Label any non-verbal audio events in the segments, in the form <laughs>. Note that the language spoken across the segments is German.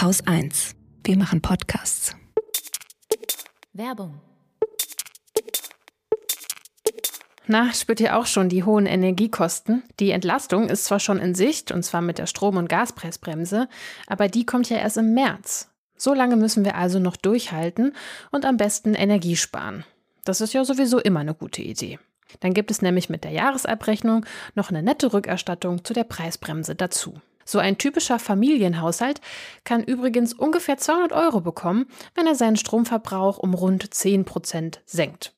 Haus 1. Wir machen Podcasts. Werbung. Na, spürt ihr auch schon die hohen Energiekosten? Die Entlastung ist zwar schon in Sicht, und zwar mit der Strom- und Gaspreisbremse, aber die kommt ja erst im März. So lange müssen wir also noch durchhalten und am besten Energie sparen. Das ist ja sowieso immer eine gute Idee. Dann gibt es nämlich mit der Jahresabrechnung noch eine nette Rückerstattung zu der Preisbremse dazu. So ein typischer Familienhaushalt kann übrigens ungefähr 200 Euro bekommen, wenn er seinen Stromverbrauch um rund 10 Prozent senkt.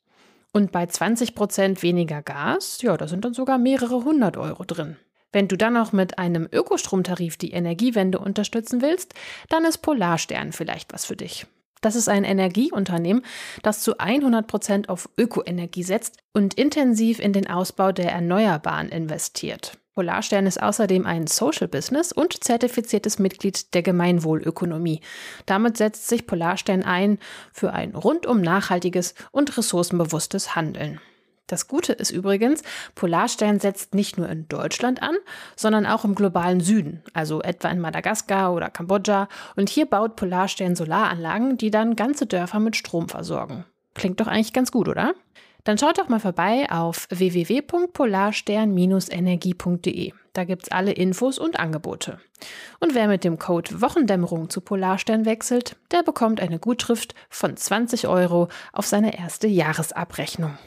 Und bei 20 Prozent weniger Gas, ja, da sind dann sogar mehrere hundert Euro drin. Wenn du dann auch mit einem Ökostromtarif die Energiewende unterstützen willst, dann ist Polarstern vielleicht was für dich. Das ist ein Energieunternehmen, das zu 100 Prozent auf Ökoenergie setzt und intensiv in den Ausbau der Erneuerbaren investiert. Polarstern ist außerdem ein Social Business und zertifiziertes Mitglied der Gemeinwohlökonomie. Damit setzt sich Polarstern ein für ein rundum nachhaltiges und ressourcenbewusstes Handeln. Das Gute ist übrigens, Polarstern setzt nicht nur in Deutschland an, sondern auch im globalen Süden, also etwa in Madagaskar oder Kambodscha. Und hier baut Polarstern Solaranlagen, die dann ganze Dörfer mit Strom versorgen. Klingt doch eigentlich ganz gut, oder? Dann schaut doch mal vorbei auf www.polarstern-energie.de. Da gibt's alle Infos und Angebote. Und wer mit dem Code Wochendämmerung zu Polarstern wechselt, der bekommt eine Gutschrift von 20 Euro auf seine erste Jahresabrechnung.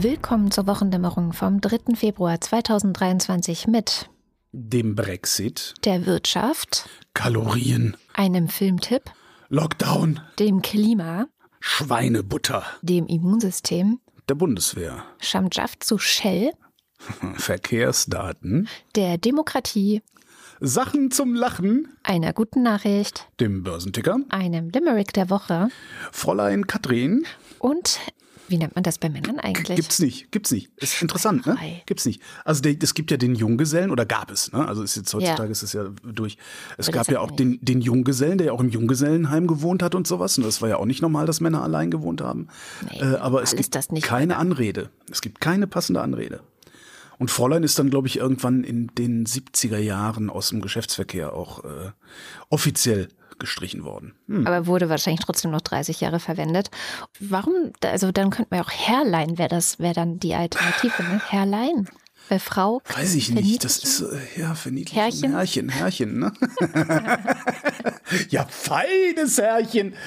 Willkommen zur Wochendämmerung vom 3. Februar 2023 mit dem Brexit, der Wirtschaft, Kalorien, einem Filmtipp, Lockdown, dem Klima, Schweinebutter, dem Immunsystem, der Bundeswehr, Schamjaft zu Shell, <laughs> Verkehrsdaten, der Demokratie, Sachen zum Lachen, einer guten Nachricht, dem Börsenticker, einem Limerick der Woche, Fräulein Katrin. Und wie nennt man das bei Männern eigentlich? Gibt's nicht, gibt's nicht. Ist interessant, ne? Gibt's nicht. Also es gibt ja den Junggesellen oder gab es, ne? Also ist jetzt heutzutage ja. ist es ja durch. Es Aber gab ja auch den, den Junggesellen, der ja auch im Junggesellenheim gewohnt hat und sowas. Und das war ja auch nicht normal, dass Männer allein gewohnt haben. Nee, äh, aber es gibt keine Männer. Anrede. Es gibt keine passende Anrede. Und Fräulein ist dann, glaube ich, irgendwann in den 70er Jahren aus dem Geschäftsverkehr auch äh, offiziell gestrichen worden. Hm. Aber wurde wahrscheinlich trotzdem noch 30 Jahre verwendet. Warum? Also dann könnte man ja auch Herrlein, wäre das, wäre dann die Alternative, ne? Herrlein. Bei Frau. Weiß ich nicht, das ist äh, ja verniedlichen. Herrchen. Herrchen, Herrchen, ne? <laughs> ja, feines Herrchen. <laughs>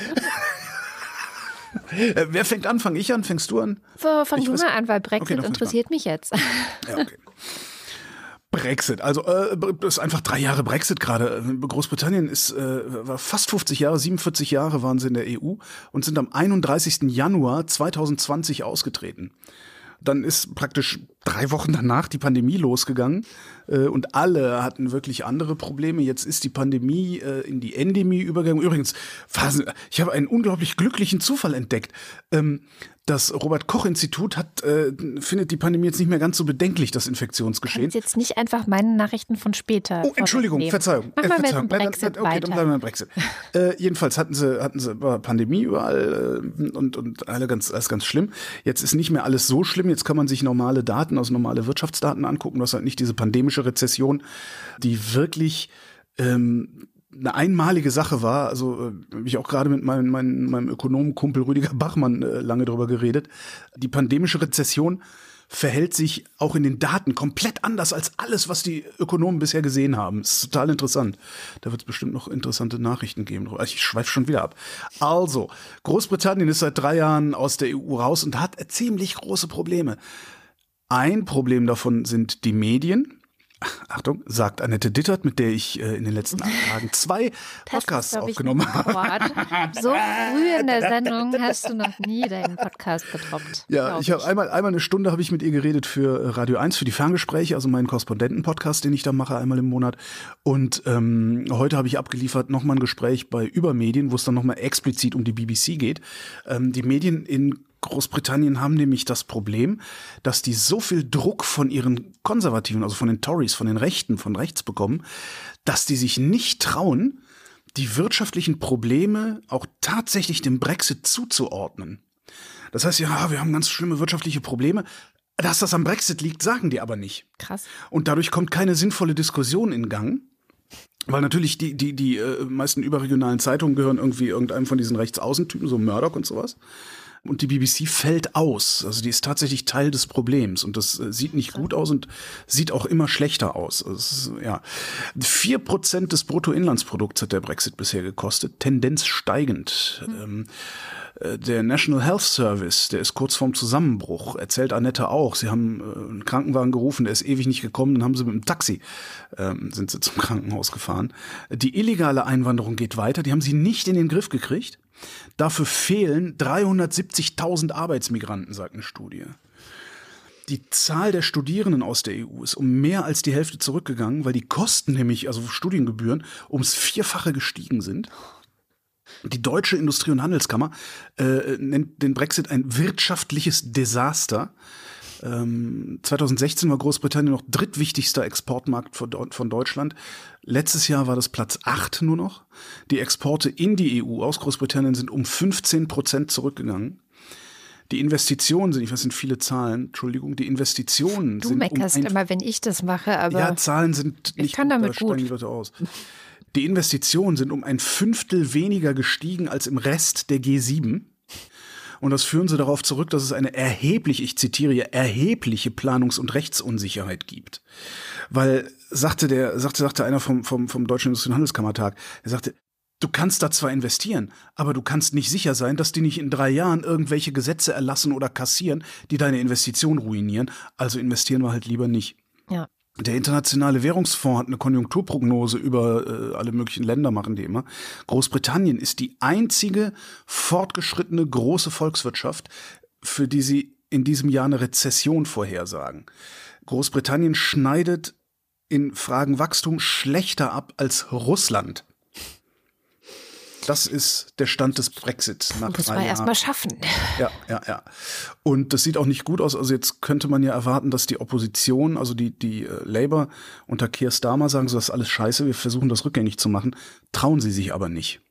Äh, wer fängt an? Fang ich an? Fängst du an? So, fang ich du mal an, weil Brexit okay, interessiert mich jetzt. ja, okay. Brexit. Also äh, das ist einfach drei Jahre Brexit gerade. Großbritannien ist äh, war fast 50 Jahre, 47 Jahre waren sie in der EU und sind am 31. Januar 2020 ausgetreten. Dann ist praktisch drei Wochen danach die Pandemie losgegangen äh, und alle hatten wirklich andere Probleme. Jetzt ist die Pandemie äh, in die Endemie übergegangen. Übrigens, ich habe einen unglaublich glücklichen Zufall entdeckt. Ähm, das Robert Koch Institut hat äh, findet die Pandemie jetzt nicht mehr ganz so bedenklich, das Infektionsgeschehen. Kannst jetzt nicht einfach meine Nachrichten von später. Oh, Entschuldigung, Verzeihung. Mach äh, mal Verzeihung. mit Brexit okay, weiter. dann bleiben wir beim Brexit. <laughs> äh, jedenfalls hatten sie hatten sie Pandemie überall äh, und und alle ganz alles ganz schlimm. Jetzt ist nicht mehr alles so schlimm. Jetzt kann man sich normale Daten aus normale Wirtschaftsdaten angucken. Du hast halt nicht diese pandemische Rezession, die wirklich ähm, eine einmalige Sache war, also äh, habe ich auch gerade mit meinem, meinem, meinem Ökonomenkumpel Rüdiger Bachmann äh, lange drüber geredet. Die pandemische Rezession verhält sich auch in den Daten komplett anders als alles, was die Ökonomen bisher gesehen haben. Das ist total interessant. Da wird es bestimmt noch interessante Nachrichten geben. Ich schweife schon wieder ab. Also, Großbritannien ist seit drei Jahren aus der EU raus und hat ziemlich große Probleme. Ein Problem davon sind die Medien. Achtung, sagt Annette Dittert, mit der ich äh, in den letzten acht Tagen zwei Podcasts ist, aufgenommen habe. So früh in der Sendung hast du noch nie deinen Podcast getroppt. Ja, ich habe einmal, einmal eine Stunde habe ich mit ihr geredet für äh, Radio 1, für die Ferngespräche, also meinen Korrespondenten-Podcast, den ich da mache, einmal im Monat. Und ähm, heute habe ich abgeliefert nochmal ein Gespräch bei Übermedien, wo es dann nochmal explizit um die BBC geht. Ähm, die Medien in Großbritannien haben nämlich das Problem, dass die so viel Druck von ihren Konservativen, also von den Tories, von den Rechten, von rechts bekommen, dass die sich nicht trauen, die wirtschaftlichen Probleme auch tatsächlich dem Brexit zuzuordnen. Das heißt, ja, wir haben ganz schlimme wirtschaftliche Probleme. Dass das am Brexit liegt, sagen die aber nicht. Krass. Und dadurch kommt keine sinnvolle Diskussion in Gang. Weil natürlich die, die, die äh, meisten überregionalen Zeitungen gehören irgendwie irgendeinem von diesen Rechtsaußentypen, so Murdoch und sowas. Und die BBC fällt aus. Also die ist tatsächlich Teil des Problems. Und das äh, sieht nicht gut aus und sieht auch immer schlechter aus. Ist, ja. Vier Prozent des Bruttoinlandsprodukts hat der Brexit bisher gekostet. Tendenz steigend. Mhm. Ähm, äh, der National Health Service, der ist kurz vorm Zusammenbruch, erzählt Annette auch. Sie haben äh, einen Krankenwagen gerufen, der ist ewig nicht gekommen, dann haben sie mit dem Taxi, ähm, sind sie zum <laughs> Krankenhaus gefahren. Die illegale Einwanderung geht weiter, die haben sie nicht in den Griff gekriegt. Dafür fehlen 370.000 Arbeitsmigranten, sagt eine Studie. Die Zahl der Studierenden aus der EU ist um mehr als die Hälfte zurückgegangen, weil die Kosten nämlich, also Studiengebühren, ums Vierfache gestiegen sind. Die deutsche Industrie- und Handelskammer äh, nennt den Brexit ein wirtschaftliches Desaster. Ähm, 2016 war Großbritannien noch drittwichtigster Exportmarkt von, von Deutschland. Letztes Jahr war das Platz 8 nur noch. Die Exporte in die EU aus Großbritannien sind um 15 Prozent zurückgegangen. Die Investitionen sind, ich weiß, sind viele Zahlen, Entschuldigung, die Investitionen du sind. Du meckerst um immer, wenn ich das mache, aber. Ja, Zahlen sind nicht ich kann damit gut, da gut. die Leute aus. <laughs> Die Investitionen sind um ein Fünftel weniger gestiegen als im Rest der G7. Und das führen sie darauf zurück, dass es eine erheblich, ich zitiere hier, erhebliche Planungs- und Rechtsunsicherheit gibt. Weil, sagte der, sagte, sagte einer vom, vom, vom Deutschen Industrie- und Handelskammertag, er sagte, du kannst da zwar investieren, aber du kannst nicht sicher sein, dass die nicht in drei Jahren irgendwelche Gesetze erlassen oder kassieren, die deine Investition ruinieren. Also investieren wir halt lieber nicht. Ja. Der Internationale Währungsfonds hat eine Konjunkturprognose über äh, alle möglichen Länder, machen die immer. Großbritannien ist die einzige fortgeschrittene große Volkswirtschaft, für die sie in diesem Jahr eine Rezession vorhersagen. Großbritannien schneidet in Fragen Wachstum schlechter ab als Russland. Das ist der Stand des Brexit nach Muss drei man erstmal schaffen. Ja, ja, ja. Und das sieht auch nicht gut aus. Also jetzt könnte man ja erwarten, dass die Opposition, also die, die äh, Labour unter Keir Starmer sagen, so das ist alles scheiße, wir versuchen das rückgängig zu machen. Trauen sie sich aber nicht.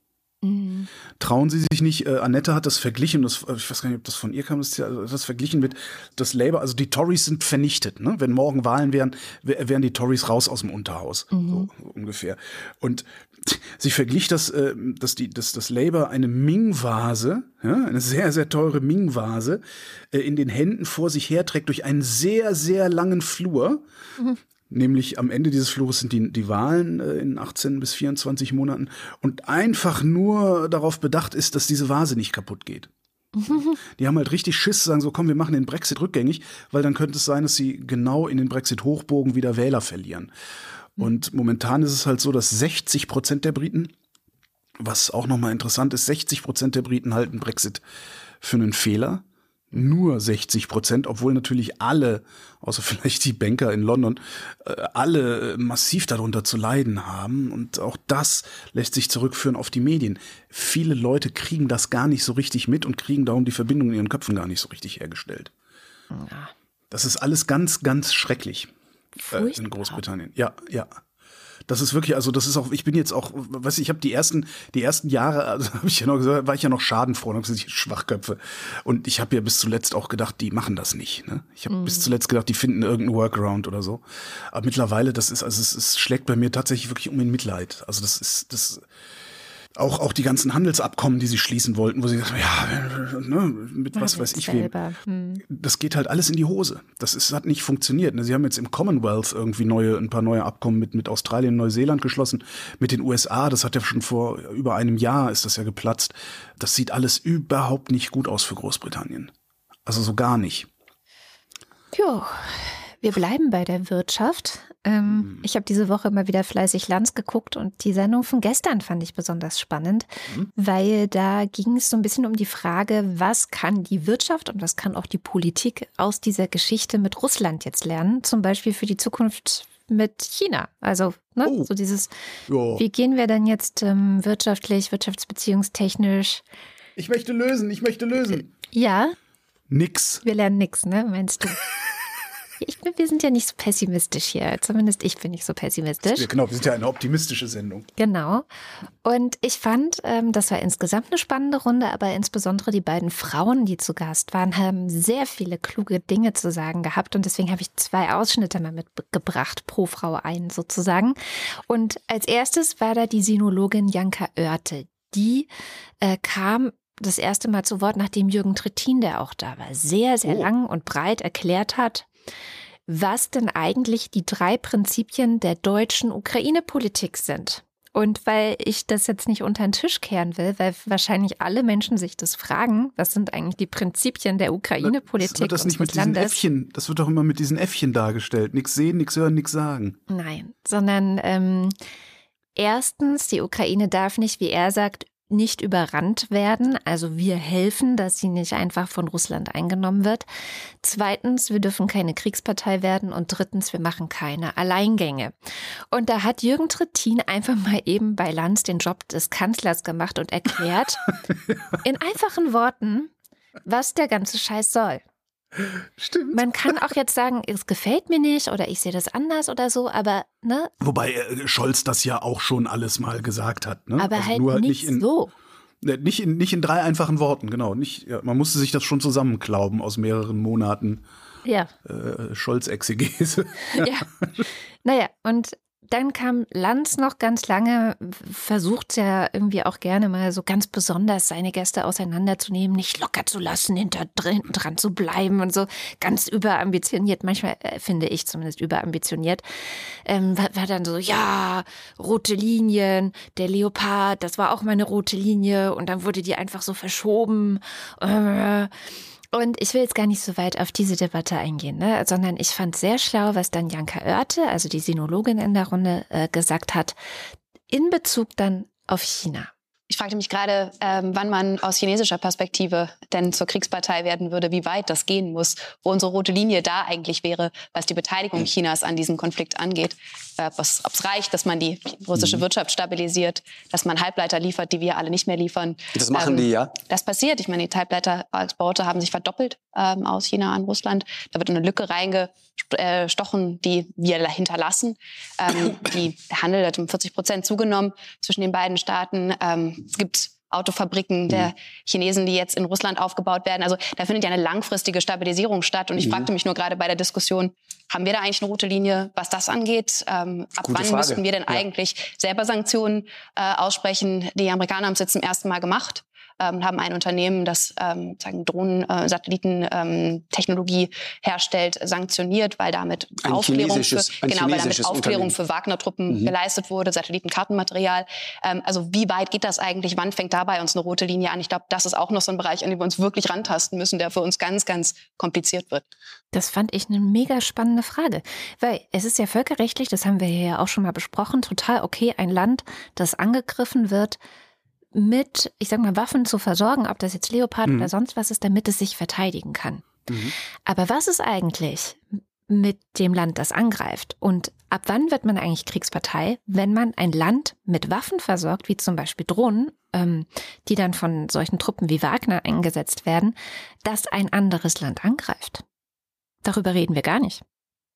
Mhm. Trauen sie sich nicht. Äh, Annette hat das verglichen, das, ich weiß gar nicht, ob das von ihr kam, das, das verglichen mit das Labour, also die Tories sind vernichtet. Ne? Wenn morgen Wahlen wären, wären die Tories raus aus dem Unterhaus, mhm. so, so ungefähr. Und <laughs> sie verglich das, äh, dass die, dass das Labour eine Ming-Vase, ja, eine sehr, sehr teure Ming-Vase, äh, in den Händen vor sich herträgt durch einen sehr, sehr langen Flur. Mhm. Nämlich am Ende dieses Flures sind die, die Wahlen äh, in 18 bis 24 Monaten und einfach nur darauf bedacht ist, dass diese Vase nicht kaputt geht. <laughs> Die haben halt richtig Schiss, sagen so, komm, wir machen den Brexit rückgängig, weil dann könnte es sein, dass sie genau in den Brexit-Hochbogen wieder Wähler verlieren. Und momentan ist es halt so, dass 60 Prozent der Briten, was auch nochmal interessant ist, 60 Prozent der Briten halten Brexit für einen Fehler. Nur 60 Prozent, obwohl natürlich alle, außer <laughs> vielleicht die Banker in London, alle massiv darunter zu leiden haben. Und auch das lässt sich zurückführen auf die Medien. Viele Leute kriegen das gar nicht so richtig mit und kriegen darum die Verbindung in ihren Köpfen gar nicht so richtig hergestellt. Ja. Das ist alles ganz, ganz schrecklich äh, in Großbritannien. Ja, ja. Das ist wirklich, also das ist auch, ich bin jetzt auch, weiß ich, ich habe die ersten, die ersten Jahre, also <laughs> habe ich ja noch gesagt, war ich ja noch schadenfroh, und gesagt, Schwachköpfe. Und ich habe ja bis zuletzt auch gedacht, die machen das nicht. Ne? Ich habe Mhm. bis zuletzt gedacht, die finden irgendeinen Workaround oder so. Aber mittlerweile, das ist, also es, es schlägt bei mir tatsächlich wirklich um in Mitleid. Also das ist, das auch, auch die ganzen Handelsabkommen, die sie schließen wollten, wo sie gesagt haben, ja, ne, mit was weiß ich wem selber. Hm. das geht halt alles in die Hose. Das ist, hat nicht funktioniert. ne? Sie haben jetzt im Commonwealth irgendwie neue, ein paar neue Abkommen mit, mit Australien, Neuseeland geschlossen, mit den USA. Das hat ja schon vor über einem Jahr ist das ja geplatzt. Das sieht alles überhaupt nicht gut aus für Großbritannien. Also so gar nicht. Jo, wir bleiben bei der Wirtschaft. Ähm, Ich habe diese Woche mal wieder fleißig Lanz geguckt und die Sendung von gestern fand ich besonders spannend, weil da ging es so ein bisschen um die Frage, was kann die Wirtschaft und was kann auch die Politik aus dieser Geschichte mit Russland jetzt lernen, zum Beispiel für die Zukunft mit China. Also ne, Oh. so dieses, Ja. wie gehen wir denn jetzt ähm, wirtschaftlich, wirtschaftsbeziehungstechnisch? Ich möchte lösen, ich möchte lösen. Ja, nix. Wir lernen nix, ne, meinst du? <laughs> Ich, wir sind ja nicht so pessimistisch hier. Zumindest ich bin nicht so pessimistisch. Genau, wir sind ja eine optimistische Sendung. Genau. Und ich fand, ähm, das war insgesamt eine spannende Runde, aber insbesondere die beiden Frauen, die zu Gast waren, haben sehr viele kluge Dinge zu sagen gehabt. Und deswegen habe ich zwei Ausschnitte mal mitgebracht, pro Frau ein sozusagen. Und als erstes war da die Sinologin Janka Oerte. Die äh, kam das erste Mal zu Wort, nachdem Jürgen Trittin, der auch da war, sehr, sehr oh. lang und breit erklärt hat, was denn eigentlich die drei Prinzipien der deutschen Ukraine-Politik sind. Und weil ich das jetzt nicht unter den Tisch kehren will, weil wahrscheinlich alle Menschen sich das fragen, was sind eigentlich die Prinzipien der Ukraine-Politik? Das wird das nicht mit diesen Landes? Äffchen, das wird doch immer mit diesen Äffchen dargestellt. Nichts sehen, nichts hören, nichts sagen. Nein, sondern ähm, erstens, die Ukraine darf nicht, wie er sagt, nicht überrannt werden. Also wir helfen, dass sie nicht einfach von Russland eingenommen wird. Zweitens, wir dürfen keine Kriegspartei werden. Und drittens, wir machen keine Alleingänge. Und da hat Jürgen Trittin einfach mal eben bei Lanz den Job des Kanzlers gemacht und erklärt, <laughs> in einfachen Worten, was der ganze Scheiß soll. Stimmt. Man kann auch jetzt sagen, es gefällt mir nicht oder ich sehe das anders oder so, aber ne? Wobei äh, Scholz das ja auch schon alles mal gesagt hat, ne? Aber also halt, nur halt nicht, in, so. Ne, nicht in, nicht in drei einfachen Worten, genau. Nicht, ja, man musste sich das schon zusammenklauben aus mehreren Monaten. Ja. Äh, Scholz-Exegese. <laughs> ja. Naja, und dann kam Lanz noch ganz lange, versucht ja irgendwie auch gerne mal so ganz besonders seine Gäste auseinanderzunehmen, nicht locker zu lassen, hinter drin, dran zu bleiben und so ganz überambitioniert, manchmal äh, finde ich zumindest überambitioniert, ähm, war, war, dann so, ja, rote Linien, der Leopard, das war auch mal eine rote Linie und dann wurde die einfach so verschoben. Äh, und ich will jetzt gar nicht so weit auf diese Debatte eingehen, ne? sondern ich fand sehr schlau, was dann Janka Oerte, also die Sinologin in der Runde, äh, gesagt hat, in Bezug dann auf China. Ich fragte mich gerade, ähm, wann man aus chinesischer Perspektive denn zur Kriegspartei werden würde, wie weit das gehen muss, wo unsere rote Linie da eigentlich wäre, was die Beteiligung Chinas an diesem Konflikt angeht. Äh, ob es reicht, dass man die russische mhm. Wirtschaft stabilisiert, dass man Halbleiter liefert, die wir alle nicht mehr liefern. Das machen ähm, die, ja? Das passiert. Ich meine, die Halbleiterexporte haben sich verdoppelt ähm, aus China an Russland. Da wird eine Lücke reingestochen, die wir hinterlassen. Ähm, <coughs> die, der Handel hat um 40 Prozent zugenommen zwischen den beiden Staaten. Ähm, es gibt Autofabriken der mhm. Chinesen, die jetzt in Russland aufgebaut werden. Also da findet ja eine langfristige Stabilisierung statt. Und ich mhm. fragte mich nur gerade bei der Diskussion, haben wir da eigentlich eine rote Linie, was das angeht? Ähm, ab Gute wann Frage. müssten wir denn ja. eigentlich selber Sanktionen äh, aussprechen? Die Amerikaner haben es jetzt zum ersten Mal gemacht ähm, haben ein Unternehmen, das ähm, sagen Drohnen, äh, Satellitentechnologie ähm, herstellt, sanktioniert, weil damit ein Aufklärung für, genau, weil damit Aufklärung für Wagner-Truppen mhm. geleistet wurde, Satellitenkartenmaterial. Ähm, also wie weit geht das eigentlich? Wann fängt dabei uns eine rote Linie an? Ich glaube, das ist auch noch so ein Bereich, an dem wir uns wirklich rantasten müssen, der für uns ganz, ganz kompliziert wird. Das fand ich eine mega spannende Frage, weil es ist ja völkerrechtlich, das haben wir hier ja auch schon mal besprochen, total okay, ein Land, das angegriffen wird, mit, ich sag mal, Waffen zu versorgen, ob das jetzt Leopard mhm. oder sonst was ist, damit es sich verteidigen kann. Mhm. Aber was ist eigentlich mit dem Land, das angreift? Und ab wann wird man eigentlich Kriegspartei, wenn man ein Land mit Waffen versorgt, wie zum Beispiel Drohnen, ähm, die dann von solchen Truppen wie Wagner eingesetzt werden, das ein anderes Land angreift? Darüber reden wir gar nicht.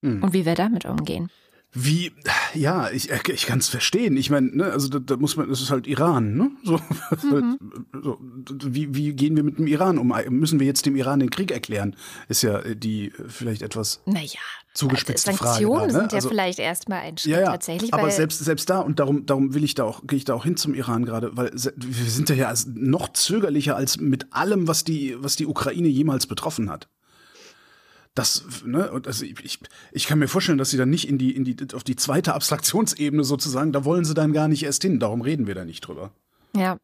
Mhm. Und wie wir damit umgehen. Wie, ja, ich, ich kann es verstehen. Ich meine, ne, also da, da, muss man, das ist halt Iran, ne? <laughs> So, mhm. so, wie, wie gehen wir mit dem Iran um? Müssen wir jetzt dem Iran den Krieg erklären? Ist ja die vielleicht etwas naja, zugespitzte also Frage. Sanktionen ne? sind ja also, vielleicht erstmal ein Schritt ja, ja, tatsächlich. Aber selbst, selbst da, und darum, darum will ich da auch, gehe ich da auch hin zum Iran gerade, weil wir sind ja noch zögerlicher als mit allem, was die, was die Ukraine jemals betroffen hat das, ne, und also ich, ich kann mir vorstellen, dass sie dann nicht in die, in die, auf die zweite Abstraktionsebene sozusagen, da wollen sie dann gar nicht erst hin, darum reden wir da nicht drüber. Ja.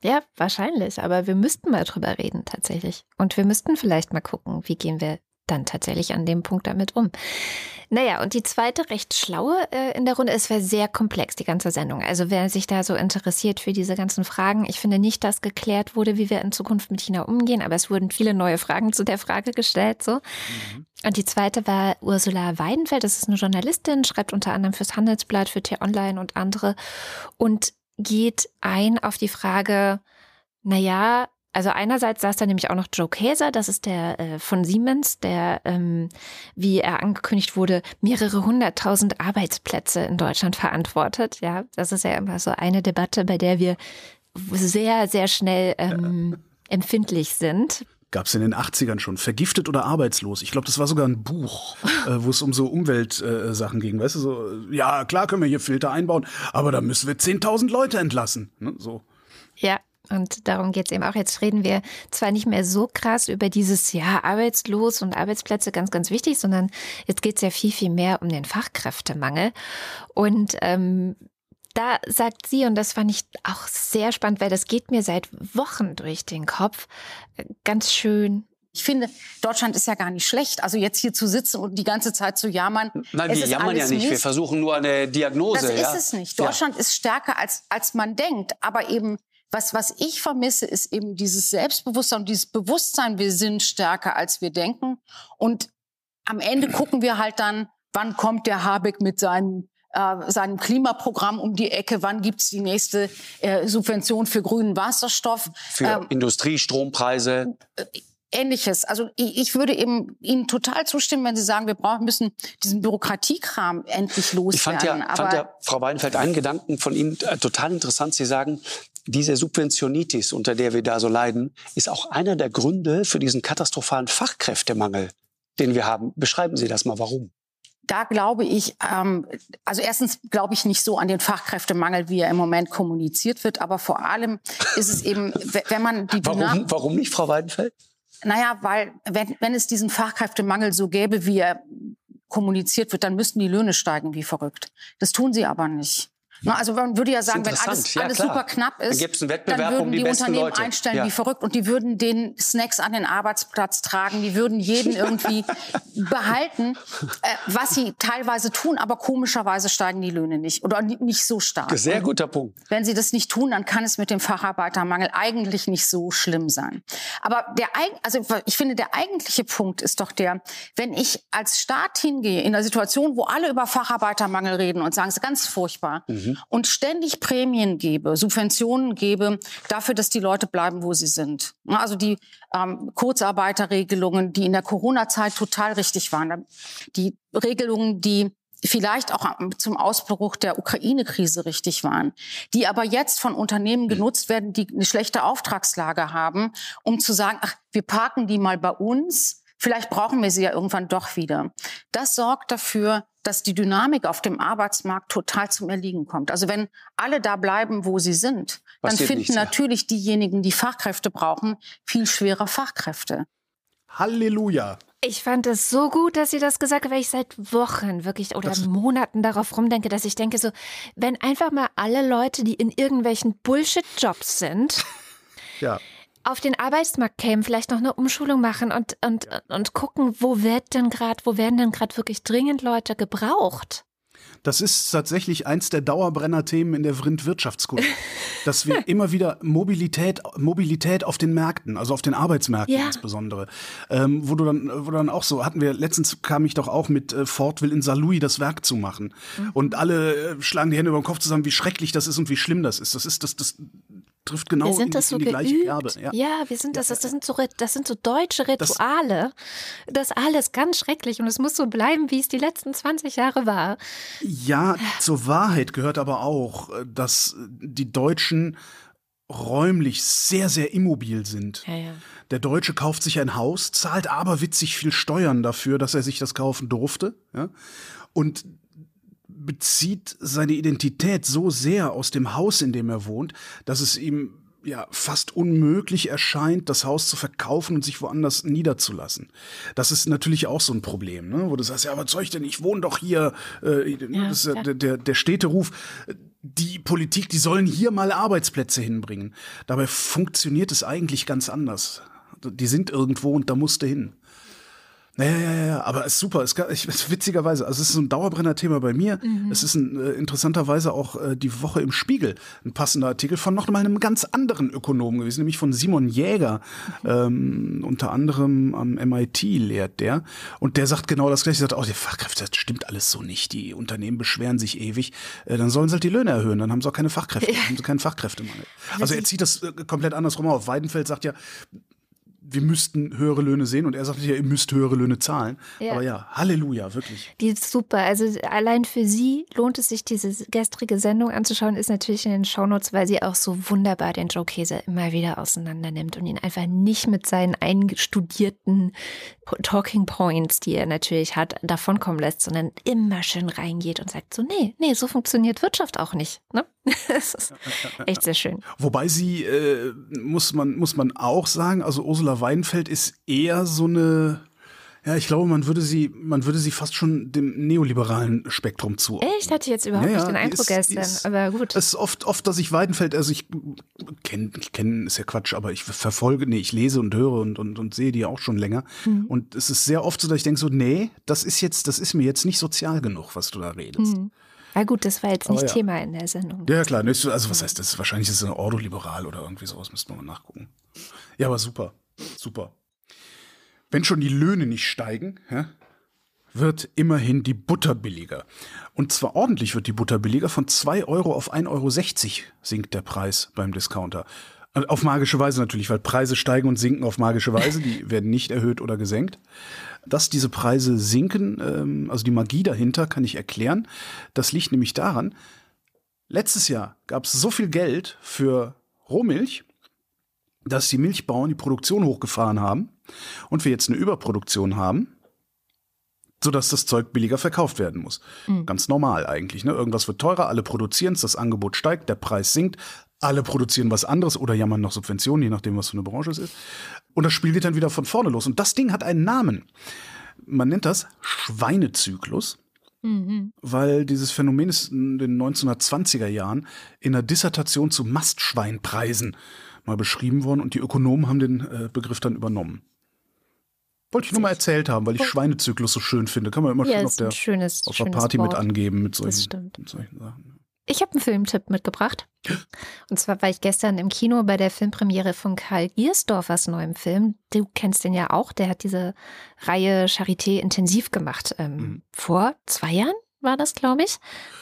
Ja, wahrscheinlich, aber wir müssten mal drüber reden tatsächlich. Und wir müssten vielleicht mal gucken, wie gehen wir dann tatsächlich an dem Punkt damit um. Naja, und die zweite recht schlaue äh, in der Runde, es war sehr komplex, die ganze Sendung. Also wer sich da so interessiert für diese ganzen Fragen, ich finde nicht, dass geklärt wurde, wie wir in Zukunft mit China umgehen, aber es wurden viele neue Fragen zu der Frage gestellt. So. Mhm. Und die zweite war Ursula Weidenfeld, das ist eine Journalistin, schreibt unter anderem fürs Handelsblatt, für T-Online und andere und geht ein auf die Frage, naja, Also einerseits saß da nämlich auch noch Joe Käser, das ist der äh, von Siemens, der, ähm, wie er angekündigt wurde, mehrere hunderttausend Arbeitsplätze in Deutschland verantwortet. Ja, das ist ja immer so eine Debatte, bei der wir sehr, sehr schnell ähm, empfindlich sind. Gab es in den 80ern schon. Vergiftet oder arbeitslos? Ich glaube, das war sogar ein Buch, äh, wo es um so Umweltsachen äh, ging. Weißt du, so, ja, klar können wir hier Filter einbauen, aber da müssen wir 10.000 Leute entlassen. Ne? So. Ja, und darum geht es eben auch. Jetzt reden wir zwar nicht mehr so krass über dieses Jahr arbeitslos und Arbeitsplätze ganz, ganz wichtig, sondern jetzt geht es ja viel, viel mehr um den Fachkräftemangel. Und ähm, da sagt sie, und das fand ich auch sehr spannend, weil das geht mir seit Wochen durch den Kopf, äh, ganz schön ich finde, Deutschland ist ja gar nicht schlecht. Also jetzt hier zu sitzen und die ganze Zeit zu jammern. Nein, wir jammern ja nicht. Mist. Wir versuchen nur eine Diagnose. Das ja? ist es nicht. Deutschland ja. ist stärker als, als man denkt. Aber eben, was, was ich vermisse, ist eben dieses Selbstbewusstsein und dieses Bewusstsein, wir sind stärker als wir denken. Und am Ende gucken wir halt dann, wann kommt der Habeck mit seinen äh, seinem Klimaprogramm um die Ecke, wann gibt's die nächste äh, Subvention für grünen Wasserstoff. Für ähm, Industriestrompreise. Äh, Ähnliches. Also ich würde eben Ihnen total zustimmen, wenn Sie sagen, wir brauchen müssen diesen Bürokratiekram endlich loswerden. Ich fand ja, fand ja Frau Weinfeld, einen Gedanken von Ihnen äh, total interessant. Sie sagen, diese Subventionitis, unter der wir da so leiden, ist auch einer der Gründe für diesen katastrophalen Fachkräftemangel, den wir haben. Beschreiben Sie das mal, warum? da glaube ich, ähm, also erstens glaube ich nicht so an den Fachkräftemangel, wie er im Moment kommuniziert wird, aber vor allem ist es eben, <laughs> wenn man die Warum, warum nicht, Frau Weidenfeld? Naja, weil wenn, wenn es diesen Fachkräftemangel so gäbe, wie er kommuniziert wird, dann müssten die Löhne steigen wie verrückt. Das tun sie aber nicht. Also man würde ja sagen, wenn alles, ja, alles super knapp ist, dann, dann würden um die, die Unternehmen Leute. einstellen ja. wie verrückt und die würden den Snacks an den Arbeitsplatz tragen, die würden jeden <laughs> irgendwie behalten, äh, was sie teilweise tun, aber komischerweise steigen die Löhne nicht oder nicht so stark. Sehr guter Punkt. Wenn sie das nicht tun, dann kann es mit dem Facharbeitermangel eigentlich nicht so schlimm sein. Aber der, also ich finde, der eigentliche Punkt ist doch der, wenn ich als Staat hingehe in einer Situation, wo alle über Facharbeitermangel reden und sagen, es ist ganz furchtbar. Mhm mhm. und ständig Prämien gebe, Subventionen gebe dafür, dass die Leute bleiben, wo sie sind. Also die ähm, Kurzarbeiterregelungen, die in der Corona-Zeit total richtig waren, die Regelungen, die vielleicht auch zum Ausbruch der Ukraine-Krise richtig waren, die aber jetzt von Unternehmen mhm. genutzt werden, die eine schlechte Auftragslage haben, um zu sagen, ach, wir parken die mal bei uns, vielleicht brauchen wir sie ja irgendwann doch wieder. Das sorgt dafür, dass die Dynamik auf dem Arbeitsmarkt total zum Erliegen kommt. Also wenn alle da bleiben, wo sie sind, dann finden nichts, natürlich diejenigen, die Fachkräfte brauchen, viel schwerer Fachkräfte. Halleluja. Ich fand es so gut, dass sie das gesagt hat, weil ich seit Wochen wirklich oder das Monaten darauf rumdenke, dass ich denke so, wenn einfach mal alle Leute, die in irgendwelchen Bullshit-Jobs sind, ja auf den Arbeitsmarkt kämen, vielleicht noch eine Umschulung machen und, und, und gucken, wo wird denn gerade, wo werden denn gerade wirklich dringend Leute gebraucht? Das ist tatsächlich eins der Dauerbrenner-Themen in der Vrind-Wirtschaftskunde, <laughs> dass wir immer wieder Mobilität, Mobilität auf den Märkten, also auf den Arbeitsmärkten ja. insbesondere, ähm, wo du dann, wo dann auch so hatten wir letztens kam ich doch auch mit äh, Ford will in Saarlouis das Werk zu machen mhm. und alle äh, schlagen die Hände über den Kopf zusammen, wie schrecklich das ist und wie schlimm das ist. Das ist das das trifft genau wir sind in, das so in die geübt. gleiche Kerbe. Ja. ja, wir sind das, das, das sind so das sind so deutsche Rituale. Das, das alles ganz schrecklich und es muss so bleiben, wie es die letzten 20 Jahre war. Ja, zur Wahrheit gehört aber auch, dass die Deutschen räumlich sehr, sehr immobil sind. Ja, ja. Der Deutsche kauft sich ein Haus, zahlt aber witzig viel Steuern dafür, dass er sich das kaufen durfte. Ja? Und bezieht seine Identität so sehr aus dem Haus, in dem er wohnt, dass es ihm ja fast unmöglich erscheint, das Haus zu verkaufen und sich woanders niederzulassen. Das ist natürlich auch so ein Problem, ne? wo du sagst, ja, was soll ich denn? Ich wohne doch hier. Äh, ja, das ist ja. der, der, der Städteruf. Die Politik, die sollen hier mal Arbeitsplätze hinbringen. Dabei funktioniert es eigentlich ganz anders. Die sind irgendwo und da musst du hin. Ja, ja, ja, ja, aber es ist super. Es ist, ich, es, witzigerweise, also es ist so ein Dauerbrenner-Thema bei mir. Mhm. Es ist ein, äh, interessanterweise auch äh, die Woche im Spiegel ein passender Artikel von noch mal einem ganz anderen Ökonomen gewesen, nämlich von Simon Jäger. Mhm. Ähm, unter anderem am MIT lehrt der. Und der sagt genau das gleiche. Er sagt, oh, die Fachkräfte, das stimmt alles so nicht. Die Unternehmen beschweren sich ewig. Äh, dann sollen sie halt die Löhne erhöhen. Dann haben sie auch keine Fachkräfte. Ja. Dann haben sie keinen Fachkräftemangel. Also er zieht das äh, komplett andersrum auf. Weidenfeld sagt ja, wir müssten höhere Löhne sehen und er sagte ja, ihr müsst höhere Löhne zahlen. Ja. Aber ja, Halleluja, wirklich. Die ist super. Also allein für sie lohnt es sich, diese gestrige Sendung anzuschauen, ist natürlich in den Shownotes, weil sie auch so wunderbar den Joe Käse immer wieder auseinander nimmt und ihn einfach nicht mit seinen eingestudierten Talking Points, die er natürlich hat, davonkommen lässt, sondern immer schön reingeht und sagt so, nee, nee, so funktioniert Wirtschaft auch nicht. Ne? <laughs> Das ist echt sehr schön. Wobei sie, äh, muss, man, muss man auch sagen, also Ursula Weidenfeld ist eher so eine ja, ich glaube, man würde sie, man würde sie fast schon dem neoliberalen Spektrum zu. Echt? Hatte ich jetzt überhaupt ja, nicht den Eindruck ist, gestern, ist, aber gut. Es ist oft, oft, dass ich Weidenfeld, also ich kenne, ich kenne, ist ja Quatsch, aber ich verfolge, nee, ich lese und höre und, und, und sehe die auch schon länger. Mhm. Und es ist sehr oft so, dass ich denke so, nee, das ist jetzt, das ist mir jetzt nicht sozial genug, was du da redest. Mhm. Ja gut, das war jetzt nicht ja. Thema in der Sendung. Ja klar, also was heißt das? Wahrscheinlich ist es ein Ordoliberal oder irgendwie sowas, müssten wir mal nachgucken. Ja, aber super, super. Wenn schon die Löhne nicht steigen, ja, wird immerhin die Butter billiger. Und zwar ordentlich wird die Butter billiger. Von 2 Euro auf 1,60 Euro sinkt der Preis beim Discounter. Auf magische Weise natürlich, weil Preise steigen und sinken auf magische Weise. Die <laughs> werden nicht erhöht oder gesenkt. Dass diese Preise sinken, ähm, also die Magie dahinter, kann ich erklären. Das liegt nämlich daran, letztes Jahr gab es so viel Geld für Rohmilch, dass die Milchbauern die Produktion hochgefahren haben und wir jetzt eine Überproduktion haben, sodass das Zeug billiger verkauft werden muss. Mhm. Ganz normal eigentlich. Ne? Irgendwas wird teurer, alle produzieren es, das Angebot steigt, der Preis sinkt, alle produzieren was anderes oder jammern noch Subventionen, je nachdem, was für eine Branche es ist. Und das Spiel geht dann wieder von vorne los. Und das Ding hat einen Namen. Man nennt das Schweinezyklus. Mhm. Weil dieses Phänomen ist in den 1920er Jahren in einer Dissertation zu Mastschweinpreisen mal beschrieben worden und die Ökonomen haben den äh, Begriff dann übernommen. Wollte ich nur mal erzählt haben, weil ich Schweinezyklus so schön finde. Kann man immer ja, schön auf der, schönes, auf der Party Wort. mit angeben mit solchen, mit solchen Sachen. Ich habe einen Filmtipp mitgebracht. Und zwar war ich gestern im Kino bei der Filmpremiere von Karl Giersdorfers neuem Film. Du kennst den ja auch. Der hat diese Reihe Charité intensiv gemacht. Ähm, mhm. Vor zwei Jahren war das, glaube ich.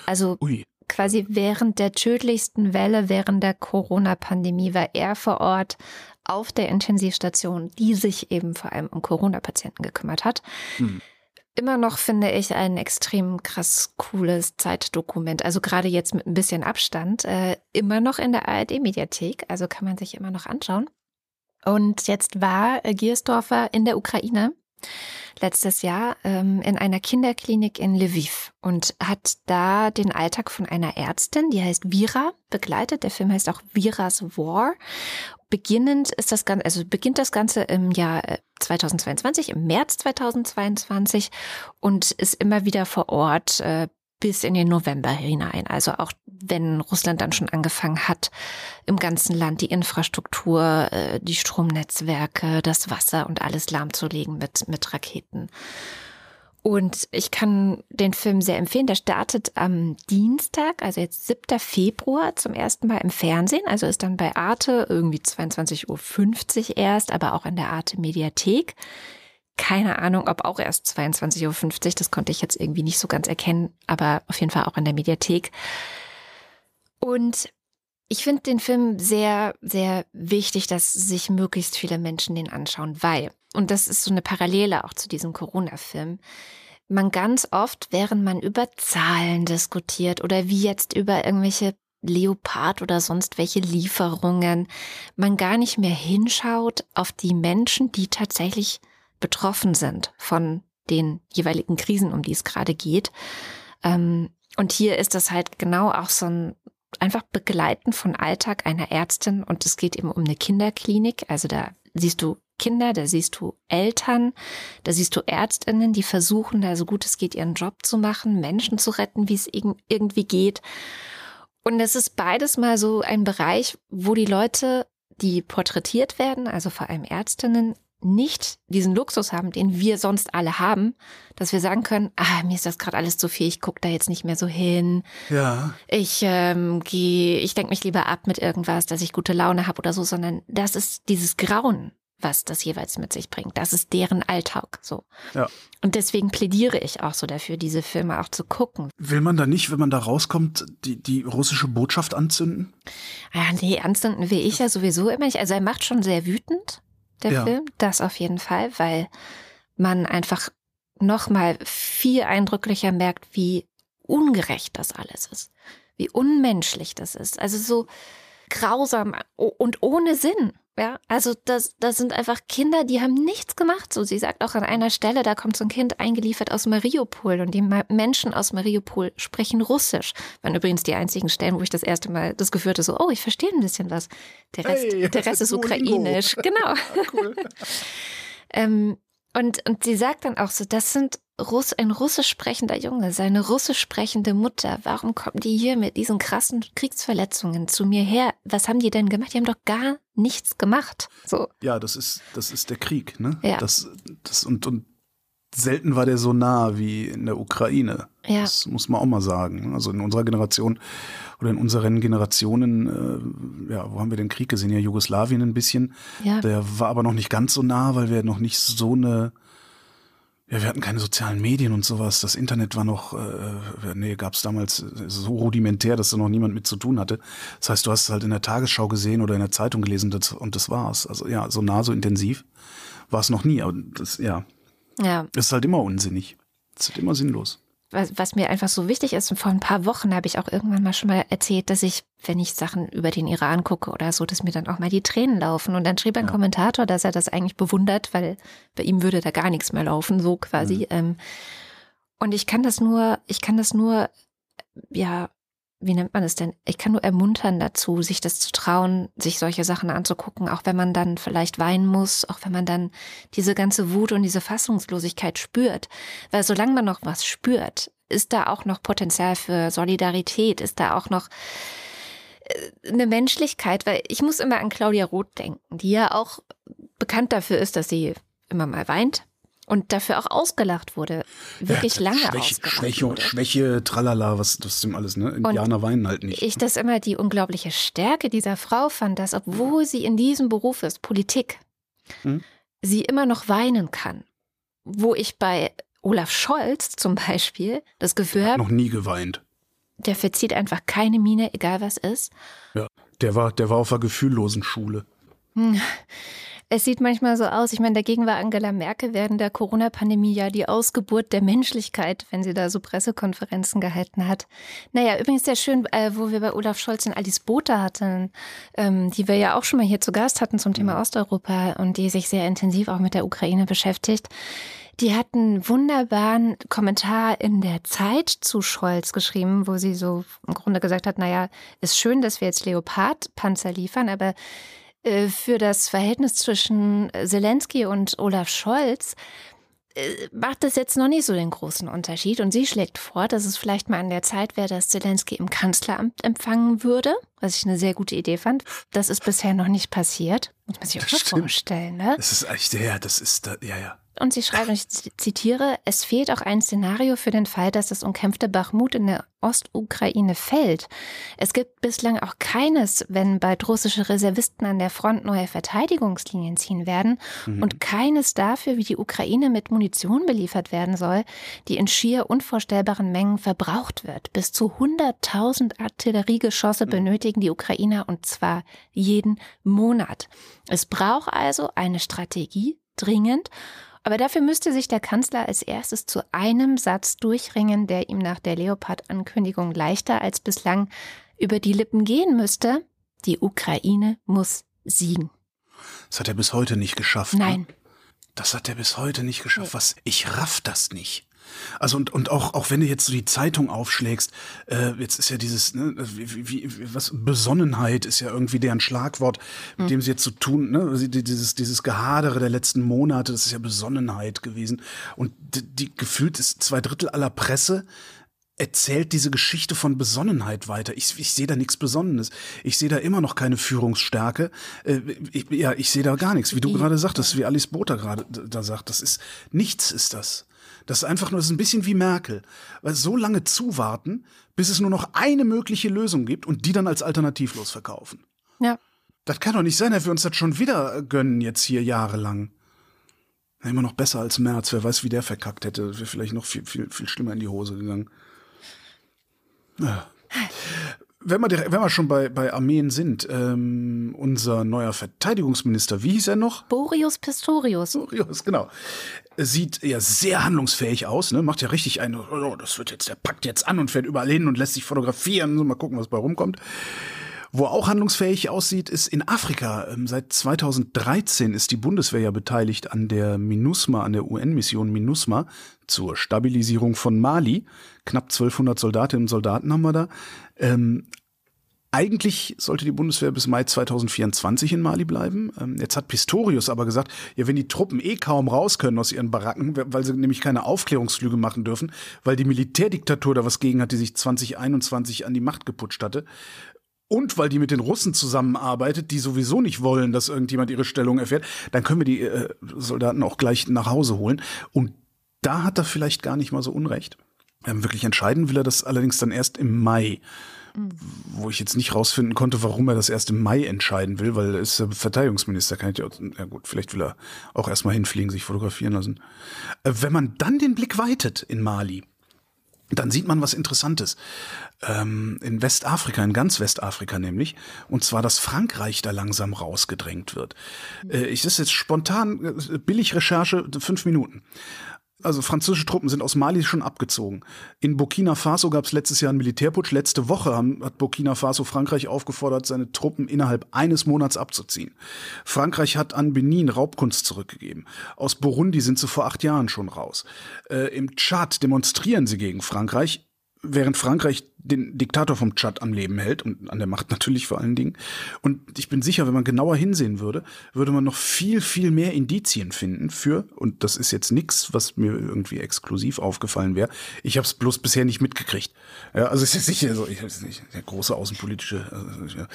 Also Ui quasi während der tödlichsten Welle, während der Corona-Pandemie, war er vor Ort auf der Intensivstation, die sich eben vor allem um Corona-Patienten gekümmert hat. Mhm. Immer noch finde ich ein extrem krass cooles Zeitdokument. Also gerade jetzt mit ein bisschen Abstand. Äh, immer noch in der ARD-Mediathek. Also kann man sich immer noch anschauen. Und jetzt war Giersdorfer in der Ukraine letztes Jahr ähm, in einer Kinderklinik in Lviv und hat da den Alltag von einer Ärztin, die heißt Vira, begleitet. Der Film heißt auch Viras War. Beginnend ist das Ganze, also beginnt das Ganze im Jahr 2022, äh, im März 2022 und ist immer wieder vor Ort, äh, bis in den November hinein. Also auch wenn Russland dann schon angefangen hat, im ganzen Land die Infrastruktur, äh, die Stromnetzwerke, das Wasser und alles lahmzulegen mit, mit Raketen. Und ich kann den Film sehr empfehlen. Der startet am Dienstag, also jetzt 7. Februar zum ersten Mal im Fernsehen. Also ist dann bei Arte irgendwie 22.50 Uhr erst, aber auch in der Arte Mediathek. Keine Ahnung, ob auch erst 22.50 Uhr. Das konnte ich jetzt irgendwie nicht so ganz erkennen, aber auf jeden Fall auch in der Mediathek. Und ich finde den Film sehr, sehr wichtig, dass sich möglichst viele Menschen den anschauen, weil, und das ist so eine Parallele auch zu diesem Corona-Film, man ganz oft, während man über Zahlen diskutiert oder wie jetzt über irgendwelche Leopard oder sonst welche Lieferungen, man gar nicht mehr hinschaut auf die Menschen, die tatsächlich betroffen sind von den jeweiligen Krisen, um die es gerade geht. Ähm, und hier ist das halt genau auch so ein einfach Begleiten von Alltag einer Ärztin und es geht eben um eine Kinderklinik. Also da siehst du Kinder, da siehst du Eltern, da siehst du Ärztinnen, die versuchen, da so gut es geht, ihren Job zu machen, Menschen zu retten, wie es irgendwie geht. Und es ist beides mal so ein Bereich, wo die Leute, die porträtiert werden, also vor allem Ärztinnen, nicht diesen Luxus haben, den wir sonst alle haben, dass wir sagen können, ah, mir ist das gerade alles zu viel, ich gucke da jetzt nicht mehr so hin. Ja. Ich ähm, gehe, ich denke mich lieber ab mit irgendwas, dass ich gute Laune habe oder so, sondern das ist dieses Grauen, was das jeweils mit sich bringt. Das ist deren Alltag so. Ja. Und deswegen plädiere ich auch so dafür, diese Filme auch zu gucken. Will man da nicht, wenn man da rauskommt, die, die russische Botschaft anzünden? Ja, nee, anzünden will ich ja sowieso immer nicht. Also er macht schon sehr wütend, der Ja. Film. Das auf jeden Fall, weil man einfach noch mal viel eindrücklicher merkt, wie ungerecht das alles ist. Wie unmenschlich das ist. Also so grausam und ohne Sinn. Ja, also das, das sind einfach Kinder, die haben nichts gemacht. So, sie sagt auch an einer Stelle, da kommt so ein Kind eingeliefert aus Mariupol und die Menschen aus Mariupol sprechen Russisch. Waren übrigens die einzigen Stellen, wo ich das erste Mal das Gefühl hatte, so, oh, ich verstehe ein bisschen was. Der Rest, Hey, der Rest ist <laughs> ukrainisch. Genau. Cool. <laughs> Ähm, und, und sie sagt dann auch so, das sind Russ, ein russisch sprechender Junge, seine russisch sprechende Mutter. Warum kommen die hier mit diesen krassen Kriegsverletzungen zu mir her? Was haben die denn gemacht? Die haben doch gar nichts gemacht. So, Ja, das ist, das ist der Krieg, ne? Ja. Das, das, und, und selten war der so nah wie in der Ukraine. Ja. Das muss man auch mal sagen. Also in unserer Generation oder in unseren Generationen, äh, ja, wo haben wir den Krieg gesehen? Ja, Jugoslawien ein bisschen. ja. Der war aber noch nicht ganz so nah, weil wir noch nicht so eine, ja, wir hatten keine sozialen Medien und sowas. Das Internet war noch, äh, nee, gab es damals so rudimentär, dass da noch niemand mit zu tun hatte. Das heißt, du hast es halt in der Tagesschau gesehen oder in der Zeitung gelesen das, und das war's. Also ja, so nah, so intensiv war es noch nie. Aber das, ja, ja. ist halt immer unsinnig. Es ist halt immer sinnlos. Was, was mir einfach so wichtig ist, und vor ein paar Wochen habe ich auch irgendwann mal schon mal erzählt, dass ich, wenn ich Sachen über den Iran gucke oder so, dass mir dann auch mal die Tränen laufen. Und dann schrieb ein Ja. Kommentator, dass er das eigentlich bewundert, weil bei ihm würde da gar nichts mehr laufen, so quasi. Ähm, und ich kann das nur, ich kann das nur, ja, wie nennt man es denn? Ich kann nur ermuntern dazu, sich das zu trauen, sich solche Sachen anzugucken, auch wenn man dann vielleicht weinen muss, auch wenn man dann diese ganze Wut und diese Fassungslosigkeit spürt. Weil solange man noch was spürt, ist da auch noch Potenzial für Solidarität, ist da auch noch äh, eine Menschlichkeit, weil ich muss immer an Claudia Roth denken, die ja auch bekannt dafür ist, dass sie immer mal weint und dafür auch ausgelacht wurde. Wirklich Ja, lange Schwäche, ausgelacht Schwäche, wurde. Schwäche, tralala, was das dem alles, ne? Indianer weinen halt nicht. Ich das immer die unglaubliche Stärke dieser Frau fand, dass obwohl sie in diesem Beruf ist, Politik, Hm. sie immer noch weinen kann. Wo ich bei Olaf Scholz zum Beispiel das Gefühl habe, noch nie geweint. der verzieht einfach keine Miene, egal was ist. Der war, der war auf der gefühllosen Schule. Es sieht manchmal so aus. Ich meine, dagegen war Angela Merkel während der Corona-Pandemie ja die Ausgeburt der Menschlichkeit, wenn sie da so Pressekonferenzen gehalten hat. Naja, übrigens sehr schön, äh, wo wir bei Olaf Scholz und Alice Botha hatten, ähm, die wir ja auch schon mal hier zu Gast hatten zum Thema Osteuropa und die sich sehr intensiv auch mit der Ukraine beschäftigt. Die hat einen wunderbaren Kommentar in der Zeit zu Scholz geschrieben, wo sie so im Grunde gesagt hat, naja, ist schön, dass wir jetzt Leopard-Panzer liefern, aber für das Verhältnis zwischen Zelensky und Olaf Scholz äh, macht das jetzt noch nicht so den großen Unterschied. Und sie schlägt vor, dass es vielleicht mal an der Zeit wäre, dass Zelensky im Kanzleramt empfangen würde, was ich eine sehr gute Idee fand. Das ist bisher noch nicht passiert. Muss man sich auch Das stimmt. vorstellen, ne? Das ist echt, ja, das ist, ja, ja. Und sie schreibt, und ich zitiere, es fehlt auch ein Szenario für den Fall, dass das umkämpfte Bachmut in der Ostukraine fällt. Es gibt bislang auch keines, wenn bald russische Reservisten an der Front neue Verteidigungslinien ziehen werden Mhm. und keines dafür, wie die Ukraine mit Munition beliefert werden soll, die in schier unvorstellbaren Mengen verbraucht wird. Bis zu 100.000 Artilleriegeschosse benötigen die Ukrainer und zwar jeden Monat. Es braucht also eine Strategie dringend aber dafür müsste sich der Kanzler als erstes zu einem Satz durchringen, der ihm nach der Leopard-Ankündigung leichter als bislang über die Lippen gehen müsste. Die Ukraine muss siegen. Das hat er bis heute nicht geschafft. ne? Nein. Das hat er bis heute nicht geschafft. Was? Ich raff das nicht. Also und, und auch, auch wenn du jetzt so die Zeitung aufschlägst, äh, jetzt ist ja dieses, ne, wie, wie, was, Besonnenheit ist ja irgendwie deren Schlagwort, mit dem sie jetzt zu so tun, ne, dieses, dieses Gehadere der letzten Monate, das ist ja Besonnenheit gewesen. Und die, die gefühlt ist zwei Drittel aller Presse erzählt diese Geschichte von Besonnenheit weiter. Ich, ich sehe da nichts Besonnenes. Ich sehe da immer noch keine Führungsstärke. Äh, ich, ja, ich sehe da gar nichts, wie du gerade sagtest, wie Alice Botha gerade da sagt. Das ist nichts ist das. Das ist einfach nur, das ist ein bisschen wie Merkel. Weil so lange zuwarten, bis es nur noch eine mögliche Lösung gibt und die dann als alternativlos verkaufen. Ja. Das kann doch nicht sein, dass wir uns das schon wieder gönnen, jetzt hier jahrelang. Immer noch besser als März. Wer weiß, wie der verkackt hätte. Wäre vielleicht noch viel, viel, viel schlimmer in die Hose gegangen. Ja. Wenn wir, direkt, wenn wir schon bei, bei Armeen sind, ähm, unser neuer Verteidigungsminister, wie hieß er noch? Boreus Pistorius. Boreus, genau. Sieht ja sehr handlungsfähig aus, ne? Macht ja richtig einen, oh, das wird jetzt, der packt jetzt an und fährt überall hin und lässt sich fotografieren. So, mal gucken, was bei rumkommt. Wo auch handlungsfähig aussieht, ist in Afrika. Ähm, seit 2013 ist die Bundeswehr ja beteiligt an der MINUSMA, an der UN-Mission MINUSMA zur Stabilisierung von Mali. Knapp 1200 Soldatinnen und Soldaten haben wir da. Ähm, eigentlich sollte die Bundeswehr bis Mai 2024 in Mali bleiben. Ähm, jetzt hat Pistorius aber gesagt, ja, wenn die Truppen eh kaum raus können aus ihren Baracken, weil sie nämlich keine Aufklärungsflüge machen dürfen, weil die Militärdiktatur da was gegen hat, die sich 2021 an die Macht geputscht hatte, und weil die mit den Russen zusammenarbeitet, die sowieso nicht wollen, dass irgendjemand ihre Stellung erfährt, dann können wir die äh, Soldaten auch gleich nach Hause holen. Und da hat er vielleicht gar nicht mal so Unrecht. Ähm, wirklich entscheiden will er das allerdings dann erst im Mai. Mhm. Wo ich jetzt nicht rausfinden konnte, warum er das erst im Mai entscheiden will, weil er ist Verteidigungsminister, kann ich ja, ja gut, vielleicht will er auch erstmal hinfliegen, sich fotografieren lassen. Äh, wenn man dann den Blick weitet in Mali, dann sieht man was Interessantes. Ähm, in Westafrika, in ganz Westafrika nämlich, und zwar, dass Frankreich da langsam rausgedrängt wird. Äh, ich ist jetzt spontan, äh, billig Recherche, fünf Minuten. Also französische Truppen sind aus Mali schon abgezogen. In Burkina Faso gab es letztes Jahr einen Militärputsch. Letzte Woche haben, hat Burkina Faso Frankreich aufgefordert, seine Truppen innerhalb eines Monats abzuziehen. Frankreich hat an Benin Raubkunst zurückgegeben. Aus Burundi sind sie vor acht Jahren schon raus. Äh, Im Tschad demonstrieren sie gegen Frankreich während Frankreich den Diktator vom Tschad am Leben hält und an der Macht natürlich vor allen Dingen. Und ich bin sicher, wenn man genauer hinsehen würde, würde man noch viel, viel mehr Indizien finden für, und das ist jetzt nichts, was mir irgendwie exklusiv aufgefallen wäre. Ich habe es bloß bisher nicht mitgekriegt. Ja, also es ist sicher so, ich weiß nicht, der große außenpolitische, also, ja,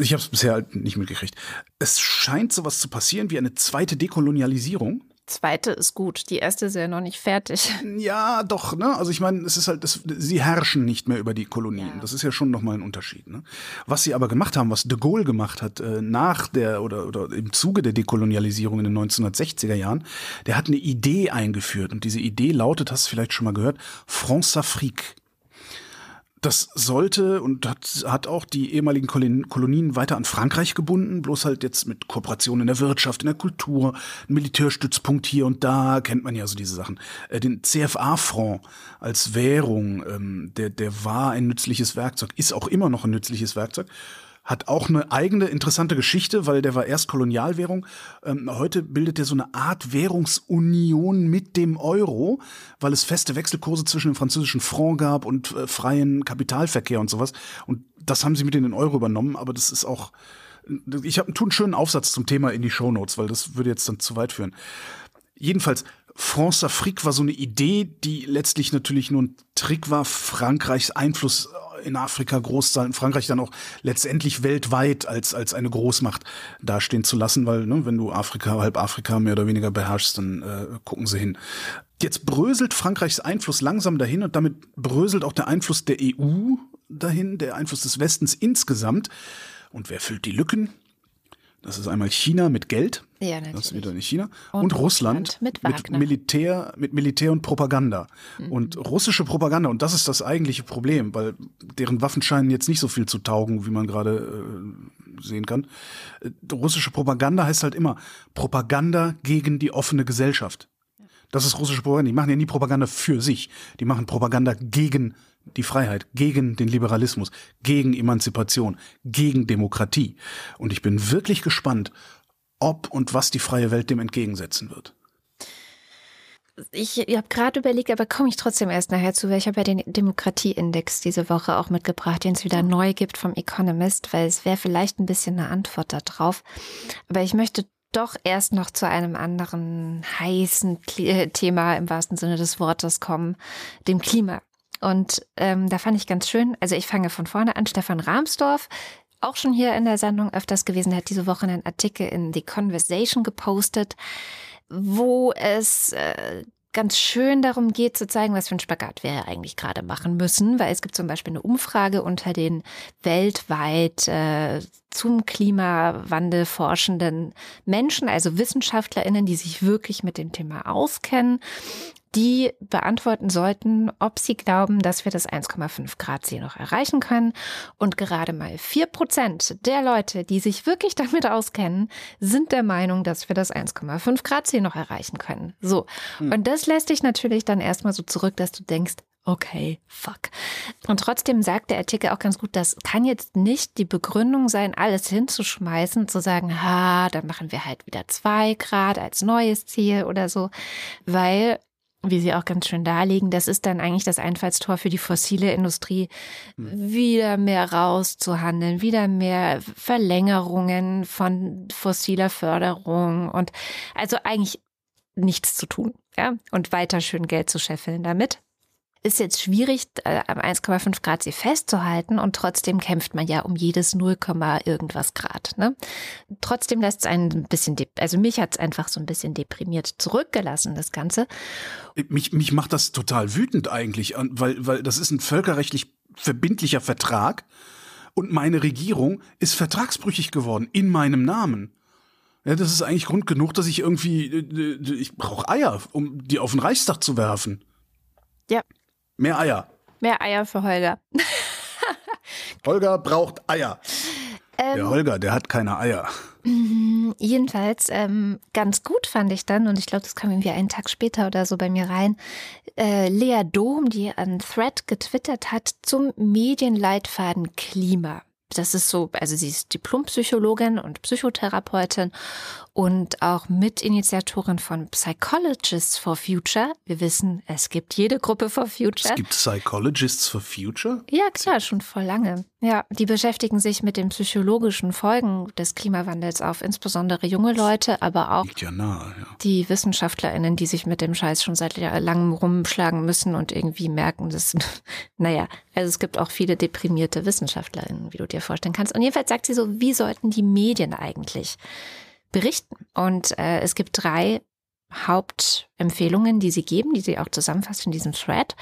ich habe es bisher halt nicht mitgekriegt. Es scheint sowas zu passieren wie eine zweite Dekolonialisierung zweite ist gut, die erste ist ja noch nicht fertig. <laughs> Ja, doch, ne? Also ich meine, es ist halt, das, sie herrschen nicht mehr über die Kolonien. Ja. Das ist ja schon nochmal ein Unterschied. Ne? Was sie aber gemacht haben, was de Gaulle gemacht hat, äh, nach der oder, oder im Zuge der Dekolonialisierung in den 1960er Jahren, der hat eine Idee eingeführt. Und diese Idee lautet, hast du vielleicht schon mal gehört, France Afrique. Das sollte und hat, hat auch die ehemaligen Kolonien weiter an Frankreich gebunden, bloß halt jetzt mit Kooperationen in der Wirtschaft, in der Kultur, Militärstützpunkt hier und da, kennt man ja so diese Sachen. Äh, den CFA-Franc als Währung, ähm, der, der war ein nützliches Werkzeug, ist auch immer noch ein nützliches Werkzeug hat auch eine eigene interessante Geschichte, weil der war erst Kolonialwährung. Ähm, heute bildet er so eine Art Währungsunion mit dem Euro, weil es feste Wechselkurse zwischen dem französischen Franc gab und äh, freien Kapitalverkehr und sowas. Und das haben sie mit in den Euro übernommen, aber das ist auch ich habe einen schönen Aufsatz zum Thema in die Show Notes, weil das würde jetzt dann zu weit führen. Jedenfalls, France Afrique war so eine Idee, die letztlich natürlich nur ein Trick war, Frankreichs Einfluss in Afrika groß Frankreich dann auch letztendlich weltweit als, als eine Großmacht dastehen zu lassen, weil ne, wenn du Afrika, halb Afrika mehr oder weniger beherrschst, dann äh, gucken sie hin. Jetzt bröselt Frankreichs Einfluss langsam dahin und damit bröselt auch der Einfluss der EU dahin, der Einfluss des Westens insgesamt. Und wer füllt die Lücken? Das ist einmal China mit Geld. Ja, natürlich. Das ist wieder nicht China. Und, und Russland, mit, mit, Militär, mit Militär und Propaganda. Mhm. Und russische Propaganda, und das ist das eigentliche Problem, weil deren Waffen scheinen jetzt nicht so viel zu taugen, wie man gerade äh, sehen kann. Äh, russische Propaganda heißt halt immer Propaganda gegen die offene Gesellschaft. Das ist russische Propaganda. Die machen ja nie Propaganda für sich. Die machen Propaganda gegen die Freiheit, gegen den Liberalismus, gegen Emanzipation, gegen Demokratie. Und ich bin wirklich gespannt, ob und was die freie Welt dem entgegensetzen wird. Ich, ich habe gerade überlegt, aber komme ich trotzdem erst nachher zu, weil ich habe ja den Demokratieindex diese Woche auch mitgebracht, den es wieder neu gibt vom Economist, weil es wäre vielleicht ein bisschen eine Antwort darauf. Aber ich möchte doch erst noch zu einem anderen heißen Thema im wahrsten Sinne des Wortes kommen, dem Klima. Und ähm, da fand ich ganz schön, also ich fange von vorne an, Stefan Rahmsdorf, auch schon hier in der Sendung öfters gewesen, hat diese Woche einen Artikel in The Conversation gepostet, wo es äh, ganz schön darum geht zu zeigen, was für ein Spagat wir eigentlich gerade machen müssen, weil es gibt zum Beispiel eine Umfrage unter den weltweit äh, zum Klimawandel forschenden Menschen, also Wissenschaftlerinnen, die sich wirklich mit dem Thema auskennen die beantworten sollten, ob sie glauben, dass wir das 1,5 Grad Ziel noch erreichen können. Und gerade mal vier Prozent der Leute, die sich wirklich <laughs> damit auskennen, sind der Meinung, dass wir das 1,5 Grad Ziel noch erreichen können. So. Hm. Und das lässt dich natürlich dann erstmal so zurück, dass du denkst, okay, fuck. Und trotzdem sagt der Artikel auch ganz gut, das kann jetzt nicht die Begründung sein, alles hinzuschmeißen, zu sagen, ha, dann machen wir halt wieder zwei Grad als neues Ziel oder so, weil wie Sie auch ganz schön darlegen, das ist dann eigentlich das Einfallstor für die fossile Industrie, mhm. wieder mehr rauszuhandeln, wieder mehr Verlängerungen von fossiler Förderung und also eigentlich nichts zu tun, ja, und weiter schön Geld zu scheffeln damit ist jetzt schwierig, äh, am 1,5 Grad sie festzuhalten und trotzdem kämpft man ja um jedes 0, irgendwas Grad. Ne? Trotzdem lässt es einen ein bisschen, also mich hat es einfach so ein bisschen deprimiert zurückgelassen, das Ganze. Mich, mich macht das total wütend eigentlich, weil, weil das ist ein völkerrechtlich verbindlicher Vertrag und meine Regierung ist vertragsbrüchig geworden in meinem Namen. Ja, das ist eigentlich Grund genug, dass ich irgendwie, äh, äh, ich brauche Eier, um die auf den Reichstag zu werfen. Ja, Mehr Eier. Mehr Eier für Holger. <laughs> Holger braucht Eier. Ähm, der Holger, der hat keine Eier. Mhm, jedenfalls ähm, ganz gut fand ich dann, und ich glaube, das kam irgendwie einen Tag später oder so bei mir rein, äh, Lea Dom, die an Thread getwittert hat zum Medienleitfaden Klima. Das ist so, also sie ist Diplompsychologin und Psychotherapeutin und auch Mitinitiatorin von Psychologists for Future. Wir wissen, es gibt jede Gruppe for Future. Es gibt Psychologists for Future? Ja, klar, schon vor lange. Ja, die beschäftigen sich mit den psychologischen Folgen des Klimawandels auf insbesondere junge Leute, aber auch ja nahe, ja. die WissenschaftlerInnen, die sich mit dem Scheiß schon seit langem rumschlagen müssen und irgendwie merken, dass, <laughs> naja, also es gibt auch viele deprimierte WissenschaftlerInnen, wie du dir vorstellen kannst. Und jedenfalls sagt sie so, wie sollten die Medien eigentlich berichten. Und äh, es gibt drei Hauptempfehlungen, die sie geben, die sie auch zusammenfasst in diesem Thread.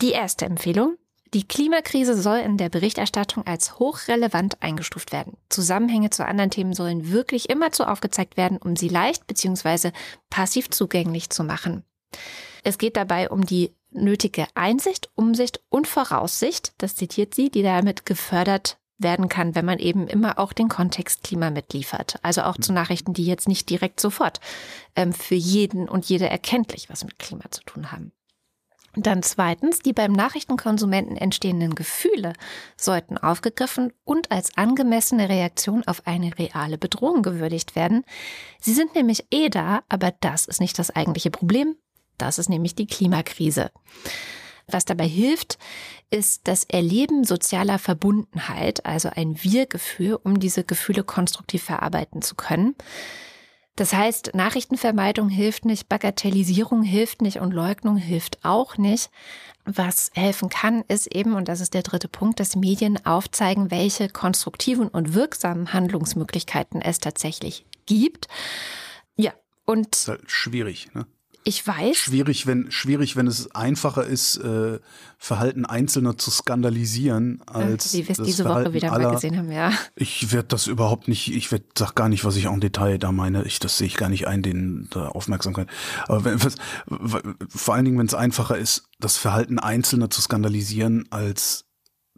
Die erste Empfehlung. Die Klimakrise soll in der Berichterstattung als hochrelevant eingestuft werden. Zusammenhänge zu anderen Themen sollen wirklich immer zu aufgezeigt werden, um sie leicht bzw. passiv zugänglich zu machen. Es geht dabei um die nötige Einsicht, Umsicht und Voraussicht, das zitiert sie, die damit gefördert werden kann, wenn man eben immer auch den Kontext Klima mitliefert. Also auch zu Nachrichten, die jetzt nicht direkt sofort ähm, für jeden und jede erkenntlich was mit Klima zu tun haben. Und dann zweitens, die beim Nachrichtenkonsumenten entstehenden Gefühle sollten aufgegriffen und als angemessene Reaktion auf eine reale Bedrohung gewürdigt werden. Sie sind nämlich eh da, aber das ist nicht das eigentliche Problem. Das ist nämlich die Klimakrise. Was dabei hilft, ist das Erleben sozialer Verbundenheit, also ein Wir-Gefühl, um diese Gefühle konstruktiv verarbeiten zu können. Das heißt, Nachrichtenvermeidung hilft nicht, Bagatellisierung hilft nicht und Leugnung hilft auch nicht. Was helfen kann, ist eben, und das ist der dritte Punkt, dass Medien aufzeigen, welche konstruktiven und wirksamen Handlungsmöglichkeiten es tatsächlich gibt. Ja, und. Halt schwierig, ne? Ich weiß. Schwierig, wenn, schwierig, wenn es einfacher ist, äh, Verhalten Einzelner zu skandalisieren, als. Wie wir es diese Verhalten Woche wieder aller. mal gesehen haben, ja. Ich werde das überhaupt nicht, ich werd, sag gar nicht, was ich en Detail da meine. Ich, das sehe ich gar nicht ein, den da Aufmerksamkeit. Aber wenn, was, vor allen Dingen, wenn es einfacher ist, das Verhalten Einzelner zu skandalisieren, als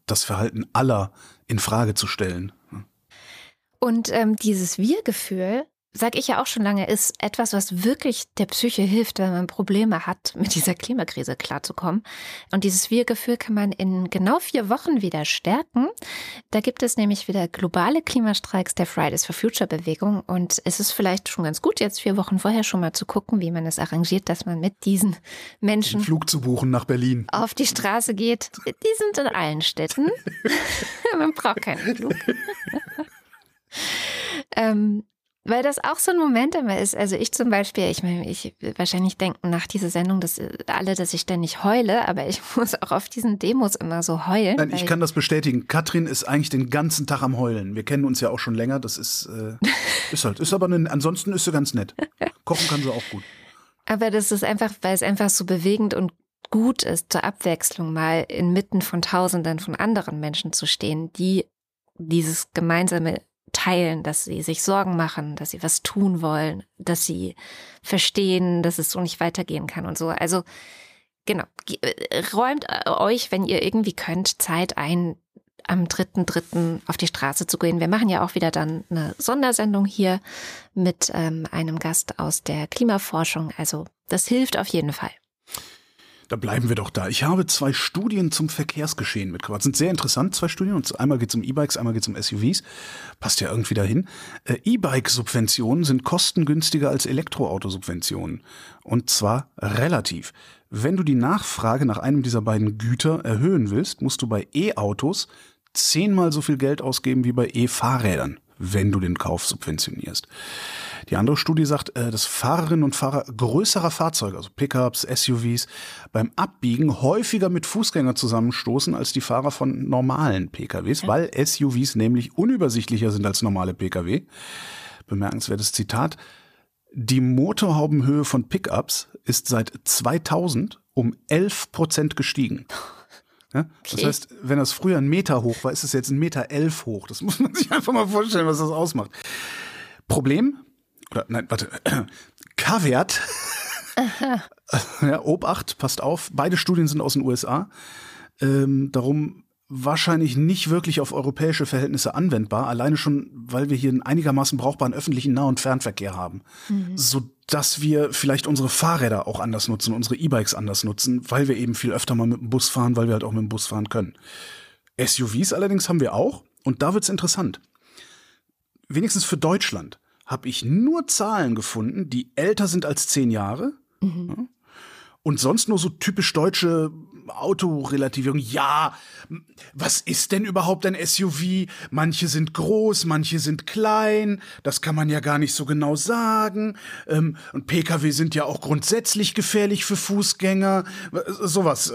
das Verhalten aller in Frage zu stellen. Und ähm, dieses Wir-Gefühl, sag ich ja auch schon lange, ist etwas, was wirklich der Psyche hilft, wenn man Probleme hat, mit dieser Klimakrise klarzukommen. Und dieses Wir-Gefühl kann man in genau vier Wochen wieder stärken. Da gibt es nämlich wieder globale Klimastreiks der Fridays for Future Bewegung. Und es ist vielleicht schon ganz gut, jetzt vier Wochen vorher schon mal zu gucken, wie man es arrangiert, dass man mit diesen Menschen Den Flug zu buchen nach Berlin auf die Straße geht. Die sind in allen Städten. <laughs> man braucht keinen Flug. <laughs> ähm, Weil das auch so ein Moment immer ist. Also ich zum Beispiel, ich meine, ich wahrscheinlich denken nach dieser Sendung, dass alle, dass ich ständig heule, aber ich <laughs> muss auch auf diesen Demos immer so heulen. Nein, ich kann das bestätigen. Katrin ist eigentlich den ganzen Tag am Heulen. Wir kennen uns ja auch schon länger. Das ist, äh, <laughs> ist halt, ist aber eine, ansonsten ist sie ganz nett. Kochen kann sie auch gut. Aber das ist einfach, weil es einfach so bewegend und gut ist, zur Abwechslung mal inmitten von Tausenden von anderen Menschen zu stehen, die dieses gemeinsame teilen, dass sie sich Sorgen machen, dass sie was tun wollen, dass sie verstehen, dass es so nicht weitergehen kann und so. Also genau, äh, räumt äh, euch, wenn ihr irgendwie könnt, Zeit ein, am 3.3. auf die Straße zu gehen. Wir machen ja auch wieder dann eine Sondersendung hier mit ähm, einem Gast aus der Klimaforschung. Also das hilft auf jeden Fall. Da bleiben wir doch da. Ich habe zwei Studien zum Verkehrsgeschehen mitgebracht. Sind sehr interessant, zwei Studien. Und einmal geht es um E-Bikes, einmal geht es um SUVs. Passt ja irgendwie dahin. Äh, E-Bike-Subventionen sind kostengünstiger als Elektroautosubventionen. Und zwar relativ. Wenn du die Nachfrage nach einem dieser beiden Güter erhöhen willst, musst du bei E-Autos zehnmal so viel Geld ausgeben wie bei E-Fahrrädern, wenn du den Kauf subventionierst. Die andere Studie sagt, äh, dass Fahrerinnen und Fahrer größerer Fahrzeuge, also Pickups, SUVs, beim Abbiegen häufiger mit Fußgänger zusammenstoßen als die Fahrer von normalen PKWs, weil SUVs nämlich unübersichtlicher sind als normale PKW. Bemerkenswertes Zitat. Die Motorhaubenhöhe von Pickups ist seit 2000 um 11 Prozent gestiegen. Ja? Das Okay. heißt, wenn das früher ein Meter hoch war, ist es jetzt ein Meter elf hoch. Das <laughs> muss man sich einfach mal vorstellen, was das ausmacht. Problem, oder nein, warte, <clears throat> K-Wert, <laughs> <laughs> ja, Obacht, passt auf, beide Studien sind aus den USA, ähm, darum wahrscheinlich nicht wirklich auf europäische Verhältnisse anwendbar, alleine schon, weil wir hier einen einigermaßen brauchbaren öffentlichen Nah- und Fernverkehr haben, so dass wir vielleicht unsere Fahrräder auch anders nutzen, unsere E-Bikes anders nutzen, weil wir eben viel öfter mal mit dem Bus fahren, weil wir halt auch mit dem Bus fahren können. SUVs allerdings haben wir auch und da wird's interessant. Wenigstens für Deutschland habe ich nur Zahlen gefunden, die älter sind als zehn Jahre. Ja. Und sonst nur so typisch deutsche Autorelativierung. Ja, was ist denn überhaupt ein SUV? Manche sind groß, manche sind klein. Das kann man ja gar nicht so genau sagen. Ähm, und Pkw sind ja auch grundsätzlich gefährlich für Fußgänger. Sowas.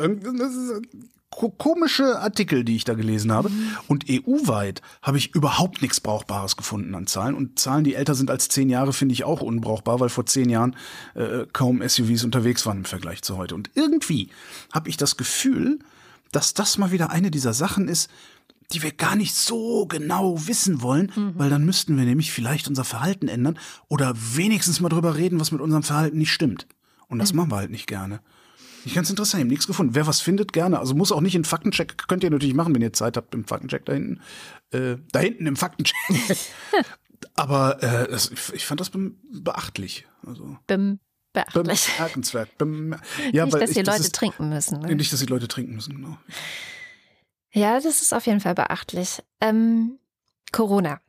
Komische Artikel, die ich da gelesen habe. Und EU-weit habe ich überhaupt nichts Brauchbares gefunden an Zahlen. Und Zahlen, die älter sind als zehn Jahre, finde ich auch unbrauchbar, weil vor zehn Jahren äh, kaum SUVs unterwegs waren im Vergleich zu heute. Und irgendwie habe ich das Gefühl, dass das mal wieder eine dieser Sachen ist, die wir gar nicht so genau wissen wollen, weil dann müssten wir nämlich vielleicht unser Verhalten ändern oder wenigstens mal drüber reden, was mit unserem Verhalten nicht stimmt. Und das machen wir halt nicht gerne. Nicht ganz interessant, ich habe nichts gefunden. Wer was findet, gerne. Also muss auch nicht in Faktencheck, könnt ihr natürlich machen, wenn ihr Zeit habt im Faktencheck da hinten. Äh, da hinten im Faktencheck. <laughs> Aber äh, das, ich fand das be beachtlich. Also beachtlich. bemerkenswert. Bem <laughs> ja, nicht, dass ich, die das Leute ist, trinken müssen. Ne? Nicht, dass die Leute trinken müssen, genau. Ja, das ist auf jeden Fall beachtlich. Ähm, Corona.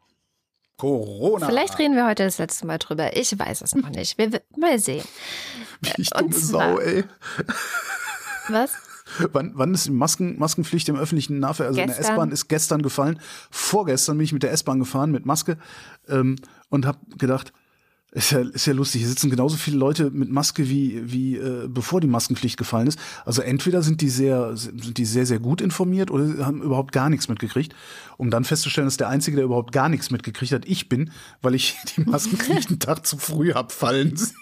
Corona. Vielleicht reden wir heute das letzte Mal drüber. Ich weiß es noch nicht. Wir, mal sehen. Ich dumme zwar- Sau, ey. Was? Wann, wann ist die Masken, Maskenpflicht im öffentlichen Nahverkehr? Also in der Gestern. S-Bahn ist gestern gefallen. Vorgestern bin ich mit der S-Bahn gefahren mit Maske ähm, und habe gedacht, ist ja, ist ja lustig, hier sitzen genauso viele Leute mit Maske wie, wie äh, bevor die Maskenpflicht gefallen ist. Also entweder sind die sehr, sind die sehr, sehr gut informiert oder haben überhaupt gar nichts mitgekriegt, um dann festzustellen, dass der Einzige, der überhaupt gar nichts mitgekriegt hat, ich bin, weil ich <laughs> die Maskenpflicht einen Tag zu früh hab fallen sehen.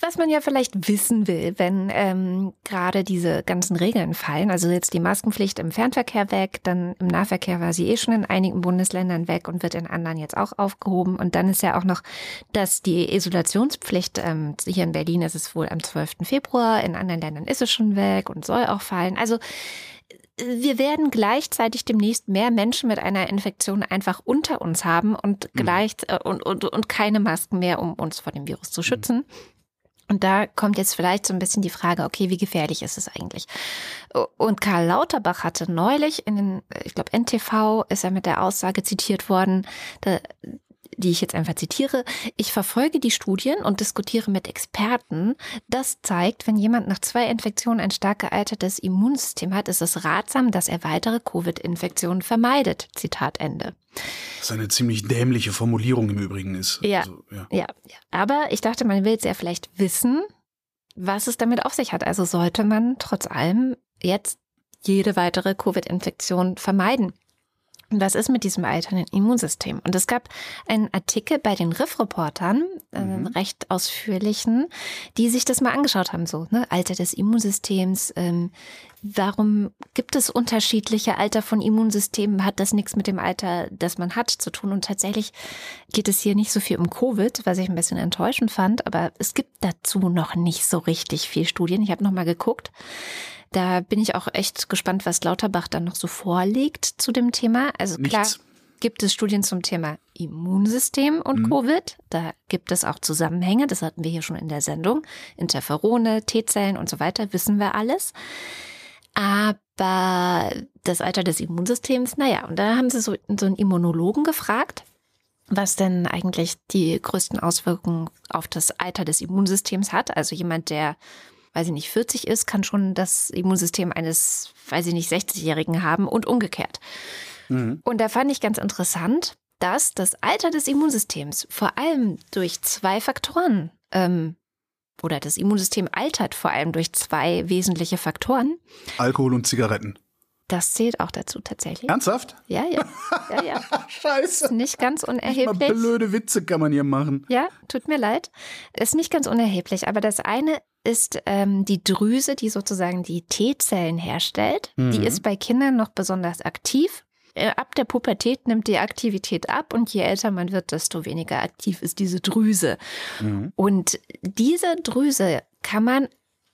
Was man ja vielleicht wissen will, wenn ähm, gerade diese ganzen Regeln fallen, also jetzt die Maskenpflicht im Fernverkehr weg, dann im Nahverkehr war sie eh schon in einigen Bundesländern weg und wird in anderen jetzt auch aufgehoben. Und dann ist ja auch noch, dass die Isolationspflicht, ähm, hier in Berlin ist es wohl am 12. Februar, in anderen Ländern ist es schon weg und soll auch fallen. Also wir werden gleichzeitig demnächst mehr Menschen mit einer Infektion einfach unter uns haben und gleich äh, und, und, und keine Masken mehr, um uns vor dem Virus zu schützen. Und da kommt jetzt vielleicht so ein bisschen die Frage, okay, wie gefährlich ist es eigentlich? Und Karl Lauterbach hatte neulich in den, ich glaube, NTV ist er mit der Aussage zitiert worden, die ich jetzt einfach zitiere, ich verfolge die Studien und diskutiere mit Experten. Das zeigt, wenn jemand nach zwei Infektionen ein stark gealtertes Immunsystem hat, ist es ratsam, dass er weitere Covid-Infektionen vermeidet. Zitat Ende. Was eine ziemlich dämliche Formulierung im Übrigen ist. Ja, also, ja. ja. Aber ich dachte, man will es ja vielleicht wissen, was es damit auf sich hat. Also sollte man trotz allem jetzt jede weitere Covid-Infektion vermeiden. Was ist mit diesem alternden Immunsystem? Und es gab einen Artikel bei den Riff-Reportern, äh, mhm. recht ausführlichen, die sich das mal angeschaut haben, so, ne? Alter des Immunsystems, ähm, warum gibt es unterschiedliche Alter von Immunsystemen? Hat das nichts mit dem Alter, das man hat, zu tun? Und tatsächlich geht es hier nicht so viel um Covid, was ich ein bisschen enttäuschend fand, aber es gibt dazu noch nicht so richtig viel Studien. Ich habe noch mal geguckt. Da bin ich auch echt gespannt, was Lauterbach dann noch so vorlegt zu dem Thema. Also klar. Nichts gibt es Studien zum Thema Immunsystem und mhm. Covid. Da gibt es auch Zusammenhänge, das hatten wir hier schon in der Sendung. Interferone, T-Zellen und so weiter, wissen wir alles. Aber das Alter des Immunsystems, naja, und da haben sie so, so einen Immunologen gefragt, was denn eigentlich die größten Auswirkungen auf das Alter des Immunsystems hat. Also jemand, der weiß ich nicht, 40 ist, kann schon das Immunsystem eines, weiß ich nicht, 60-Jährigen haben und umgekehrt. Mhm. Und da fand ich ganz interessant, dass das Alter des Immunsystems vor allem durch zwei Faktoren ähm, oder das Immunsystem altert vor allem durch zwei wesentliche Faktoren. Alkohol und Zigaretten. Das zählt auch dazu tatsächlich. Ernsthaft? Ja, ja. <laughs> ja, ja. Scheiße. Ist nicht ganz unerheblich. Nicht mal blöde Witze kann man hier machen. Ja, tut mir leid. Ist nicht ganz unerheblich. Aber das eine ist ähm, die Drüse, die sozusagen die T-Zellen herstellt. Mhm. Die ist bei Kindern noch besonders aktiv. Äh, ab der Pubertät nimmt die Aktivität ab und je älter man wird, desto weniger aktiv ist diese Drüse. Mhm. Und diese Drüse kann man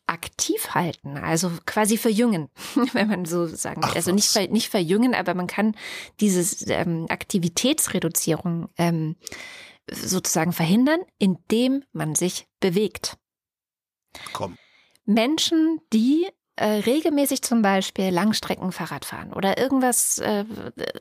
aktiv halten, also quasi verjüngen, <laughs> wenn man so sagen will. also nicht, nicht verjüngen, aber man kann diese ähm, Aktivitätsreduzierung ähm, sozusagen verhindern, indem man sich bewegt. Komm. Menschen, die äh, regelmäßig zum Beispiel Langstreckenfahrrad fahren oder irgendwas, äh,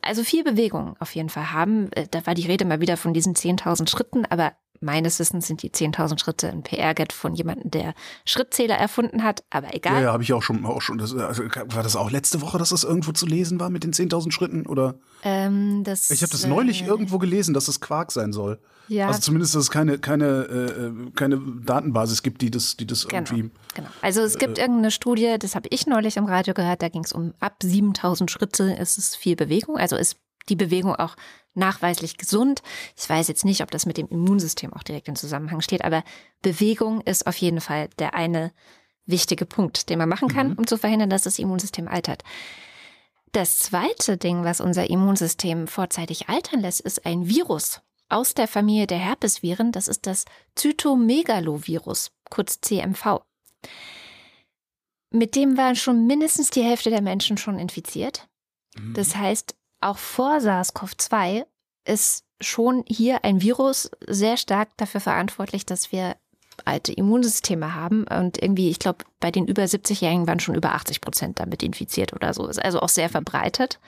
also viel Bewegung auf jeden Fall haben. Äh, da war die Rede mal wieder von diesen 10.000 Schritten, aber meines Wissens sind die 10.000 Schritte ein PR-Get von jemandem, der Schrittzähler erfunden hat, aber egal. Ja, ja habe ich auch schon, auch schon das, also, war das auch letzte Woche, dass das irgendwo zu lesen war mit den 10.000 Schritten oder? Ähm, das, ich habe das neulich äh, irgendwo gelesen, dass es Quark sein soll. Ja. Also zumindest, dass es keine, keine, äh, keine Datenbasis gibt, die das, die das genau, irgendwie. Genau. Also es gibt äh, irgendeine Studie, das habe ich neulich im Radio gehört, da ging es um ab 7000 Schritte ist es viel Bewegung, also ist die Bewegung auch nachweislich gesund. Ich weiß jetzt nicht, ob das mit dem Immunsystem auch direkt in Zusammenhang steht, aber Bewegung ist auf jeden Fall der eine wichtige Punkt, den man machen kann, mhm. um zu verhindern, dass das Immunsystem altert. Das zweite Ding, was unser Immunsystem vorzeitig altern lässt, ist ein Virus aus der Familie der Herpesviren. Das ist das Zytomegalovirus, kurz CMV. Mit dem waren schon mindestens die Hälfte der Menschen schon infiziert. Mhm. Das heißt, auch vor SARS-CoV-2 ist schon hier ein Virus sehr stark dafür verantwortlich, dass wir alte Immunsysteme haben. Und irgendwie, ich glaube, bei den über 70-Jährigen waren schon über 80 Prozent damit infiziert oder so. Ist also auch sehr verbreitet.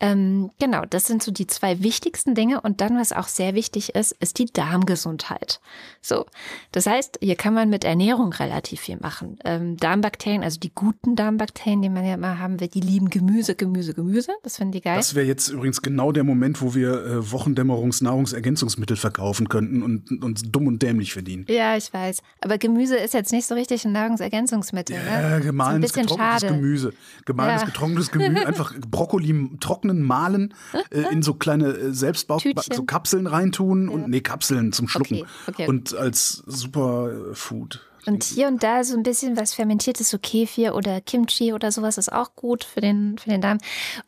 Ähm, genau, das sind so die zwei wichtigsten Dinge. Und dann, was auch sehr wichtig ist, ist die Darmgesundheit. So, das heißt, hier kann man mit Ernährung relativ viel machen. Ähm, Darmbakterien, also die guten Darmbakterien, die man ja immer haben will, die lieben Gemüse, Gemüse, Gemüse. Das finden die geil. Das wäre jetzt übrigens genau der Moment, wo wir äh, Wochendämmerungsnahrungsergänzungsmittel verkaufen könnten und uns dumm und dämlich verdienen. Ja, ich weiß. Aber Gemüse ist jetzt nicht so richtig ein Nahrungsergänzungsmittel. Ja, ne? gemahlenes getrocknetes schade. Gemüse. Gemahlenes ja. getrocknetes Gemüse. <laughs> Einfach Brokkoli trocken trocknen, mahlen, <laughs> äh, in so kleine äh, Selbstbau, Tütchen. so Kapseln reintun und nee, Kapseln zum Schlucken. Okay, okay. Und als Superfood. Und hier und da so ein bisschen was fermentiertes, so Kefir oder Kimchi oder sowas ist auch gut für den, für den Darm.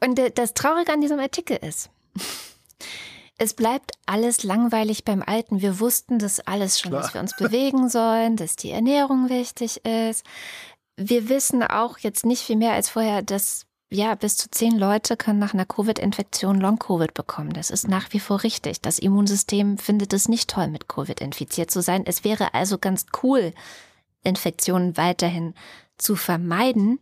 Und äh, das Traurige an diesem Artikel ist, <laughs> es bleibt alles langweilig beim Alten. Wir wussten das alles schon, Klar. dass wir uns bewegen sollen, dass die Ernährung wichtig ist. Wir wissen auch jetzt nicht viel mehr als vorher, dass ja, bis zu zehn Leute können nach einer Covid-Infektion Long-Covid bekommen. Das ist nach wie vor richtig. Das Immunsystem findet es nicht toll, mit Covid infiziert zu sein. Es wäre also ganz cool, Infektionen weiterhin zu vermeiden.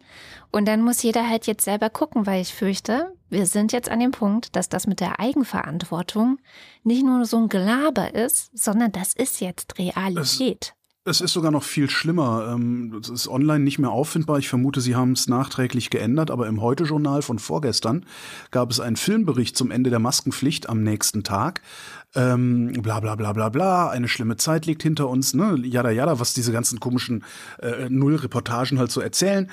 Und dann muss jeder halt jetzt selber gucken, weil ich fürchte, wir sind jetzt an dem Punkt, dass das mit der Eigenverantwortung nicht nur so ein Gelaber ist, sondern das ist jetzt Realität. Es ist sogar noch viel schlimmer. Ähm, es ist online nicht mehr auffindbar. Ich vermute, Sie haben es nachträglich geändert, aber im Heute-Journal von vorgestern gab es einen Filmbericht zum Ende der Maskenpflicht am nächsten Tag. Ähm, bla bla bla bla bla, eine schlimme Zeit liegt hinter uns, ne? Jada jada, was diese ganzen komischen äh, Null-Reportagen halt so erzählen.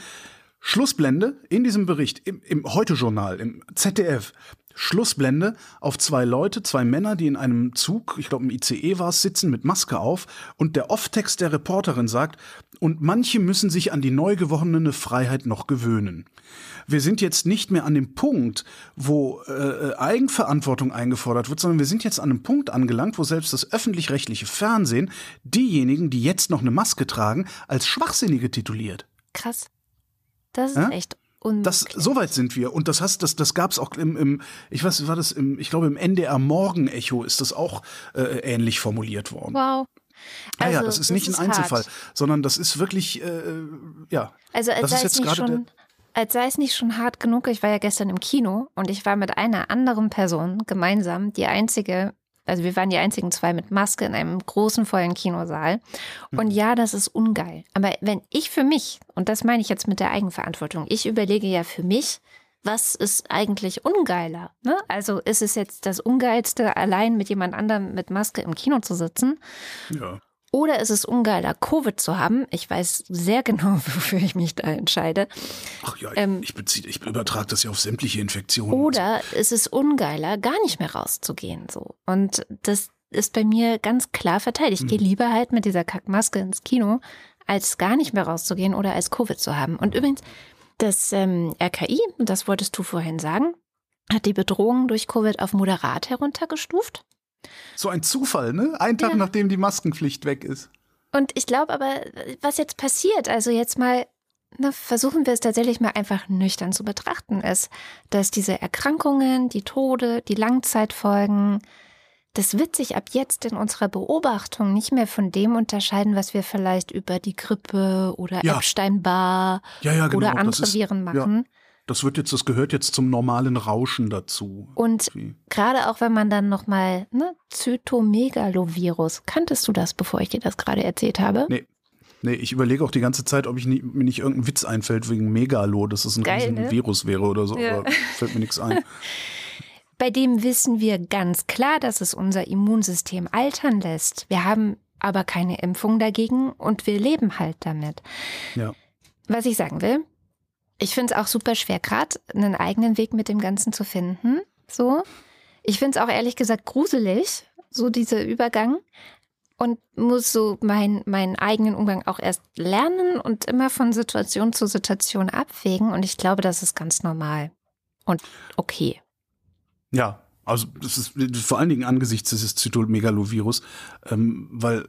Schlussblende in diesem Bericht, im, im Heute-Journal, im ZDF, Schlussblende auf zwei Leute, zwei Männer, die in einem Zug, ich glaube im ICE war es, sitzen mit Maske auf und der Off-Text der Reporterin sagt, und manche müssen sich an die neu gewonnene Freiheit noch gewöhnen. Wir sind jetzt nicht mehr an dem Punkt, wo äh, Eigenverantwortung eingefordert wird, sondern wir sind jetzt an einem Punkt angelangt, wo selbst das öffentlich-rechtliche Fernsehen diejenigen, die jetzt noch eine Maske tragen, als Schwachsinnige tituliert. Krass. Das ist ja? echt das, so weit sind wir. Und das hast, das, das gab es auch im, im, ich weiß, war das im, ich glaube, im NDR Morgen-Echo ist das auch äh, ähnlich formuliert worden. Wow. Also, ja, ja, das ist das nicht ist ein Einzelfall, hart. sondern das ist wirklich, äh, ja. Also als sei, es nicht schon, als sei es nicht schon hart genug, ich war ja gestern im Kino und ich war mit einer anderen Person gemeinsam die einzige also wir waren die einzigen zwei mit Maske in einem großen, vollen Kinosaal. Und mhm. ja, das ist ungeil. Aber wenn ich für mich, und das meine ich jetzt mit der Eigenverantwortung, ich überlege ja für mich, was ist eigentlich ungeiler? Ne? Also ist es jetzt das Ungeilste, allein mit jemand anderem mit Maske im Kino zu sitzen? Ja. Oder ist es ungeiler, Covid zu haben? Ich weiß sehr genau, <laughs> wofür ich mich da entscheide. Ach ja, ähm, ich, beziehe, ich übertrage das ja auf sämtliche Infektionen. Oder so. ist es ungeiler, gar nicht mehr rauszugehen so? Und das ist bei mir ganz klar verteilt. Ich hm. gehe lieber halt mit dieser Kackmaske ins Kino, als gar nicht mehr rauszugehen oder als Covid zu haben. Und übrigens, das ähm, RKI, das wolltest du vorhin sagen, hat die Bedrohung durch Covid auf moderat heruntergestuft. So ein Zufall, ne? Ein Tag ja. nachdem die Maskenpflicht weg ist. Und ich glaube aber, was jetzt passiert, also jetzt mal na, versuchen wir es tatsächlich mal einfach nüchtern zu betrachten, ist, dass diese Erkrankungen, die Tode, die Langzeitfolgen, das wird sich ab jetzt in unserer Beobachtung nicht mehr von dem unterscheiden, was wir vielleicht über die Grippe oder ja. Epstein-Barr ja, ja, genau. oder andere ist, Viren machen. Das wird jetzt, das gehört jetzt zum normalen Rauschen dazu. Und gerade auch wenn man dann nochmal, ne, Zytomegalovirus, kanntest du das, bevor ich dir das gerade erzählt habe? Nee. Nee, ich überlege auch die ganze Zeit, ob ich nie, mir nicht irgendein Witz einfällt wegen Megalo, dass es ein Geil, ne? Virus wäre oder so, ja. aber fällt mir nichts ein. <laughs> Bei dem wissen wir ganz klar, dass es unser Immunsystem altern lässt. Wir haben aber keine Impfung dagegen und wir leben halt damit. Ja. Was ich sagen will, ich finde es auch super schwer, gerade einen eigenen Weg mit dem Ganzen zu finden. So. Ich finde es auch ehrlich gesagt gruselig, so dieser Übergang. Und muss so mein, meinen eigenen Umgang auch erst lernen und immer von Situation zu Situation abwägen. Und ich glaube, das ist ganz normal und okay. Ja, also das ist vor allen Dingen angesichts dieses Zytomegalovirus, ähm, weil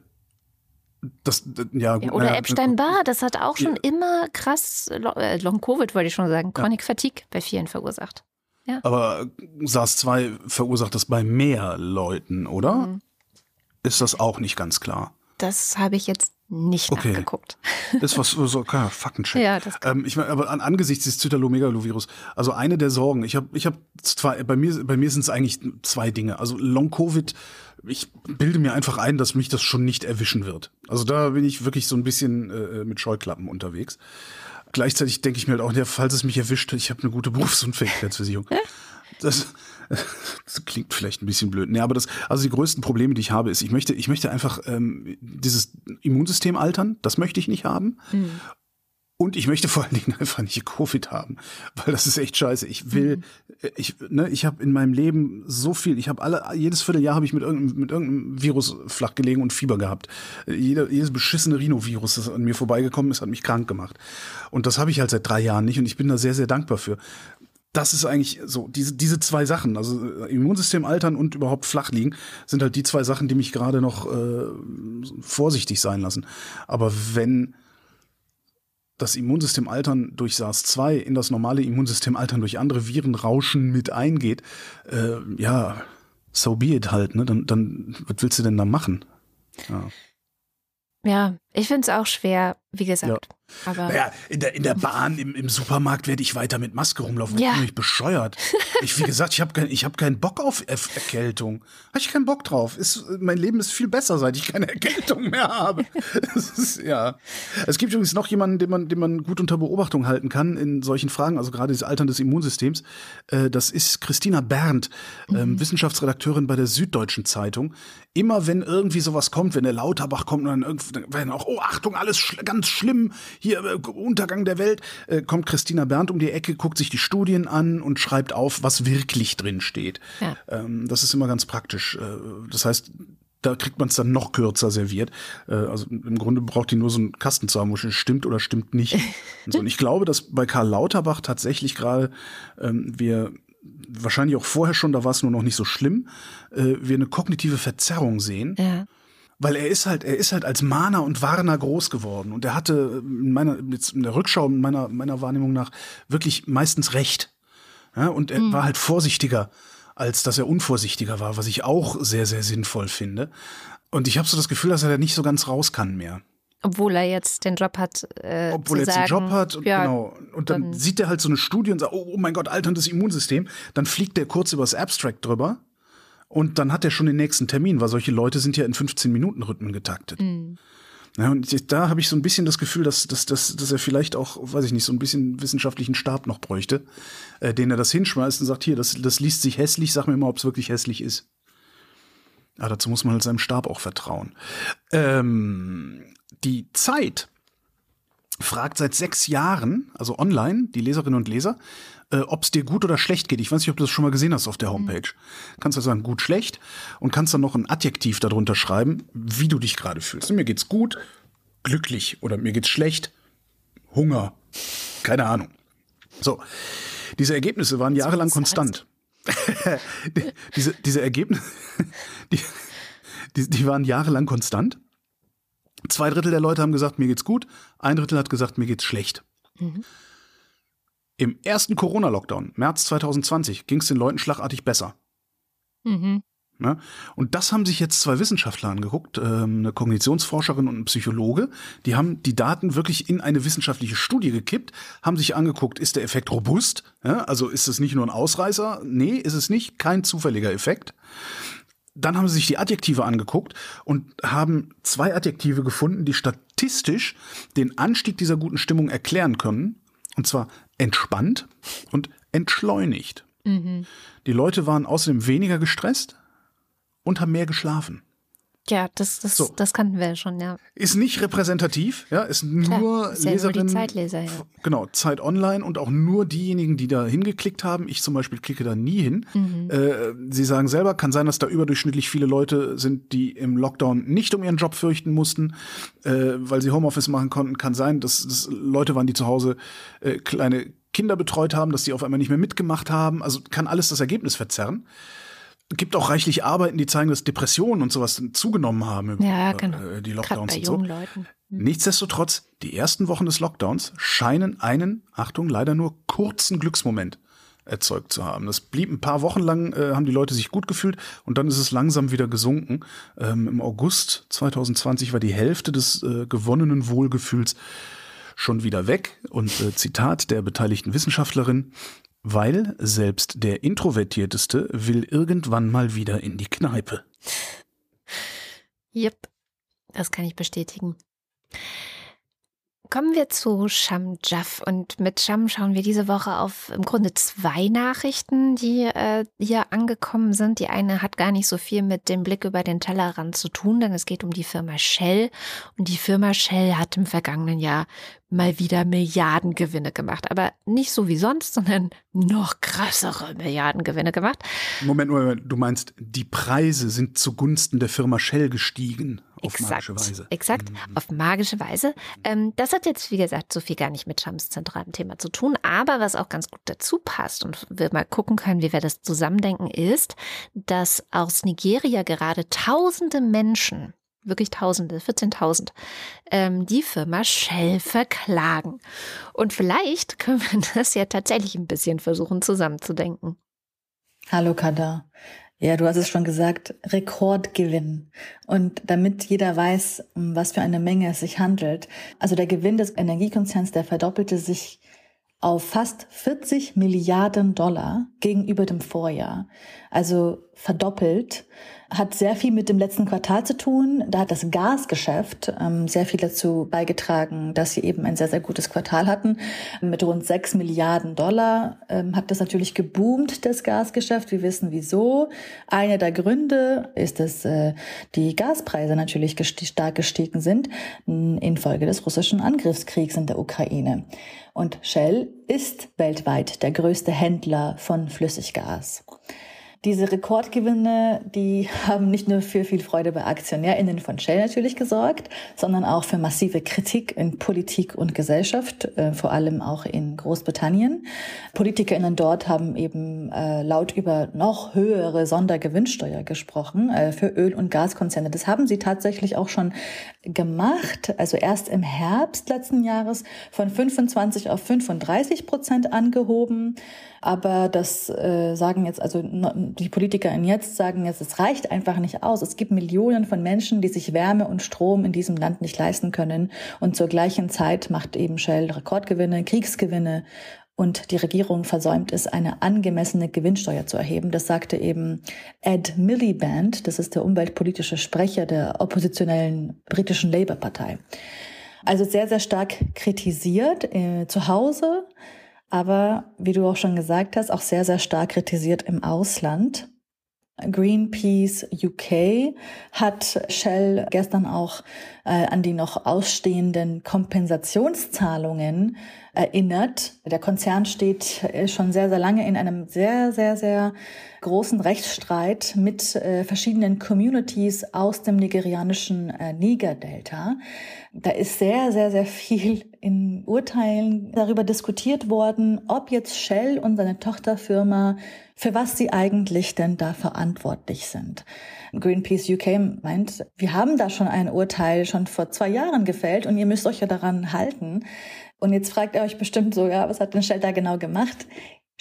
das, ja, ja, oder ja, Epstein-Barr, das hat auch schon ja. immer krass äh, Long-Covid, wollte ich schon sagen, Chronic Fatigue bei vielen verursacht. Ja. Aber SARS-2 verursacht das bei mehr Leuten, oder? Mhm. Ist das auch nicht ganz klar? Das habe ich jetzt nicht okay. nachgeguckt. <laughs> Das was so kein Faktencheck. Ja, das ähm, ich meine, aber an, angesichts des Zytomegalovirus, also eine der Sorgen, ich habe ich habe zwei bei mir bei mir sind es eigentlich zwei Dinge. Also Long Covid ich bilde mir einfach ein, dass mich das schon nicht erwischen wird. Also da bin ich wirklich so ein bisschen äh, mit Scheuklappen unterwegs. Gleichzeitig denke ich mir halt auch, ja, falls es mich erwischt, ich habe eine gute Berufsunfähigkeitsversicherung. Das, das klingt vielleicht ein bisschen blöd. Nee, aber das, also die größten Probleme, die ich habe, ist, ich möchte, ich möchte einfach ähm, dieses Immunsystem altern, das möchte ich nicht haben. Mhm. Und ich möchte vor allen Dingen einfach nicht Covid haben, weil das ist echt scheiße. Ich will, mhm. ich, ne, ich habe in meinem Leben so viel. Ich habe alle, jedes Vierteljahr habe ich mit irgendeinem, mit irgendeinem Virus flach gelegen und Fieber gehabt. Jeder, jedes beschissene Rhinovirus, das an mir vorbeigekommen ist, hat mich krank gemacht. Und das habe ich halt seit drei Jahren nicht und ich bin da sehr, sehr dankbar für. Das ist eigentlich so, diese, diese zwei Sachen, also äh, Immunsystem altern und überhaupt flach liegen, sind halt die zwei Sachen, die mich gerade noch äh, vorsichtig sein lassen. Aber wenn, das Immunsystem altern durch SARS-2 in das normale Immunsystem altern durch andere Virenrauschen mit eingeht, äh, ja, so be it halt, ne? Dann, dann, was willst du denn da machen? Ja, ja ich finde es auch schwer, wie gesagt. Ja. Aber Naja, in der, in der Bahn, im, im Supermarkt werde ich weiter mit Maske rumlaufen. Ja. Ich bin nicht bescheuert. <laughs> Ich, wie gesagt, ich habe kein, ich hab keinen Bock auf er Erkältung. Habe ich keinen Bock drauf. Ist, mein Leben ist viel besser, seit ich keine Erkältung mehr habe. <laughs> Ist, ja. Es gibt übrigens noch jemanden, den man, den man gut unter Beobachtung halten kann in solchen Fragen, also gerade das Altern des Immunsystems. Äh, Das ist Christina Berndt, ähm, Wissenschaftsredakteurin bei der Süddeutschen Zeitung. Immer wenn irgendwie sowas kommt, wenn der Lauterbach kommt und dann dann werden auch, oh Achtung, alles schl ganz schlimm, hier äh, Untergang der Welt, äh, kommt Christina Berndt um die Ecke, guckt sich die Studien an und schreibt auf, was wirklich drin steht. Ja. Ähm, das ist immer ganz praktisch. Äh, das heißt, da kriegt man es dann noch kürzer serviert. Äh, also im Grunde braucht die nur so einen Kasten zu haben, wo schon stimmt oder stimmt nicht. und, <laughs> so. und ich glaube, dass bei Karl Lauterbach tatsächlich gerade ähm, wir wahrscheinlich auch vorher schon, da war es nur noch nicht so schlimm, äh, wir eine kognitive Verzerrung sehen. ja. Weil er ist halt, er ist halt als Mahner und Warner groß geworden. Und er hatte in meiner, jetzt in der Rückschau, in meiner, meiner Wahrnehmung nach, wirklich meistens recht. Ja, und er war halt vorsichtiger, als dass er unvorsichtiger war, was ich auch sehr, sehr sinnvoll finde. Und ich habe so das Gefühl, dass er da nicht so ganz raus kann mehr. Obwohl er jetzt den Job hat, äh, Obwohl er jetzt sagen, einen Job hat und ja, genau. Und dann, dann- sieht er halt so eine Studie und sagt, oh, oh mein Gott, alterndes Immunsystem. Dann fliegt er kurz übers Abstract drüber und dann hat er schon den nächsten Termin, weil solche Leute sind ja in 15 Minuten Rhythmen getaktet. Ja, und da habe ich so ein bisschen das Gefühl, dass, dass, dass, dass er vielleicht auch, weiß ich nicht, so ein bisschen wissenschaftlichen Stab noch bräuchte, äh, den er das hinschmeißt und sagt, hier, das, das liest sich hässlich, sag mir mal, ob es wirklich hässlich ist. Ja, dazu muss man halt seinem Stab auch vertrauen. Ähm, die Zeit fragt seit sechs Jahren, also online, die Leserinnen und Leser, äh, ob es dir gut oder schlecht geht. Ich weiß nicht, ob du das schon mal gesehen hast auf der Homepage. Kannst du sagen, gut, schlecht und kannst dann noch ein Adjektiv darunter schreiben, wie du dich gerade fühlst. Mir geht's gut, glücklich oder mir geht's schlecht, Hunger, keine Ahnung. So, diese Ergebnisse waren jahrelang konstant. <laughs> Die- diese, diese Ergebnisse, <laughs> die, die, die waren jahrelang konstant. Zwei Drittel der Leute haben gesagt, mir geht's gut. Ein Drittel hat gesagt, mir geht's schlecht. Im ersten Corona-Lockdown, März 2020, ging es den Leuten schlagartig besser. Mhm. Ne? Und das haben sich jetzt zwei Wissenschaftler angeguckt, ähm, eine Kognitionsforscherin und ein Psychologe. Die haben die Daten wirklich in eine wissenschaftliche Studie gekippt, haben sich angeguckt, ist der Effekt robust? Ja, also ist es nicht nur ein Ausreißer? Nee, ist es nicht. Kein zufälliger Effekt. Dann haben sie sich die Adjektive angeguckt und haben zwei Adjektive gefunden, die statistisch den Anstieg dieser guten Stimmung erklären können. Und zwar entspannt und entschleunigt. Die Leute waren außerdem weniger gestresst und haben mehr geschlafen. Ja, das, das, So. das kannten wir schon, ja. Ist nicht repräsentativ, ja, ist Klar, nur ist ja nur die Leserinnen. Zeitleser, ja. Genau, Zeit Online und auch nur diejenigen, die da hingeklickt haben. Ich zum Beispiel klicke da nie hin. Mhm. Äh, Sie sagen selber, kann sein, dass da überdurchschnittlich viele Leute sind, die im Lockdown nicht um ihren Job fürchten mussten, äh, weil sie Homeoffice machen konnten. Kann sein, dass das Leute waren, die zu Hause äh, kleine Kinder betreut haben, dass die auf einmal nicht mehr mitgemacht haben. Also kann alles das Ergebnis verzerren. Gibt auch reichlich Arbeiten, die zeigen, dass Depressionen und sowas zugenommen haben über Ja, genau. äh, die Lockdowns und so. Leuten. Nichtsdestotrotz, die ersten Wochen des Lockdowns scheinen einen, Achtung, leider nur kurzen Glücksmoment erzeugt zu haben. Das blieb ein paar Wochen lang, äh, haben die Leute sich gut gefühlt und dann ist es langsam wieder gesunken. Ähm, Im August 2020 war die Hälfte des äh, gewonnenen Wohlgefühls schon wieder weg. Und äh, Zitat der beteiligten Wissenschaftlerin, weil selbst der Introvertierteste will irgendwann mal wieder in die Kneipe. Yep, das kann ich bestätigen. Kommen wir zu Sham Jaff und mit Sham schauen wir diese Woche auf im Grunde zwei Nachrichten, die äh, hier angekommen sind. Die eine hat gar nicht so viel mit dem Blick über den Tellerrand zu tun, denn es geht um die Firma Shell und die Firma Shell hat im vergangenen Jahr mal wieder Milliardengewinne gemacht, aber nicht so wie sonst, sondern noch krassere Milliardengewinne gemacht. Moment, Moment, du meinst, die Preise sind zugunsten der Firma Shell gestiegen auf Exakt, magische Weise. exakt, auf magische Weise. Ähm, das hat jetzt, wie gesagt, so viel gar nicht mit Shams zentralen Thema zu tun, aber was auch ganz gut dazu passt und wir mal gucken können, wie wir das zusammendenken, ist, dass aus Nigeria gerade tausende Menschen, wirklich tausende, 14.000, ähm, die Firma Shell verklagen. Und vielleicht können wir <laughs> das ja tatsächlich ein bisschen versuchen zusammenzudenken. Hallo Kada. Ja, du hast es schon gesagt, Rekordgewinn. Und damit jeder weiß, um was für eine Menge es sich handelt. Also der Gewinn des Energiekonzerns, der verdoppelte sich auf fast 40 Milliarden Dollar gegenüber dem Vorjahr. Also verdoppelt hat sehr viel mit dem letzten Quartal zu tun. Da hat das Gasgeschäft ähm, sehr viel dazu beigetragen, dass sie eben ein sehr, sehr gutes Quartal hatten. Mit rund 6 Milliarden Dollar ähm, hat das natürlich geboomt, das Gasgeschäft. Wir wissen wieso. Einer der Gründe ist, dass äh, die Gaspreise natürlich gesti stark gestiegen sind infolge des russischen Angriffskriegs in der Ukraine. Und Shell ist weltweit der größte Händler von Flüssiggas. Diese Rekordgewinne, die <laughs> haben nicht nur für viel Freude bei AktionärInnen von Shell natürlich gesorgt, sondern auch für massive Kritik in Politik und Gesellschaft, äh, vor allem auch in Großbritannien. PolitikerInnen dort haben eben äh, laut über noch höhere Sondergewinnsteuer gesprochen äh, für Öl- und Gaskonzerne. Das haben sie tatsächlich auch schon gemacht, also erst im Herbst letzten Jahres von 25 auf 35 Prozent angehoben. Aber das äh, sagen jetzt, also die Politiker in jetzt sagen jetzt, es reicht einfach nicht aus. Es gibt Millionen von Menschen, die sich Wärme und Strom in diesem Land nicht leisten können. Und zur gleichen Zeit macht eben Shell Rekordgewinne, Kriegsgewinne und die Regierung versäumt es, eine angemessene Gewinnsteuer zu erheben. Das sagte eben Ed Miliband, das ist der umweltpolitische Sprecher der oppositionellen britischen Labour-Partei. Also sehr, sehr stark kritisiert äh, zu Hause, aber wie du auch schon gesagt hast, auch sehr, sehr stark kritisiert im Ausland. Greenpeace UK hat Shell gestern auch äh, an die noch ausstehenden Kompensationszahlungen erinnert. Der Konzern steht äh, schon sehr, sehr lange in einem sehr, sehr, sehr großen Rechtsstreit mit äh, verschiedenen Communities aus dem nigerianischen äh, Niger-Delta. Da ist sehr, sehr, sehr viel in Urteilen darüber diskutiert worden, ob jetzt Shell und seine Tochterfirma, für was sie eigentlich denn da verantwortlich sind. Greenpeace UK meint, wir haben da schon ein Urteil schon vor zwei Jahren gefällt und ihr müsst euch ja daran halten. Und jetzt fragt ihr euch bestimmt so, ja, was hat denn Shell da genau gemacht?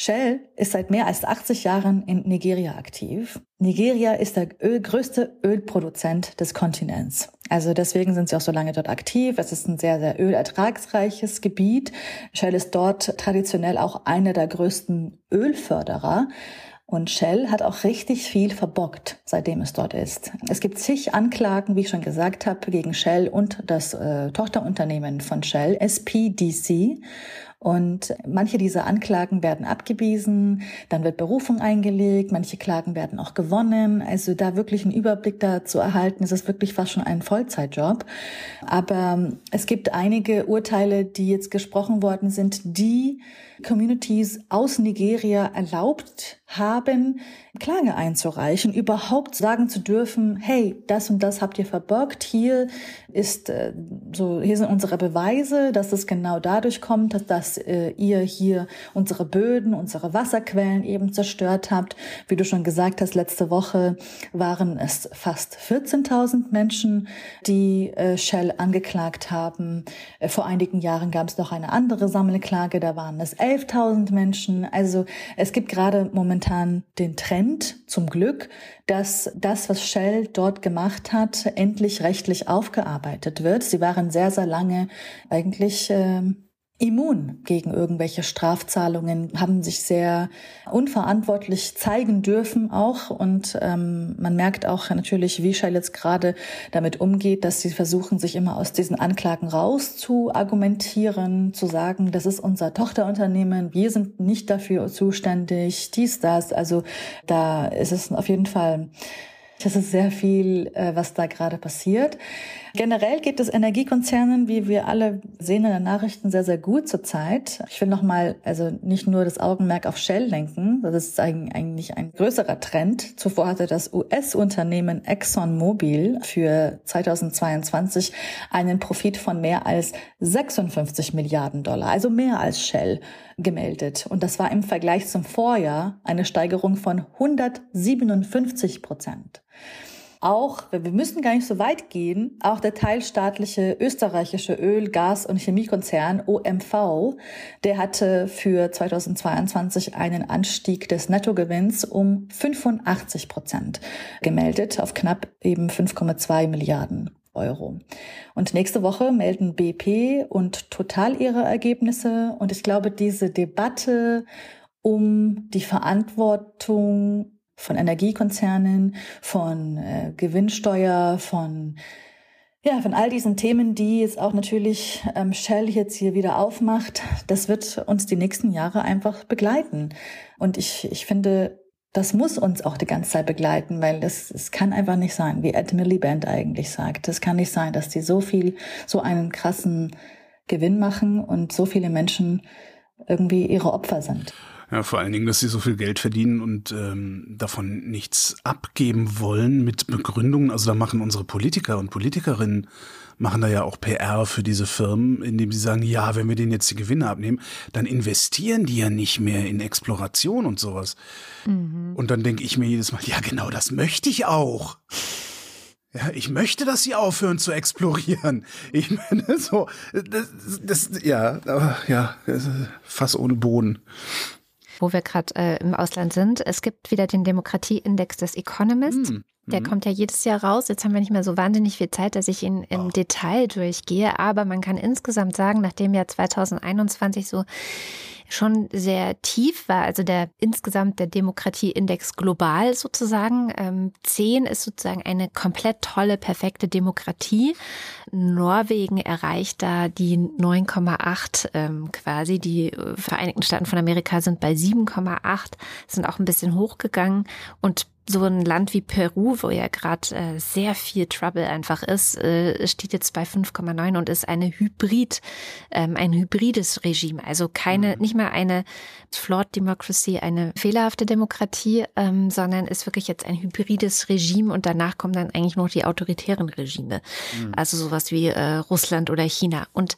Shell ist seit mehr als 80 Jahren in Nigeria aktiv. Nigeria ist der Öl, größte Ölproduzent des Kontinents. Also deswegen sind sie auch so lange dort aktiv. Es ist ein sehr, sehr ölertragsreiches Gebiet. Shell ist dort traditionell auch einer der größten Ölförderer. Und Shell hat auch richtig viel verbockt, seitdem es dort ist. Es gibt zig Anklagen, wie ich schon gesagt habe, gegen Shell und das äh, Tochterunternehmen von Shell, SPDC. Und manche dieser Anklagen werden abgewiesen, dann wird Berufung eingelegt, manche Klagen werden auch gewonnen. Also da wirklich einen Überblick da zu erhalten, ist es wirklich fast schon ein Vollzeitjob. Aber es gibt einige Urteile, die jetzt gesprochen worden sind, die Communities aus Nigeria erlaubt haben, Klage einzureichen, überhaupt sagen zu dürfen, hey, das und das habt ihr verbirgt, hier ist äh, so, hier sind unsere Beweise, dass es genau dadurch kommt, dass, dass äh, ihr hier unsere Böden, unsere Wasserquellen eben zerstört habt. Wie du schon gesagt hast, letzte Woche waren es fast 14.000 Menschen, die äh, Shell angeklagt haben. Äh, vor einigen Jahren gab es noch eine andere Sammelklage, da waren es 11.000 Menschen. Also es gibt gerade momentan den Trend, zum Glück, dass das, was Shell dort gemacht hat, endlich rechtlich aufgearbeitet wird. Sie waren sehr, sehr lange eigentlich äh, immun gegen irgendwelche Strafzahlungen, haben sich sehr unverantwortlich zeigen dürfen auch. Und ähm, man merkt auch natürlich, wie Shell jetzt gerade damit umgeht, dass sie versuchen, sich immer aus diesen Anklagen raus zu argumentieren, zu sagen, das ist unser Tochterunternehmen, wir sind nicht dafür zuständig, dies, das. Also da ist es auf jeden Fall das ist sehr viel, äh, was da gerade passiert. Generell geht es Energiekonzernen, wie wir alle sehen in den Nachrichten, sehr, sehr gut zurzeit. Ich will nochmal, also nicht nur das Augenmerk auf Shell lenken. Das ist eigentlich ein größerer Trend. Zuvor hatte das US-Unternehmen ExxonMobil für 2022 einen Profit von mehr als 56 Milliarden Dollar, also mehr als Shell gemeldet. Und das war im Vergleich zum Vorjahr eine Steigerung von 157 Prozent. Auch, wir müssen gar nicht so weit gehen, auch der teilstaatliche österreichische Öl-, Gas- und Chemiekonzern OMV, der hatte für 2022 einen Anstieg des Nettogewinns um 85 Prozent gemeldet auf knapp eben 5,2 Milliarden Euro. Und nächste Woche melden BP und Total ihre Ergebnisse. Und ich glaube, diese Debatte um die Verantwortung von Energiekonzernen, von äh, Gewinnsteuer, von ja, von all diesen Themen, die jetzt auch natürlich ähm, Shell jetzt hier wieder aufmacht, das wird uns die nächsten Jahre einfach begleiten. Und ich, ich finde, das muss uns auch die ganze Zeit begleiten, weil das, es kann einfach nicht sein, wie Ed Miliband eigentlich sagt. Es kann nicht sein, dass die so viel, so einen krassen Gewinn machen und so viele Menschen irgendwie ihre Opfer sind. Ja, vor allen Dingen, dass sie so viel Geld verdienen und ähm, davon nichts abgeben wollen mit Begründungen. Also da machen unsere Politiker und Politikerinnen machen da ja auch PR für diese Firmen, indem sie sagen, ja, wenn wir denen jetzt die Gewinne abnehmen, dann investieren die ja nicht mehr in Exploration und sowas. Mhm. Und dann denke ich mir jedes Mal, ja, genau, das möchte ich auch. Ja, ich möchte, dass sie aufhören zu explorieren. Ich meine, so, das, das ja, ja, Fass ohne Boden wo wir gerade äh, im Ausland sind. Es gibt wieder den Demokratieindex des Economist. Mhm. Der kommt ja jedes Jahr raus. Jetzt haben wir nicht mehr so wahnsinnig viel Zeit, dass ich ihn im oh. Detail durchgehe. Aber man kann insgesamt sagen, nachdem ja 2021 so schon sehr tief war, also der insgesamt der Demokratieindex global sozusagen. Ähm, 10 ist sozusagen eine komplett tolle, perfekte Demokratie. Norwegen erreicht da die 9,8 ähm, quasi. Die äh, Vereinigten Staaten von Amerika sind bei 7,8, sind auch ein bisschen hochgegangen und so ein Land wie Peru, wo ja gerade äh, sehr viel Trouble einfach ist, äh, steht jetzt bei 5,9 und ist eine Hybrid, ähm, ein hybrides Regime. Also keine, mhm. nicht mal eine Flawed Democracy, eine fehlerhafte Demokratie, ähm, sondern ist wirklich jetzt ein hybrides Regime und danach kommen dann eigentlich nur die autoritären Regime. Mhm. Also sowas wie äh, Russland oder China. Und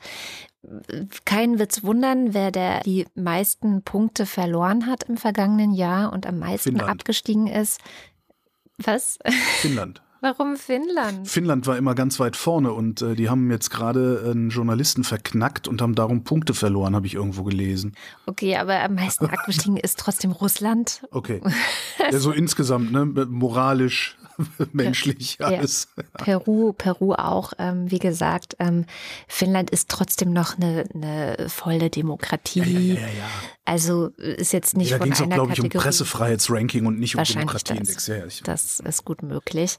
keinen wird's wundern, wer der die meisten Punkte verloren hat im vergangenen Jahr und am meisten Finnland. abgestiegen ist. Was? Finnland. <laughs> Warum Finnland? Finnland war immer ganz weit vorne und äh, die haben jetzt gerade einen Journalisten verknackt und haben darum Punkte verloren, habe ich irgendwo gelesen. Okay, aber am meisten <laughs> abgestiegen ist trotzdem Russland. Okay. <laughs> Ja, so insgesamt, ne, moralisch, <laughs> menschlich ja, alles. Peru, Peru auch, ähm, wie gesagt, ähm, Finnland ist trotzdem noch eine, eine volle Demokratie. Ja, ja, Also ist jetzt nicht ja, da von einer auch, glaube ich, um Pressefreiheitsranking und nicht um Demokratieindex. Das, ja, das ist gut möglich.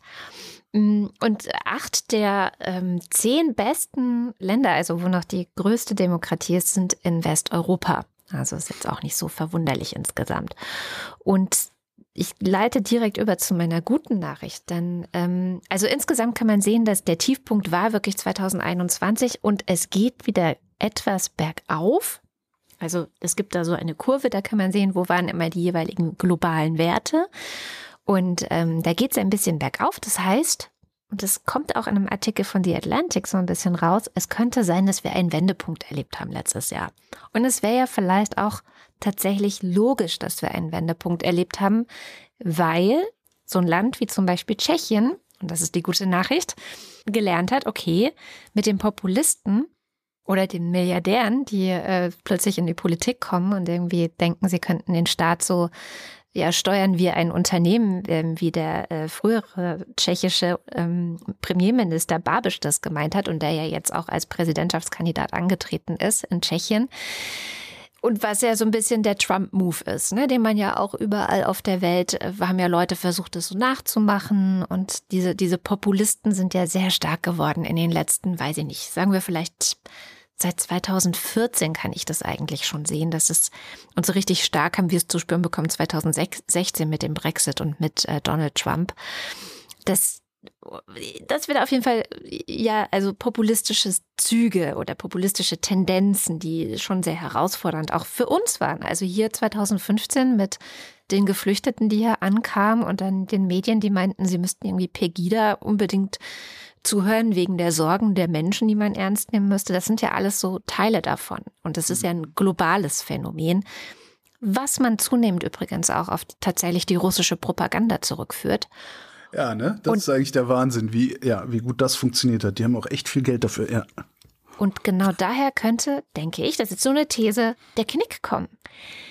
Mm, und acht der ähm, zehn besten Länder, also wo noch die größte Demokratie ist, sind in Westeuropa. Also ist jetzt auch nicht so verwunderlich insgesamt. Und ich leite direkt über zu meiner guten Nachricht, denn ähm, also insgesamt kann man sehen, dass der Tiefpunkt war wirklich 2021 und es geht wieder etwas bergauf. Also es gibt da so eine Kurve, da kann man sehen, wo waren immer die jeweiligen globalen Werte. Und ähm, da geht es ein bisschen bergauf. Das heißt, und das kommt auch in einem Artikel von The Atlantic so ein bisschen raus, es könnte sein, dass wir einen Wendepunkt erlebt haben letztes Jahr. Und es wäre ja vielleicht auch tatsächlich logisch, dass wir einen Wendepunkt erlebt haben, weil so ein Land wie zum Beispiel Tschechien, und das ist die gute Nachricht, gelernt hat, okay, mit den Populisten oder den Milliardären, die äh, plötzlich in die Politik kommen und irgendwie denken, sie könnten den Staat so ja, steuern wir ein Unternehmen, ähm, wie der äh, frühere tschechische ähm, Premierminister Babiš das gemeint hat und der ja jetzt auch als Präsidentschaftskandidat angetreten ist in Tschechien. Und was ja so ein bisschen der Trump-Move ist, ne, den man ja auch überall auf der Welt, äh, haben ja Leute versucht, das so nachzumachen. Und diese, diese Populisten sind ja sehr stark geworden in den letzten, weiß ich nicht, sagen wir vielleicht seit 2014 kann ich das eigentlich schon sehen, dass es, und so richtig stark haben wir es zu spüren bekommen 2016 mit dem Brexit und mit äh, Donald Trump. Das das wird auf jeden Fall, ja, also populistische Züge oder populistische Tendenzen, die schon sehr herausfordernd auch für uns waren. Also hier 2015 mit den Geflüchteten, die hier ankamen und dann den Medien, die meinten, sie müssten irgendwie Pegida unbedingt zuhören wegen der Sorgen der Menschen, die man ernst nehmen müsste. Das sind ja alles so Teile davon. Und das ist ja ein globales Phänomen, was man zunehmend übrigens auch auf tatsächlich die russische Propaganda zurückführt. Ja, ne? Das Und- ist eigentlich der Wahnsinn, wie, ja, wie gut das funktioniert hat. Die haben auch echt viel Geld dafür, ja. Und genau daher könnte, denke ich, das ist jetzt so eine These, der Knick kommen.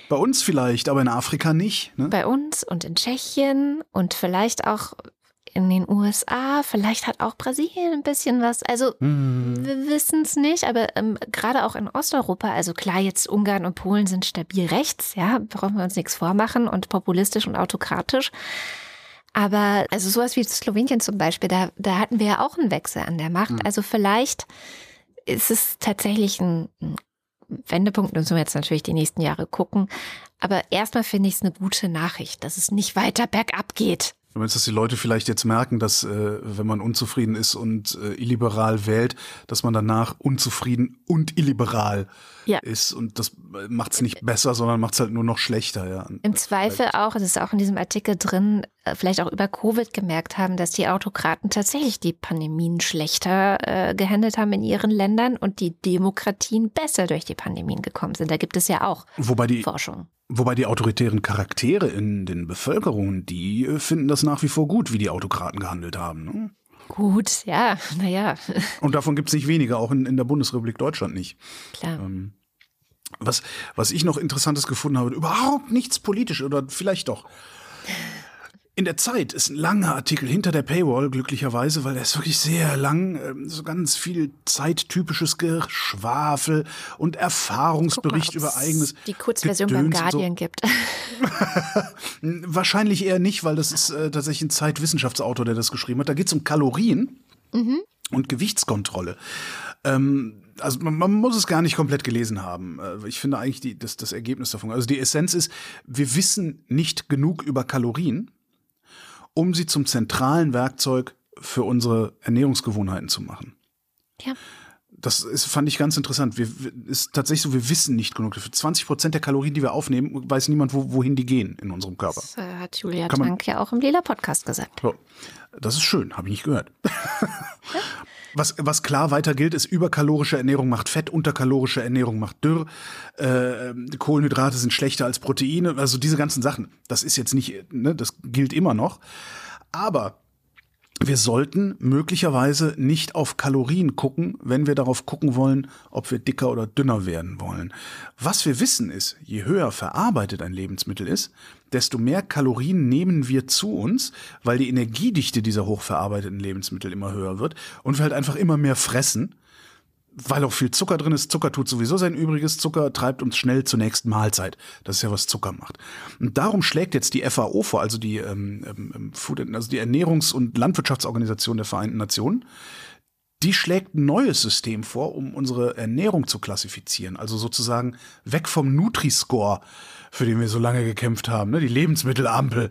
Bei uns vielleicht, aber in Afrika nicht. Ne? Bei uns und in Tschechien und vielleicht auch in den USA, vielleicht hat auch Brasilien ein bisschen was. Also wir wissen es nicht, aber ähm, gerade auch in Osteuropa, also klar, jetzt Ungarn und Polen sind stabil rechts, ja, brauchen wir uns nichts vormachen und populistisch und autokratisch. Aber also sowas wie Slowenien zum Beispiel, da, da hatten wir ja auch einen Wechsel an der Macht. Also vielleicht ist es tatsächlich ein, Wendepunkt, müssen wir jetzt natürlich die nächsten Jahre gucken. Aber erstmal finde ich es eine gute Nachricht, dass es nicht weiter bergab geht. Du meinst, dass die Leute vielleicht jetzt merken, dass äh, wenn man unzufrieden ist und äh, illiberal wählt, dass man danach unzufrieden und illiberal Ja. ist. Und das macht es nicht besser, sondern macht es halt nur noch schlechter. Ja. Im Zweifel auch, es ist auch in diesem Artikel drin, äh, vielleicht auch über Covid gemerkt haben, dass die Autokraten tatsächlich die Pandemien schlechter äh, gehandelt haben in ihren Ländern und die Demokratien besser durch die Pandemien gekommen sind. Da gibt es ja auch Wobei die, Forschung. wobei die autoritären Charaktere in den Bevölkerungen, die äh, finden das nach wie vor gut, wie die Autokraten gehandelt haben. Ne? Gut, ja, naja, Und davon gibt es nicht weniger, auch in, in der Bundesrepublik Deutschland nicht. klar. Ähm, was, was ich noch Interessantes gefunden habe, überhaupt nichts politisch oder vielleicht doch. In der Zeit ist ein langer Artikel hinter der Paywall, glücklicherweise, weil der ist wirklich sehr lang. ähm, So ganz viel zeittypisches Geschwafel und Erfahrungsbericht mal, über eigenes. Die Kurzversion beim Gedöns so. Guardian gibt. <laughs> Wahrscheinlich eher nicht, weil das ist äh, tatsächlich ein Zeitwissenschaftsautor, der das geschrieben hat. Da geht es um Kalorien und Gewichtskontrolle. Ähm, also man, man muss es gar nicht komplett gelesen haben. Äh, Ich finde eigentlich die, das, das Ergebnis davon. Also die Essenz ist, wir wissen nicht genug über Kalorien, um sie zum zentralen Werkzeug für unsere Ernährungsgewohnheiten zu machen. Ja. Das ist, fand ich ganz interessant. Wir, ist tatsächlich so, wir wissen nicht genug. Für 20 Prozent der Kalorien, die wir aufnehmen, weiß niemand, wo, wohin die gehen in unserem Körper. Das äh, hat Julia Trank ja auch im Lila Podcast gesagt. So. Das ist schön, habe ich nicht gehört. <laughs> Was, was klar weiter gilt, ist, überkalorische Ernährung macht Fett, unterkalorische Ernährung macht Dürr, äh, Kohlenhydrate sind schlechter als Proteine, also diese ganzen Sachen. Das ist jetzt nicht, ne, das gilt immer noch. Aber wir sollten möglicherweise nicht auf Kalorien gucken, wenn wir darauf gucken wollen, ob wir dicker oder dünner werden wollen. Was wir wissen ist, je höher verarbeitet ein Lebensmittel ist, desto mehr Kalorien nehmen wir zu uns, weil die Energiedichte dieser hochverarbeiteten Lebensmittel immer höher wird und wir halt einfach immer mehr fressen, weil auch viel Zucker drin ist. Zucker tut sowieso sein Übriges. Zucker treibt uns schnell zur nächsten Mahlzeit. Das ist ja, was Zucker macht. Und darum schlägt jetzt die FAO vor, also die, ähm, ähm, Food, also die Ernährungs- und Landwirtschaftsorganisation der Vereinten Nationen, die schlägt ein neues System vor, um unsere Ernährung zu klassifizieren. Also sozusagen weg vom Nutri-Score, für den wir so lange gekämpft haben, ne? die Lebensmittelampel.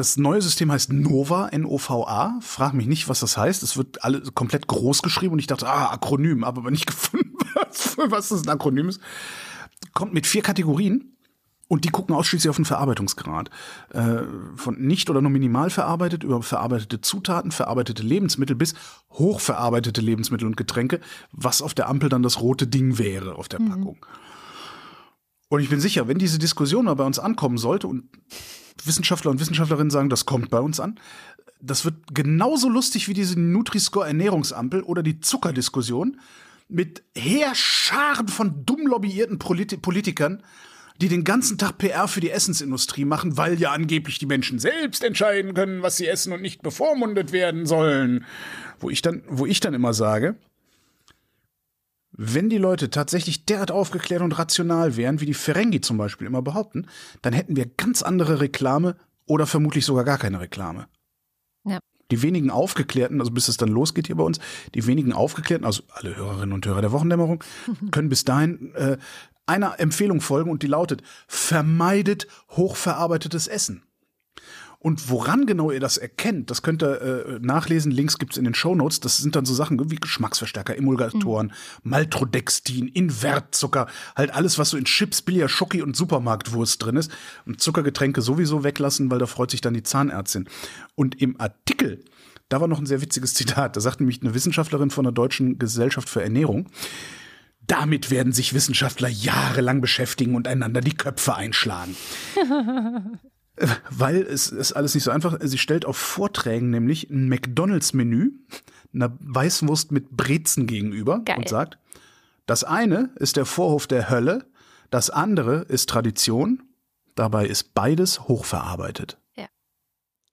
Das neue System heißt Nova, N-O-V-A. Frag mich nicht, was das heißt. Es wird alle komplett groß geschrieben und ich dachte, ah, Akronym, habe aber nicht <laughs> gefunden, was, was das ein Akronym ist. Kommt mit vier Kategorien und die gucken ausschließlich auf den Verarbeitungsgrad. Äh, von nicht oder nur minimal verarbeitet über verarbeitete Zutaten, verarbeitete Lebensmittel bis hochverarbeitete Lebensmittel und Getränke, was auf der Ampel dann das rote Ding wäre auf der Packung. Und ich bin sicher, wenn diese Diskussion mal bei uns ankommen sollte und Wissenschaftler und Wissenschaftlerinnen sagen, das kommt bei uns an, das wird genauso lustig wie diese Nutri-Score Ernährungsampel oder die Zuckerdiskussion mit Heerscharen von dumm lobbyierten Politi Politikern, die den ganzen Tag PR für die Essensindustrie machen, weil ja angeblich die Menschen selbst entscheiden können, was sie essen und nicht bevormundet werden sollen. Wo ich dann, wo ich dann immer sage, wenn die Leute tatsächlich derart aufgeklärt und rational wären, wie die Ferengi zum Beispiel immer behaupten, dann hätten wir ganz andere Reklame oder vermutlich sogar gar keine Reklame. Ja. Die wenigen Aufgeklärten, also bis es dann losgeht hier bei uns, die wenigen Aufgeklärten, also alle Hörerinnen und Hörer der Wochendämmerung, <laughs> können bis dahin äh, einer Empfehlung folgen und die lautet, vermeidet hochverarbeitetes Essen. Und woran genau ihr das erkennt, das könnt ihr äh, nachlesen. Links gibt's in den Shownotes. Das sind dann so Sachen wie Geschmacksverstärker, Emulgatoren, Maltodextin, Invertzucker, halt alles, was so in Chips, Billard, Schoki und Supermarktwurst drin ist. Und Zuckergetränke sowieso weglassen, weil da freut sich dann die Zahnärztin. Und im Artikel, da war noch ein sehr witziges <laughs> Zitat. Da sagt nämlich eine Wissenschaftlerin von der Deutschen Gesellschaft für Ernährung, damit werden sich Wissenschaftler jahrelang beschäftigen und einander die Köpfe einschlagen. <laughs> weil es ist alles nicht so einfach. Sie stellt auf Vorträgen nämlich ein McDonalds-Menü einer Weißwurst mit Brezen gegenüber Geil. und sagt, das eine ist der Vorhof der Hölle, das andere ist Tradition. Dabei ist beides hochverarbeitet.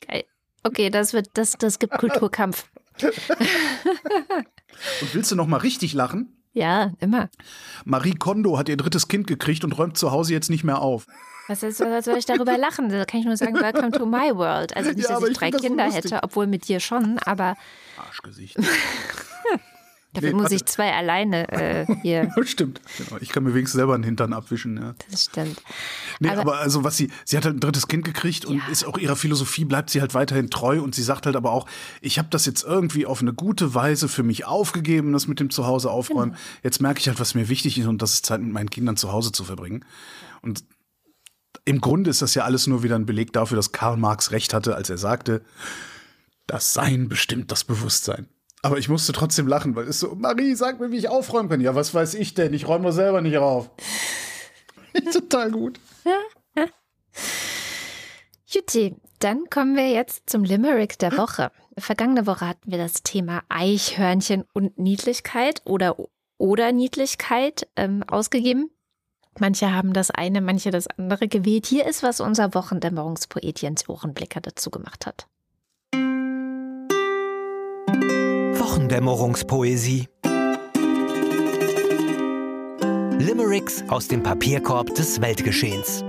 Geil. Okay, das wird, das, das gibt <laughs> Kulturkampf. <laughs> Und willst du noch mal richtig lachen? Ja, immer. Marie Kondo hat ihr drittes Kind gekriegt und räumt zu Hause jetzt nicht mehr auf. Was, ist, was soll ich darüber lachen? Da kann ich nur sagen, welcome to my world. Also nicht, Ja, dass ich ich drei so Kinder lustig. hätte, obwohl mit dir schon, aber Arschgesicht. <laughs> dafür Nee, muss ich zwei alleine äh, hier. <laughs> Stimmt. Genau. Ich kann mir wenigstens selber einen Hintern abwischen. Ja. Das stimmt. Nee, Aber- aber, also was sie, sie hat halt ein drittes Kind gekriegt und Ja. ist auch ihrer Philosophie bleibt sie halt weiterhin treu und sie sagt halt aber auch, ich habe das jetzt irgendwie auf eine gute Weise für mich aufgegeben, das mit dem Zuhause aufräumen. Genau. Jetzt merke ich halt, was mir wichtig ist und das ist Zeit mit meinen Kindern zu Hause zu verbringen. Und im Grunde ist das ja alles nur wieder ein Beleg dafür, dass Karl Marx recht hatte, als er sagte, das Sein bestimmt das Bewusstsein. Aber ich musste trotzdem lachen, weil es so, Marie, sag mir, wie ich aufräumen kann. Ja, was weiß ich denn? Ich räume doch selber nicht auf. <laughs> Total gut. <laughs> Jutti, dann kommen wir jetzt zum Limerick der Woche. Vergangene Woche hatten wir das Thema Eichhörnchen und Niedlichkeit oder, oder Niedlichkeit ähm, ausgegeben. Manche haben das eine, manche das andere gewählt. Hier ist, was unser Wochendämmerungspoet Jens Ohrenblicker dazu gemacht hat. Wochendämmerungspoesie. Limericks aus dem Papierkorb des Weltgeschehens.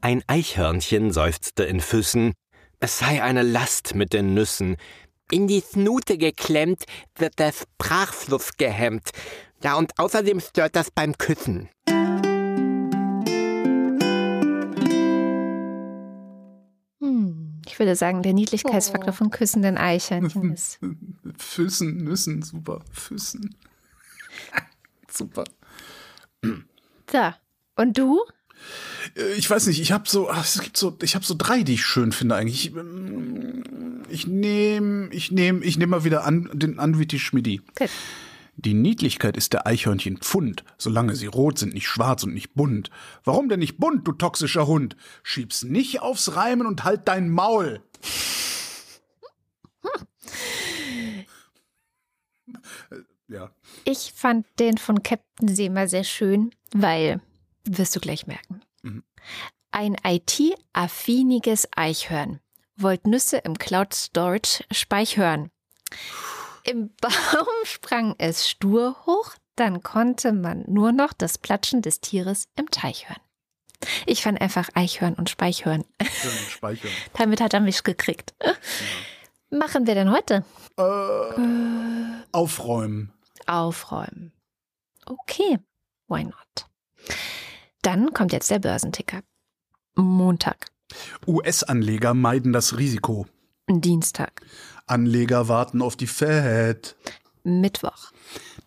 Ein Eichhörnchen seufzte in Füssen, es sei eine Last mit den Nüssen. In die Snute geklemmt, wird der Sprachfluss gehemmt. Ja, und außerdem stört das beim Küssen. Hm, ich würde sagen, der Niedlichkeitsfaktor von küssenden Eichhörnchen <laughs> ist. Füßen, Nüssen, super. Füßen. <laughs> super. So, und du? Äh, Ich weiß nicht, ich habe so, ach, es gibt so, ich habe so drei, die ich schön finde eigentlich. Ich, ich nehme, ich nehme, ich nehme mal wieder an, den Anviti Schmidi. Gut. Die Niedlichkeit ist der Eichhörnchen Pfund, solange sie rot sind, nicht schwarz und nicht bunt. Warum denn nicht bunt, du toxischer Hund? Schieb's nicht aufs Reimen und halt dein Maul. Ja. Ich fand den von Captain Seemer sehr schön, weil, wirst du gleich merken, Mhm. ein IT-affiniges Eichhörn wollt Nüsse im Cloud Storage speichern. Im Baum sprang es stur hoch, dann konnte man nur noch das Platschen des Tieres im Teich hören. Ich fand einfach Eichhörn und Speichhörn. Schön speichern. <laughs> Damit hat er mich gekriegt. Machen wir denn heute? Äh, aufräumen. Aufräumen. Okay, why not? Dann kommt jetzt der Börsenticker. Montag, US-Anleger meiden das Risiko. Dienstag, Anleger warten auf die Fed. Mittwoch,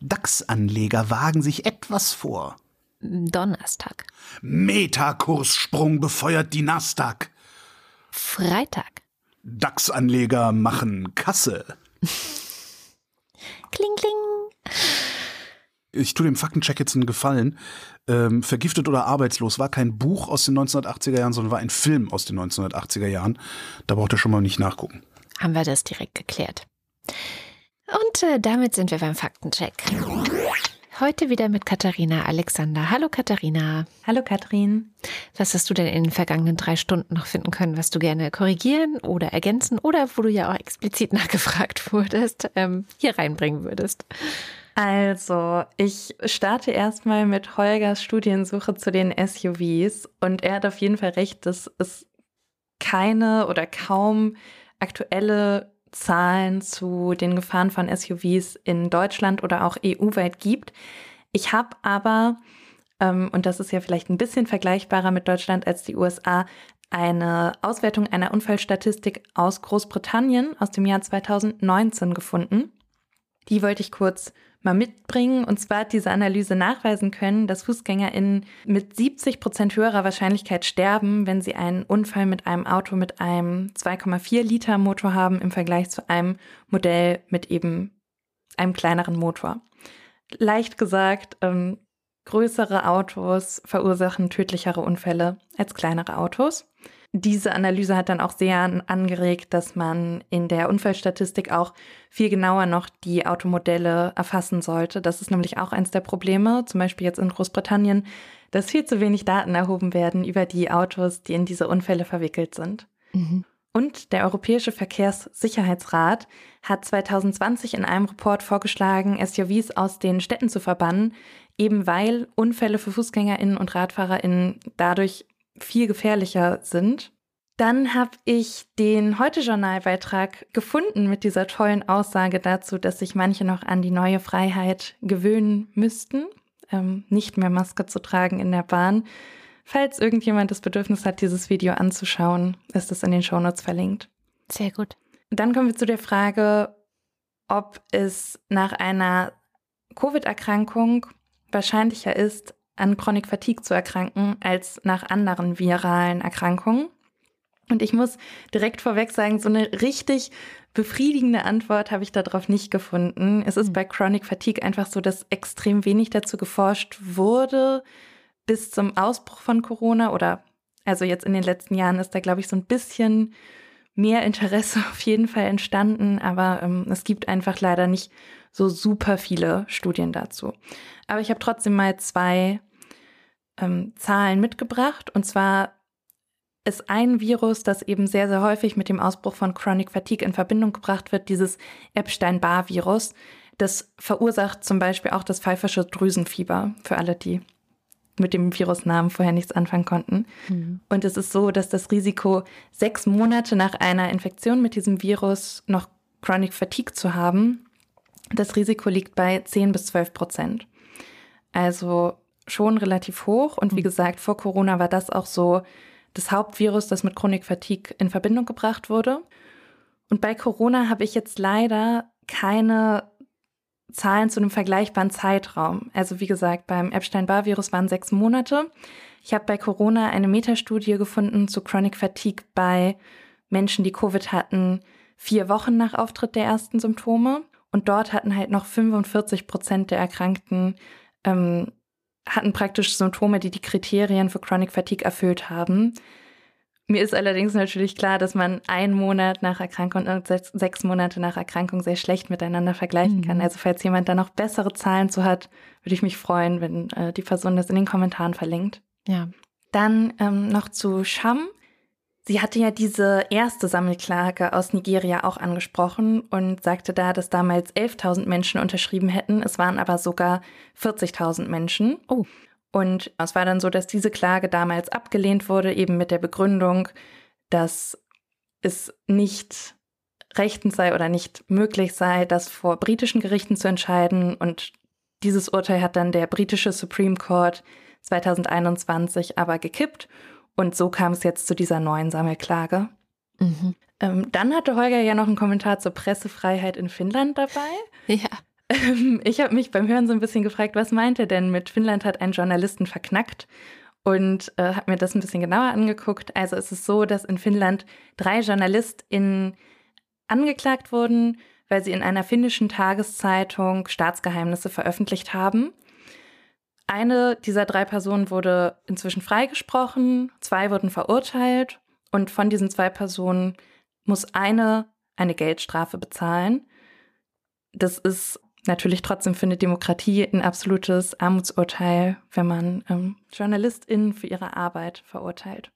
DAX-Anleger wagen sich etwas vor. Donnerstag, Metakurssprung befeuert die Nasdaq. Freitag, DAX-Anleger machen Kasse. <laughs> kling kling. Ich tue dem Faktencheck jetzt einen Gefallen. Ähm, Vergiftet oder arbeitslos war kein Buch aus den 1980er Jahren, sondern war ein Film aus den 1980er Jahren. Da braucht ihr schon mal nicht nachgucken. Haben wir das direkt geklärt. Und äh, damit sind wir beim Faktencheck. Heute wieder mit Katharina Alexander. Hallo Katharina. Hallo Katrin. Was hast du denn in den vergangenen drei Stunden noch finden können, was du gerne korrigieren oder ergänzen oder wo du ja auch explizit <laughs> nachgefragt wurdest, ähm, hier reinbringen würdest? Also, ich starte erstmal mit Holgers Studiensuche zu den SUVs und er hat auf jeden Fall recht, dass es keine oder kaum aktuelle Zahlen zu den Gefahren von SUVs in Deutschland oder auch EU-weit gibt. Ich habe aber, ähm, und das ist ja vielleicht ein bisschen vergleichbarer mit Deutschland als die USA, eine Auswertung einer Unfallstatistik aus Großbritannien aus dem Jahr 2019 gefunden. Die wollte ich kurz mal mitbringen. Und zwar hat diese Analyse nachweisen können, dass FußgängerInnen mit 70 Prozent höherer Wahrscheinlichkeit sterben, wenn sie einen Unfall mit einem Auto mit einem 2,4 Liter Motor haben im Vergleich zu einem Modell mit eben einem kleineren Motor. Leicht gesagt, ähm, größere Autos verursachen tödlichere Unfälle als kleinere Autos. Diese Analyse hat dann auch sehr angeregt, dass man in der Unfallstatistik auch viel genauer noch die Automodelle erfassen sollte. Das ist nämlich auch eins der Probleme, zum Beispiel jetzt in Großbritannien, dass viel zu wenig Daten erhoben werden über die Autos, die in diese Unfälle verwickelt sind. Mhm. Und der Europäische Verkehrssicherheitsrat hat 2020 in einem Report vorgeschlagen, SUVs aus den Städten zu verbannen, eben weil Unfälle für Fußgängerinnen und Radfahrerinnen dadurch viel gefährlicher sind. Dann habe ich den Heute-Journal-Beitrag gefunden mit dieser tollen Aussage dazu, dass sich manche noch an die neue Freiheit gewöhnen müssten, ähm, nicht mehr Maske zu tragen in der Bahn. Falls irgendjemand das Bedürfnis hat, dieses Video anzuschauen, ist es in den Shownotes verlinkt. Sehr gut. Dann kommen wir zu der Frage, ob es nach einer Covid-Erkrankung wahrscheinlicher ist, an Chronic Fatigue zu erkranken als nach anderen viralen Erkrankungen. Und ich muss direkt vorweg sagen, so eine richtig befriedigende Antwort habe ich darauf nicht gefunden. Es ist hm. bei Chronic Fatigue einfach so, dass extrem wenig dazu geforscht wurde bis zum Ausbruch von Corona oder also jetzt in den letzten Jahren ist da, glaube ich, so ein bisschen mehr Interesse <laughs> auf jeden Fall entstanden, aber ähm, es gibt einfach leider nicht so super viele Studien dazu. Aber ich habe trotzdem mal zwei ähm, Zahlen mitgebracht. Und zwar ist ein Virus, das eben sehr, sehr häufig mit dem Ausbruch von Chronic Fatigue in Verbindung gebracht wird, dieses Epstein-Barr-Virus. Das verursacht zum Beispiel auch das pfeifersche Drüsenfieber, für alle, die mit dem Virusnamen vorher nichts anfangen konnten. Mhm. Und es ist so, dass das Risiko, sechs Monate nach einer Infektion mit diesem Virus noch Chronic Fatigue zu haben, das Risiko liegt bei 10 bis 12 Prozent. Also schon relativ hoch. Und wie mhm. gesagt, vor Corona war das auch so das Hauptvirus, das mit Chronik Fatigue in Verbindung gebracht wurde. Und bei Corona habe ich jetzt leider keine Zahlen zu einem vergleichbaren Zeitraum. Also wie gesagt, beim Epstein-Barr-Virus waren sechs Monate. Ich habe bei Corona eine Metastudie gefunden zu Chronic Fatigue bei Menschen, die Covid hatten, vier Wochen nach Auftritt der ersten Symptome. Und dort hatten halt noch 45 Prozent der Erkrankten ähm, hatten praktisch Symptome, die die Kriterien für Chronic Fatigue erfüllt haben. Mir ist allerdings natürlich klar, dass man einen Monat nach Erkrankung und sechs Monate nach Erkrankung sehr schlecht miteinander vergleichen kann. Mhm. Also falls jemand da noch bessere Zahlen zu hat, würde ich mich freuen, wenn äh, die Person das in den Kommentaren verlinkt. Ja. Dann ähm, noch zu Sham. Sie hatte ja diese erste Sammelklage aus Nigeria auch angesprochen und sagte da, dass damals 11.000 Menschen unterschrieben hätten. Es waren aber sogar 40.000 Menschen. Oh. Und es war dann so, dass diese Klage damals abgelehnt wurde, eben mit der Begründung, dass es nicht rechtens sei oder nicht möglich sei, das vor britischen Gerichten zu entscheiden. Und dieses Urteil hat dann der britische Supreme Court 2021 aber gekippt. Und so kam es jetzt zu dieser neuen Sammelklage. Mhm. Ähm, dann hatte Holger ja noch einen Kommentar zur Pressefreiheit in Finnland dabei. Ja. Ähm, ich habe mich beim Hören so ein bisschen gefragt, was meint er denn mit Finnland hat einen Journalisten verknackt? Und äh, habe mir das ein bisschen genauer angeguckt. Also es ist so, dass in Finnland drei JournalistInnen angeklagt wurden, weil sie in einer finnischen Tageszeitung Staatsgeheimnisse veröffentlicht haben. Eine dieser drei Personen wurde inzwischen freigesprochen, zwei wurden verurteilt und von diesen zwei Personen muss eine eine Geldstrafe bezahlen. Das ist natürlich trotzdem für eine Demokratie ein absolutes Armutsurteil, wenn man ähm, JournalistInnen für ihre Arbeit verurteilt.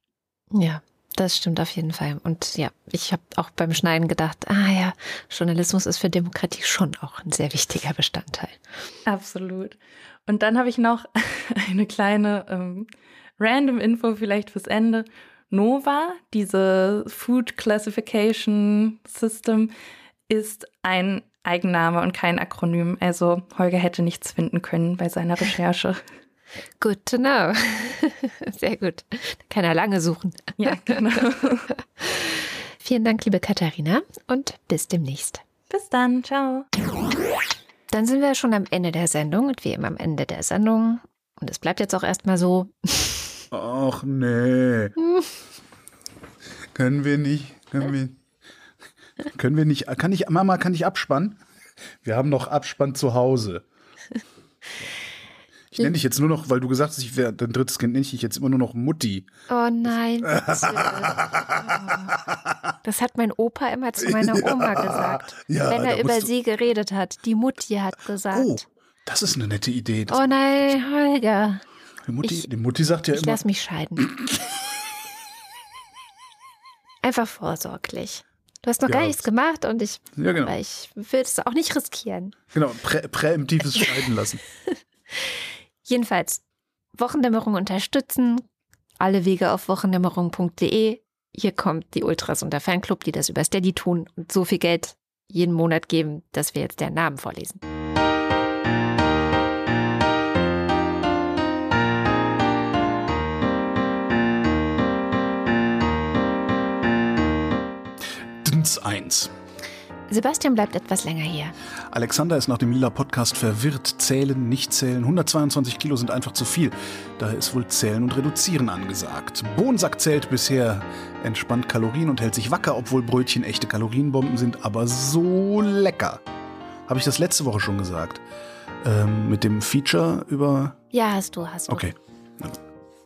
Ja, das stimmt auf jeden Fall. Und ja, ich habe auch beim Schneiden gedacht, ah ja, Journalismus ist für Demokratie schon auch ein sehr wichtiger Bestandteil. Absolut. Und dann habe ich noch <laughs> eine kleine ähm, random Info vielleicht fürs Ende. Nova, diese Food Classification System, ist ein Eigenname und kein Akronym. Also Holger hätte nichts finden können bei seiner Recherche. <laughs> Good to know. <laughs> Sehr gut. Da kann er lange suchen. Ja, genau. Vielen Dank, liebe Katharina, und bis demnächst. Bis dann. Ciao. Dann sind wir schon am Ende der Sendung und wie immer am Ende der Sendung. Und es bleibt jetzt auch erstmal so. <laughs> Ach nee. können wir nicht, können wir, können wir nicht, kann ich, Mama, kann ich abspannen? Wir haben noch Abspann zu Hause. Ich nenne dich jetzt nur noch, weil du gesagt hast, ich wäre dein drittes Kind, nenne ich dich jetzt immer nur noch Mutti. Oh nein, bitte. Das hat mein Opa immer zu meiner <laughs> Oma gesagt, ja, wenn er über sie geredet hat. Die Mutti hat gesagt. Oh, das ist eine nette Idee. Das, Oh nein, Holger, die, Mutti, ich- die Mutti sagt ja ich immer, lass mich scheiden. <laughs> Einfach vorsorglich. Du hast noch Ja, gar nichts gemacht und ich, ja genau, ich will es auch nicht riskieren. genau prä, präemptives <laughs> Scheiden lassen. Jedenfalls, Wochendämmerung unterstützen. Alle Wege auf wochendämmerung.de. Hier kommt die Ultras und der Fanclub, die das über Steady tun und so viel Geld jeden Monat geben, dass wir jetzt deren Namen vorlesen. Dins 1. Sebastian bleibt etwas länger hier. Alexander ist nach dem Lila Podcast verwirrt. Zählen, nicht zählen. 122 Kilo sind einfach zu viel. Daher ist wohl Zählen und Reduzieren angesagt. Bohnsack zählt bisher entspannt Kalorien und hält sich wacker, obwohl Brötchen echte Kalorienbomben sind, aber so lecker. Habe ich das letzte Woche schon gesagt? Ähm, mit dem Feature über. Ja, hast du, hast du. Okay. Ja.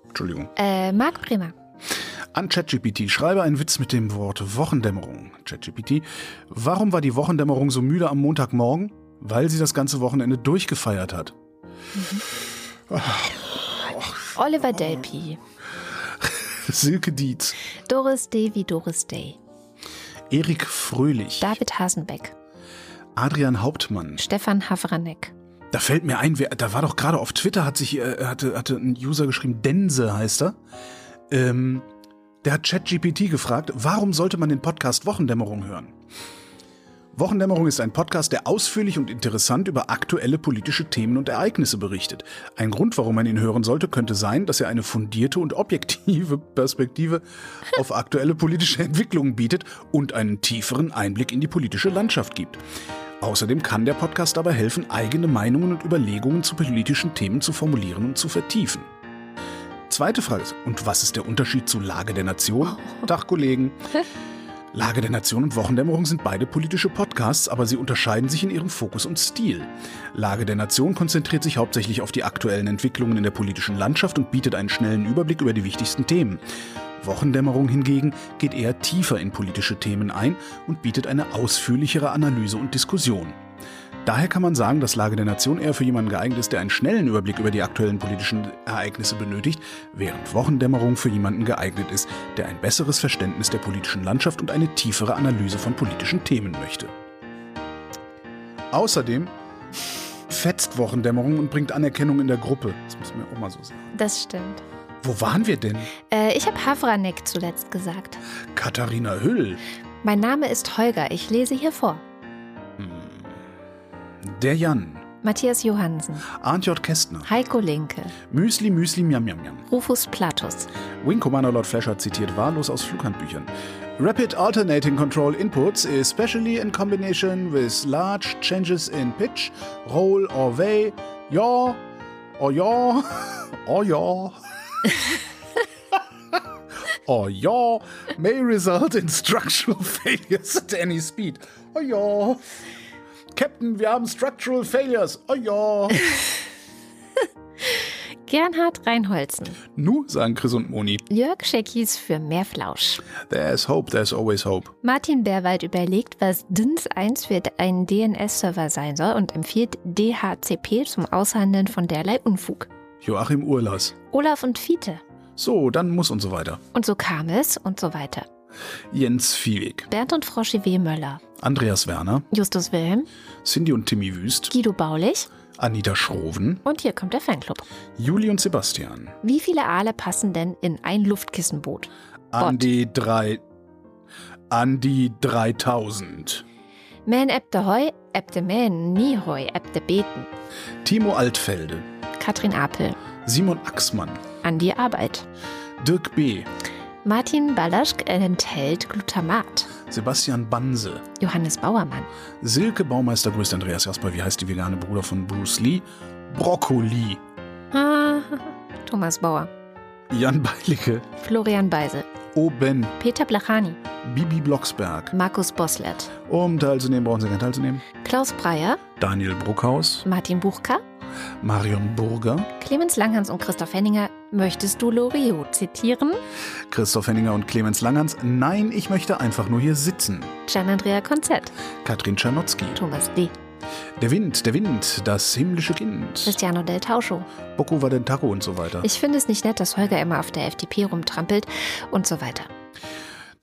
Entschuldigung. Äh, Marc Bremer. An ChatGPT schreibe einen Witz mit dem Wort Wochendämmerung. ChatGPT, warum war die Wochendämmerung so müde am Montagmorgen? Weil sie das ganze Wochenende durchgefeiert hat. Oliver Delpi. <laughs> Silke Dietz, Doris Day wie Doris Day. Erik Fröhlich, David Hasenbeck. Adrian Hauptmann. Stefan Havranek. Da fällt mir ein, wer, da war doch gerade auf Twitter, hat sich, äh, hatte, hatte ein User geschrieben, Dense heißt er. Ähm, der hat ChatGPT gefragt, warum sollte man den Podcast Wochendämmerung hören? Wochendämmerung ist ein Podcast, der ausführlich und interessant über aktuelle politische Themen und Ereignisse berichtet. Ein Grund, warum man ihn hören sollte, könnte sein, dass er eine fundierte und objektive Perspektive auf aktuelle politische Entwicklungen bietet und einen tieferen Einblick in die politische Landschaft gibt. Außerdem kann der Podcast dabei helfen, eigene Meinungen und Überlegungen zu politischen Themen zu formulieren und zu vertiefen. Zweite Frage ist, und was ist der Unterschied zu Lage der Nation? Tag, Kollegen. <laughs> Lage der Nation und Wochendämmerung sind beide politische Podcasts, aber sie unterscheiden sich in ihrem Fokus und Stil. Lage der Nation konzentriert sich hauptsächlich auf die aktuellen Entwicklungen in der politischen Landschaft und bietet einen schnellen Überblick über die wichtigsten Themen. Wochendämmerung hingegen geht eher tiefer in politische Themen ein und bietet eine ausführlichere Analyse und Diskussion. Daher kann man sagen, dass Lage der Nation eher für jemanden geeignet ist, der einen schnellen Überblick über die aktuellen politischen Ereignisse benötigt, während Wochendämmerung für jemanden geeignet ist, der ein besseres Verständnis der politischen Landschaft und eine tiefere Analyse von politischen Themen möchte. Außerdem fetzt Wochendämmerung und bringt Anerkennung in der Gruppe. Das muss man auch mal so sagen. Das stimmt. Wo waren wir denn? Äh, ich habe Havranek zuletzt gesagt. Katharina Hüll. Mein Name ist Holger. Ich lese hier vor. Der Jan. Matthias Johansen. Arndt J. Kästner. Heiko Linke. Müsli, Müsli, Miam, Miam, Miam. Rufus Platus. Wing Commander Lord Flasher zitiert wahllos aus Flughandbüchern. Rapid alternating control inputs, especially in combination with large changes in pitch, roll or way, yaw, or yaw, <laughs> or yaw, <laughs> or yaw, may result in structural <laughs> failures at any speed. Oh yaw. Captain, wir haben structural failures. Oh yaw. <laughs> Gernhard Reinholzen. Nu, sagen Chris und Moni. Jörg Scheckis für mehr Flausch. There's hope, there's always hope. Martin Bärwald überlegt, was DINS 1 für einen DNS-Server sein soll und empfiehlt DHCP zum Aushandeln von derlei Unfug. Joachim Urlas. Olaf und Fiete. So, dann muss und so weiter. Und so kam es und so weiter. Jens Viehweg. Bernd und Froschi W. Möller. Andreas Werner. Justus Wilhelm. Cindy und Timmy Wüst. Guido Baulich. Anita Schroven. Und hier kommt der Fanclub. Juli und Sebastian. Wie viele Aale passen denn in ein Luftkissenboot? An die drei. An die 3000. Men ebte Heu, ebte Men, nie Heu, ebte Beten. Timo Altfelde. Katrin Apel. Simon Axmann. An die Arbeit. Dirk B. Martin Balaschk enthält Glutamat. Sebastian Banse. Johannes Bauermann. Silke Baumeister grüßt Andreas Jasper. Wie heißt die vegane Bruder von Bruce Lee? Brokkoli. Ah, Thomas Bauer. Jan Beilicke. Florian Beisel. Oben. Peter Blachani. Bibi Blocksberg. Markus Boslert. Um teilzunehmen, brauchen Sie keinen teilzunehmen. Klaus Breyer. Daniel Bruckhaus. Martin Buchka. Marion Burger, Clemens Langhans und Christoph Henninger, möchtest du Loriot zitieren? Christoph Henninger und Clemens Langhans. Nein, ich möchte einfach nur hier sitzen. Gian-Andrea Konzett, Katrin Czernotzki. Thomas D., Der Wind, der Wind, das himmlische Kind. Cristiano del Tauscho. Bocco war den Taco und so weiter. Ich finde es nicht nett, dass Holger immer auf der FDP rumtrampelt und so weiter.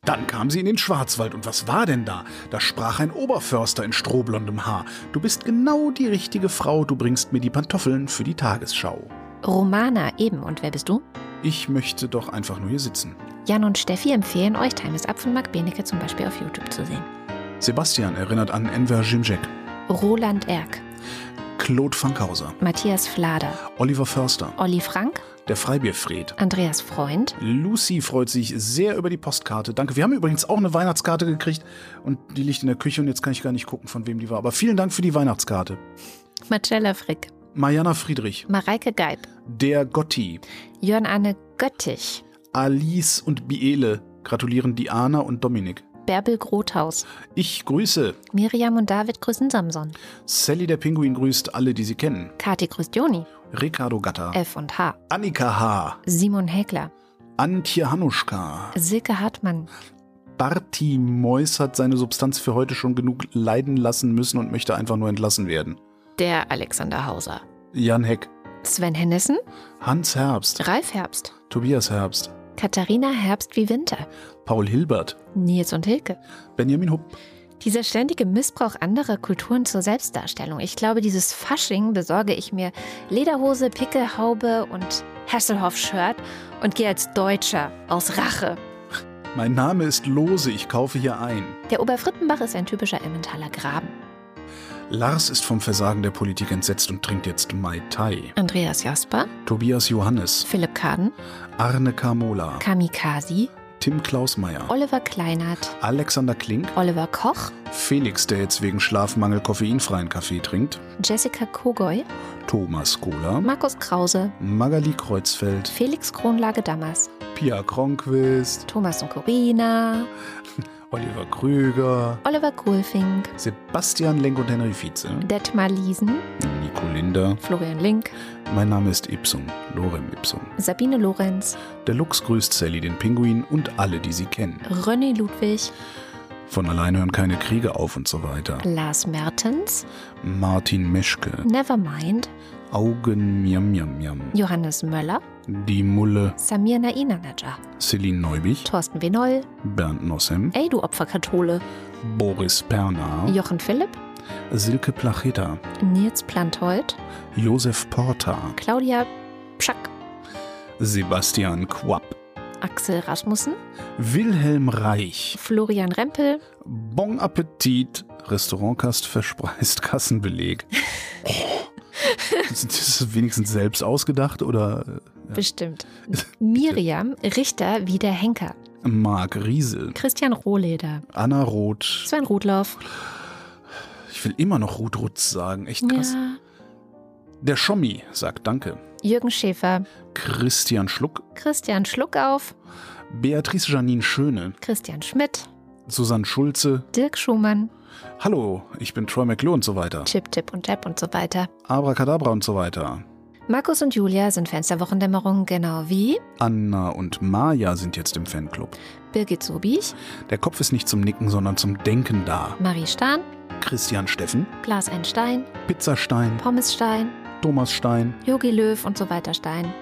Dann kam sie in den Schwarzwald und was war denn da? Da sprach ein Oberförster in strohblondem Haar. Du bist genau die richtige Frau, du bringst mir die Pantoffeln für die Tagesschau. Romana eben. Und wer bist du? Ich möchte doch einfach nur hier sitzen. Jan und Steffi empfehlen euch Time is Up von Marc Benecke zum Beispiel auf YouTube zu sehen. Sebastian erinnert an Enver Jimjek, Roland Erck, Claude Fankhauser, Matthias Flader, Oliver Förster, Olli Frank, der Freibierfried. Andreas Freund, Lucy freut sich sehr über die Postkarte. Danke. Wir haben übrigens auch eine Weihnachtskarte gekriegt und die liegt in der Küche und jetzt kann ich gar nicht gucken, von wem die war. Aber vielen Dank für die Weihnachtskarte. Marcella Frick, Mariana Friedrich, Mareike Geib, der Gotti, Jörn Anne Göttich, Alice und Biele gratulieren Diana und Dominik. Bärbel Grothaus, Ich grüße. Miriam und David grüßen Samson, Sally der Pinguin grüßt alle, die sie kennen. Kati grüßt Joni, Ricardo Gatter, F und H, Annika H., Simon Häkler, Antje Hanuschka, Silke Hartmann, Barty Mois hat seine Substanz für heute schon genug leiden lassen müssen und möchte einfach nur entlassen werden. der Alexander Hauser, Jan Heck, Sven Hennissen, Hans Herbst, Ralf Herbst, Tobias Herbst, Katharina Herbst wie Winter, Paul Hilbert, Nils und Hilke. Benjamin Hupp, Dieser ständige Missbrauch anderer Kulturen zur Selbstdarstellung. Ich glaube, dieses Fasching besorge ich mir Lederhose, Pickelhaube und Hasselhoff-Shirt und gehe als Deutscher aus Rache. mein Name ist Lose, ich kaufe hier ein. Der Oberfrittenbach ist ein typischer Emmentaler Graben. Lars ist vom Versagen der Politik entsetzt und trinkt jetzt Mai Tai. Andreas Jasper, Tobias Johannes, Philipp Kaden, Arne Kamola, Kamikazi, Tim Klausmeier, Oliver Kleinert, Alexander Klink, Oliver Koch, Felix, der jetzt wegen Schlafmangel koffeinfreien Kaffee trinkt, Jessica Kogoy, Thomas Kohler, Markus Krause, Magali Kreuzfeld, Felix Kronlage Dammers, Pia Kronquist, Thomas und Corina, Oliver Krüger, Oliver Kohlfink, Sebastian Lenk und Henry Vize, Detmar Liesen, Nico Linder. Florian Link, Mein Name ist Ipsum, Lorem Ipsum. Sabine Lorenz, Der Lux grüßt Sally den Pinguin und alle, die sie kennen. René Ludwig, Von allein hören keine Kriege auf und so weiter. Lars Mertens, Martin Meschke, Nevermind, Augen Miam Miam Miam, Johannes Möller, Die Mulle, Samir Nainanaja, Celine Neubich, Thorsten Wenoll, Bernd Nossem, Ey du Opferkathole, Boris Pernar, Jochen Philipp, Silke Placheta, Nils Planthold, Josef Porta, Claudia Pschack, Sebastian Quapp, Axel Rasmussen, Wilhelm Reich, Florian Rempel, Bon Appetit, Restaurantkast verspeist Kassenbeleg. Ist <laughs> das wenigstens selbst ausgedacht oder äh, bestimmt. <laughs> Miriam Richter wie der Henker, Marc Riesel, Christian Rohleder, Anna Roth? Sven Rudloff, Ich will immer noch Ruth Rutz sagen, echt krass. ja, Der Schommi sagt Danke. Jürgen Schäfer, Christian Schluck, Christian Schluckauf, Beatrice Janine Schöne, Christian Schmidt, Susanne Schulze, Dirk Schumann, Hallo, ich bin Troy McClure und so weiter. Chip, Tip und Jab und so weiter. Abracadabra und so weiter. Markus und Julia sind Fans der Wochendämmerung, genau wie Anna und Maja sind jetzt im Fanclub. Birgit Sobich, Der Kopf ist nicht zum Nicken, sondern zum Denken da. Marie Stahn, Christian Steffen, Glas ein Stein, Pizzastein, Pommesstein, Thomas Stein, Yogi Löw und so weiter Stein,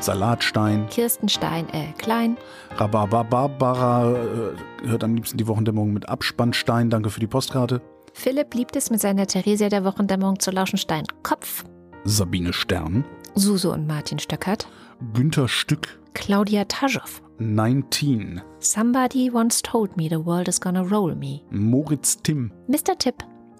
Salatstein, Kirsten Stein, äh, Klein, Rhabarbarbara äh, hört am liebsten die Wochendämmerung mit Abspannstein. Danke für die Postkarte. Philipp liebt es mit seiner Theresia der Wochendämmerung zu lauschen Stein Kopf, Sabine Stern, Suso und Martin Stöckert, Günther Stück, Claudia Taschow. 19, Somebody once told me the world is gonna roll me. Moritz Timm. Mr. Tipp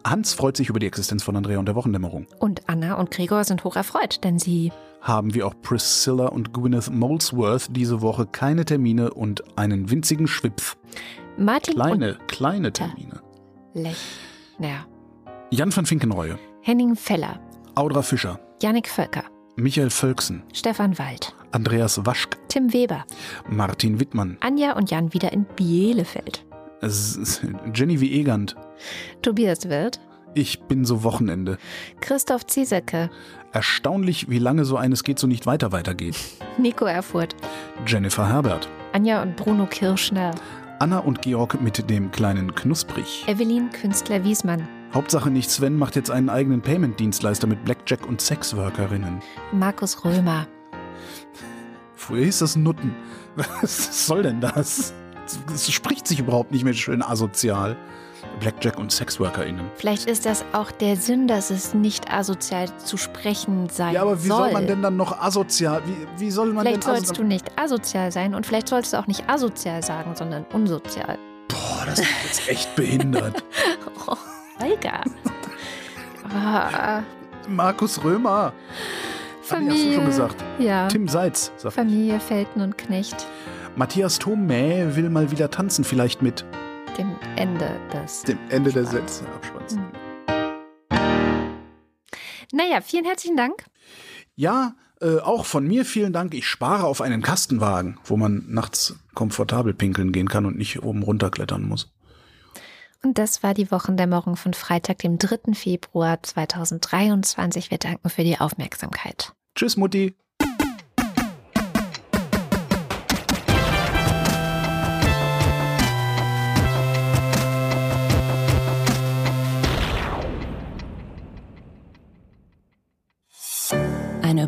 Hans freut sich über die Existenz von Andrea und der Wochendämmerung. und Anna und Gregor sind hoch erfreut, denn sie Haben wir auch Priscilla und Gwyneth Molesworth diese Woche keine Termine und einen winzigen Schwipf. Martin Kleine, kleine Termine. Lech. Naja. Jan van Finkenreue, Henning Feller, Audra Fischer, Yannick Völker, Michael Völksen, Stefan Wald, Andreas Waschk, Tim Weber, Martin Wittmann, Anja und Jan wieder in Bielefeld, Jenny wie Egand, Tobias Wirth, Ich bin so Wochenende. Christoph Ziesecke. Erstaunlich, wie lange so eines geht, so nicht weiter weitergeht. <laughs> Nico Erfurt. Jennifer Herbert. Anja und Bruno Kirschner. Anna und Georg mit dem kleinen Knusprig. Evelyn Künstler-Wiesmann. Hauptsache nicht Sven macht jetzt einen eigenen Payment-Dienstleister mit Blackjack und Sexworkerinnen. Markus Römer. Früher hieß das Nutten. <laughs> Was soll denn das? Es spricht sich überhaupt nicht mehr schön asozial. Blackjack und SexworkerInnen. Vielleicht ist das auch der Sinn, dass es nicht asozial zu sprechen sein soll. Ja, aber wie soll, man denn dann noch asozial? Wie, wie soll man vielleicht denn sollst du nicht asozial sein und vielleicht sollst du auch nicht asozial sagen, sondern unsozial. Boah, das ist jetzt echt behindert. <laughs> oh, Holger. Ah, Markus Römer. Fanny, hast du schon gesagt. Ja. Tim Seitz. Familie Felten und Knecht. Matthias Thomä will mal wieder tanzen, vielleicht mit Dem Ende des. dem Ende der. Sätze abspanns. Naja, vielen herzlichen Dank. Ja, äh, auch von mir vielen Dank. Ich spare auf einen Kastenwagen, wo man nachts komfortabel pinkeln gehen kann und nicht oben runterklettern muss. Und das war die Wochendämmerung von Freitag, dem 3. Februar 2023. Wir danken für die Aufmerksamkeit. Tschüss, Mutti.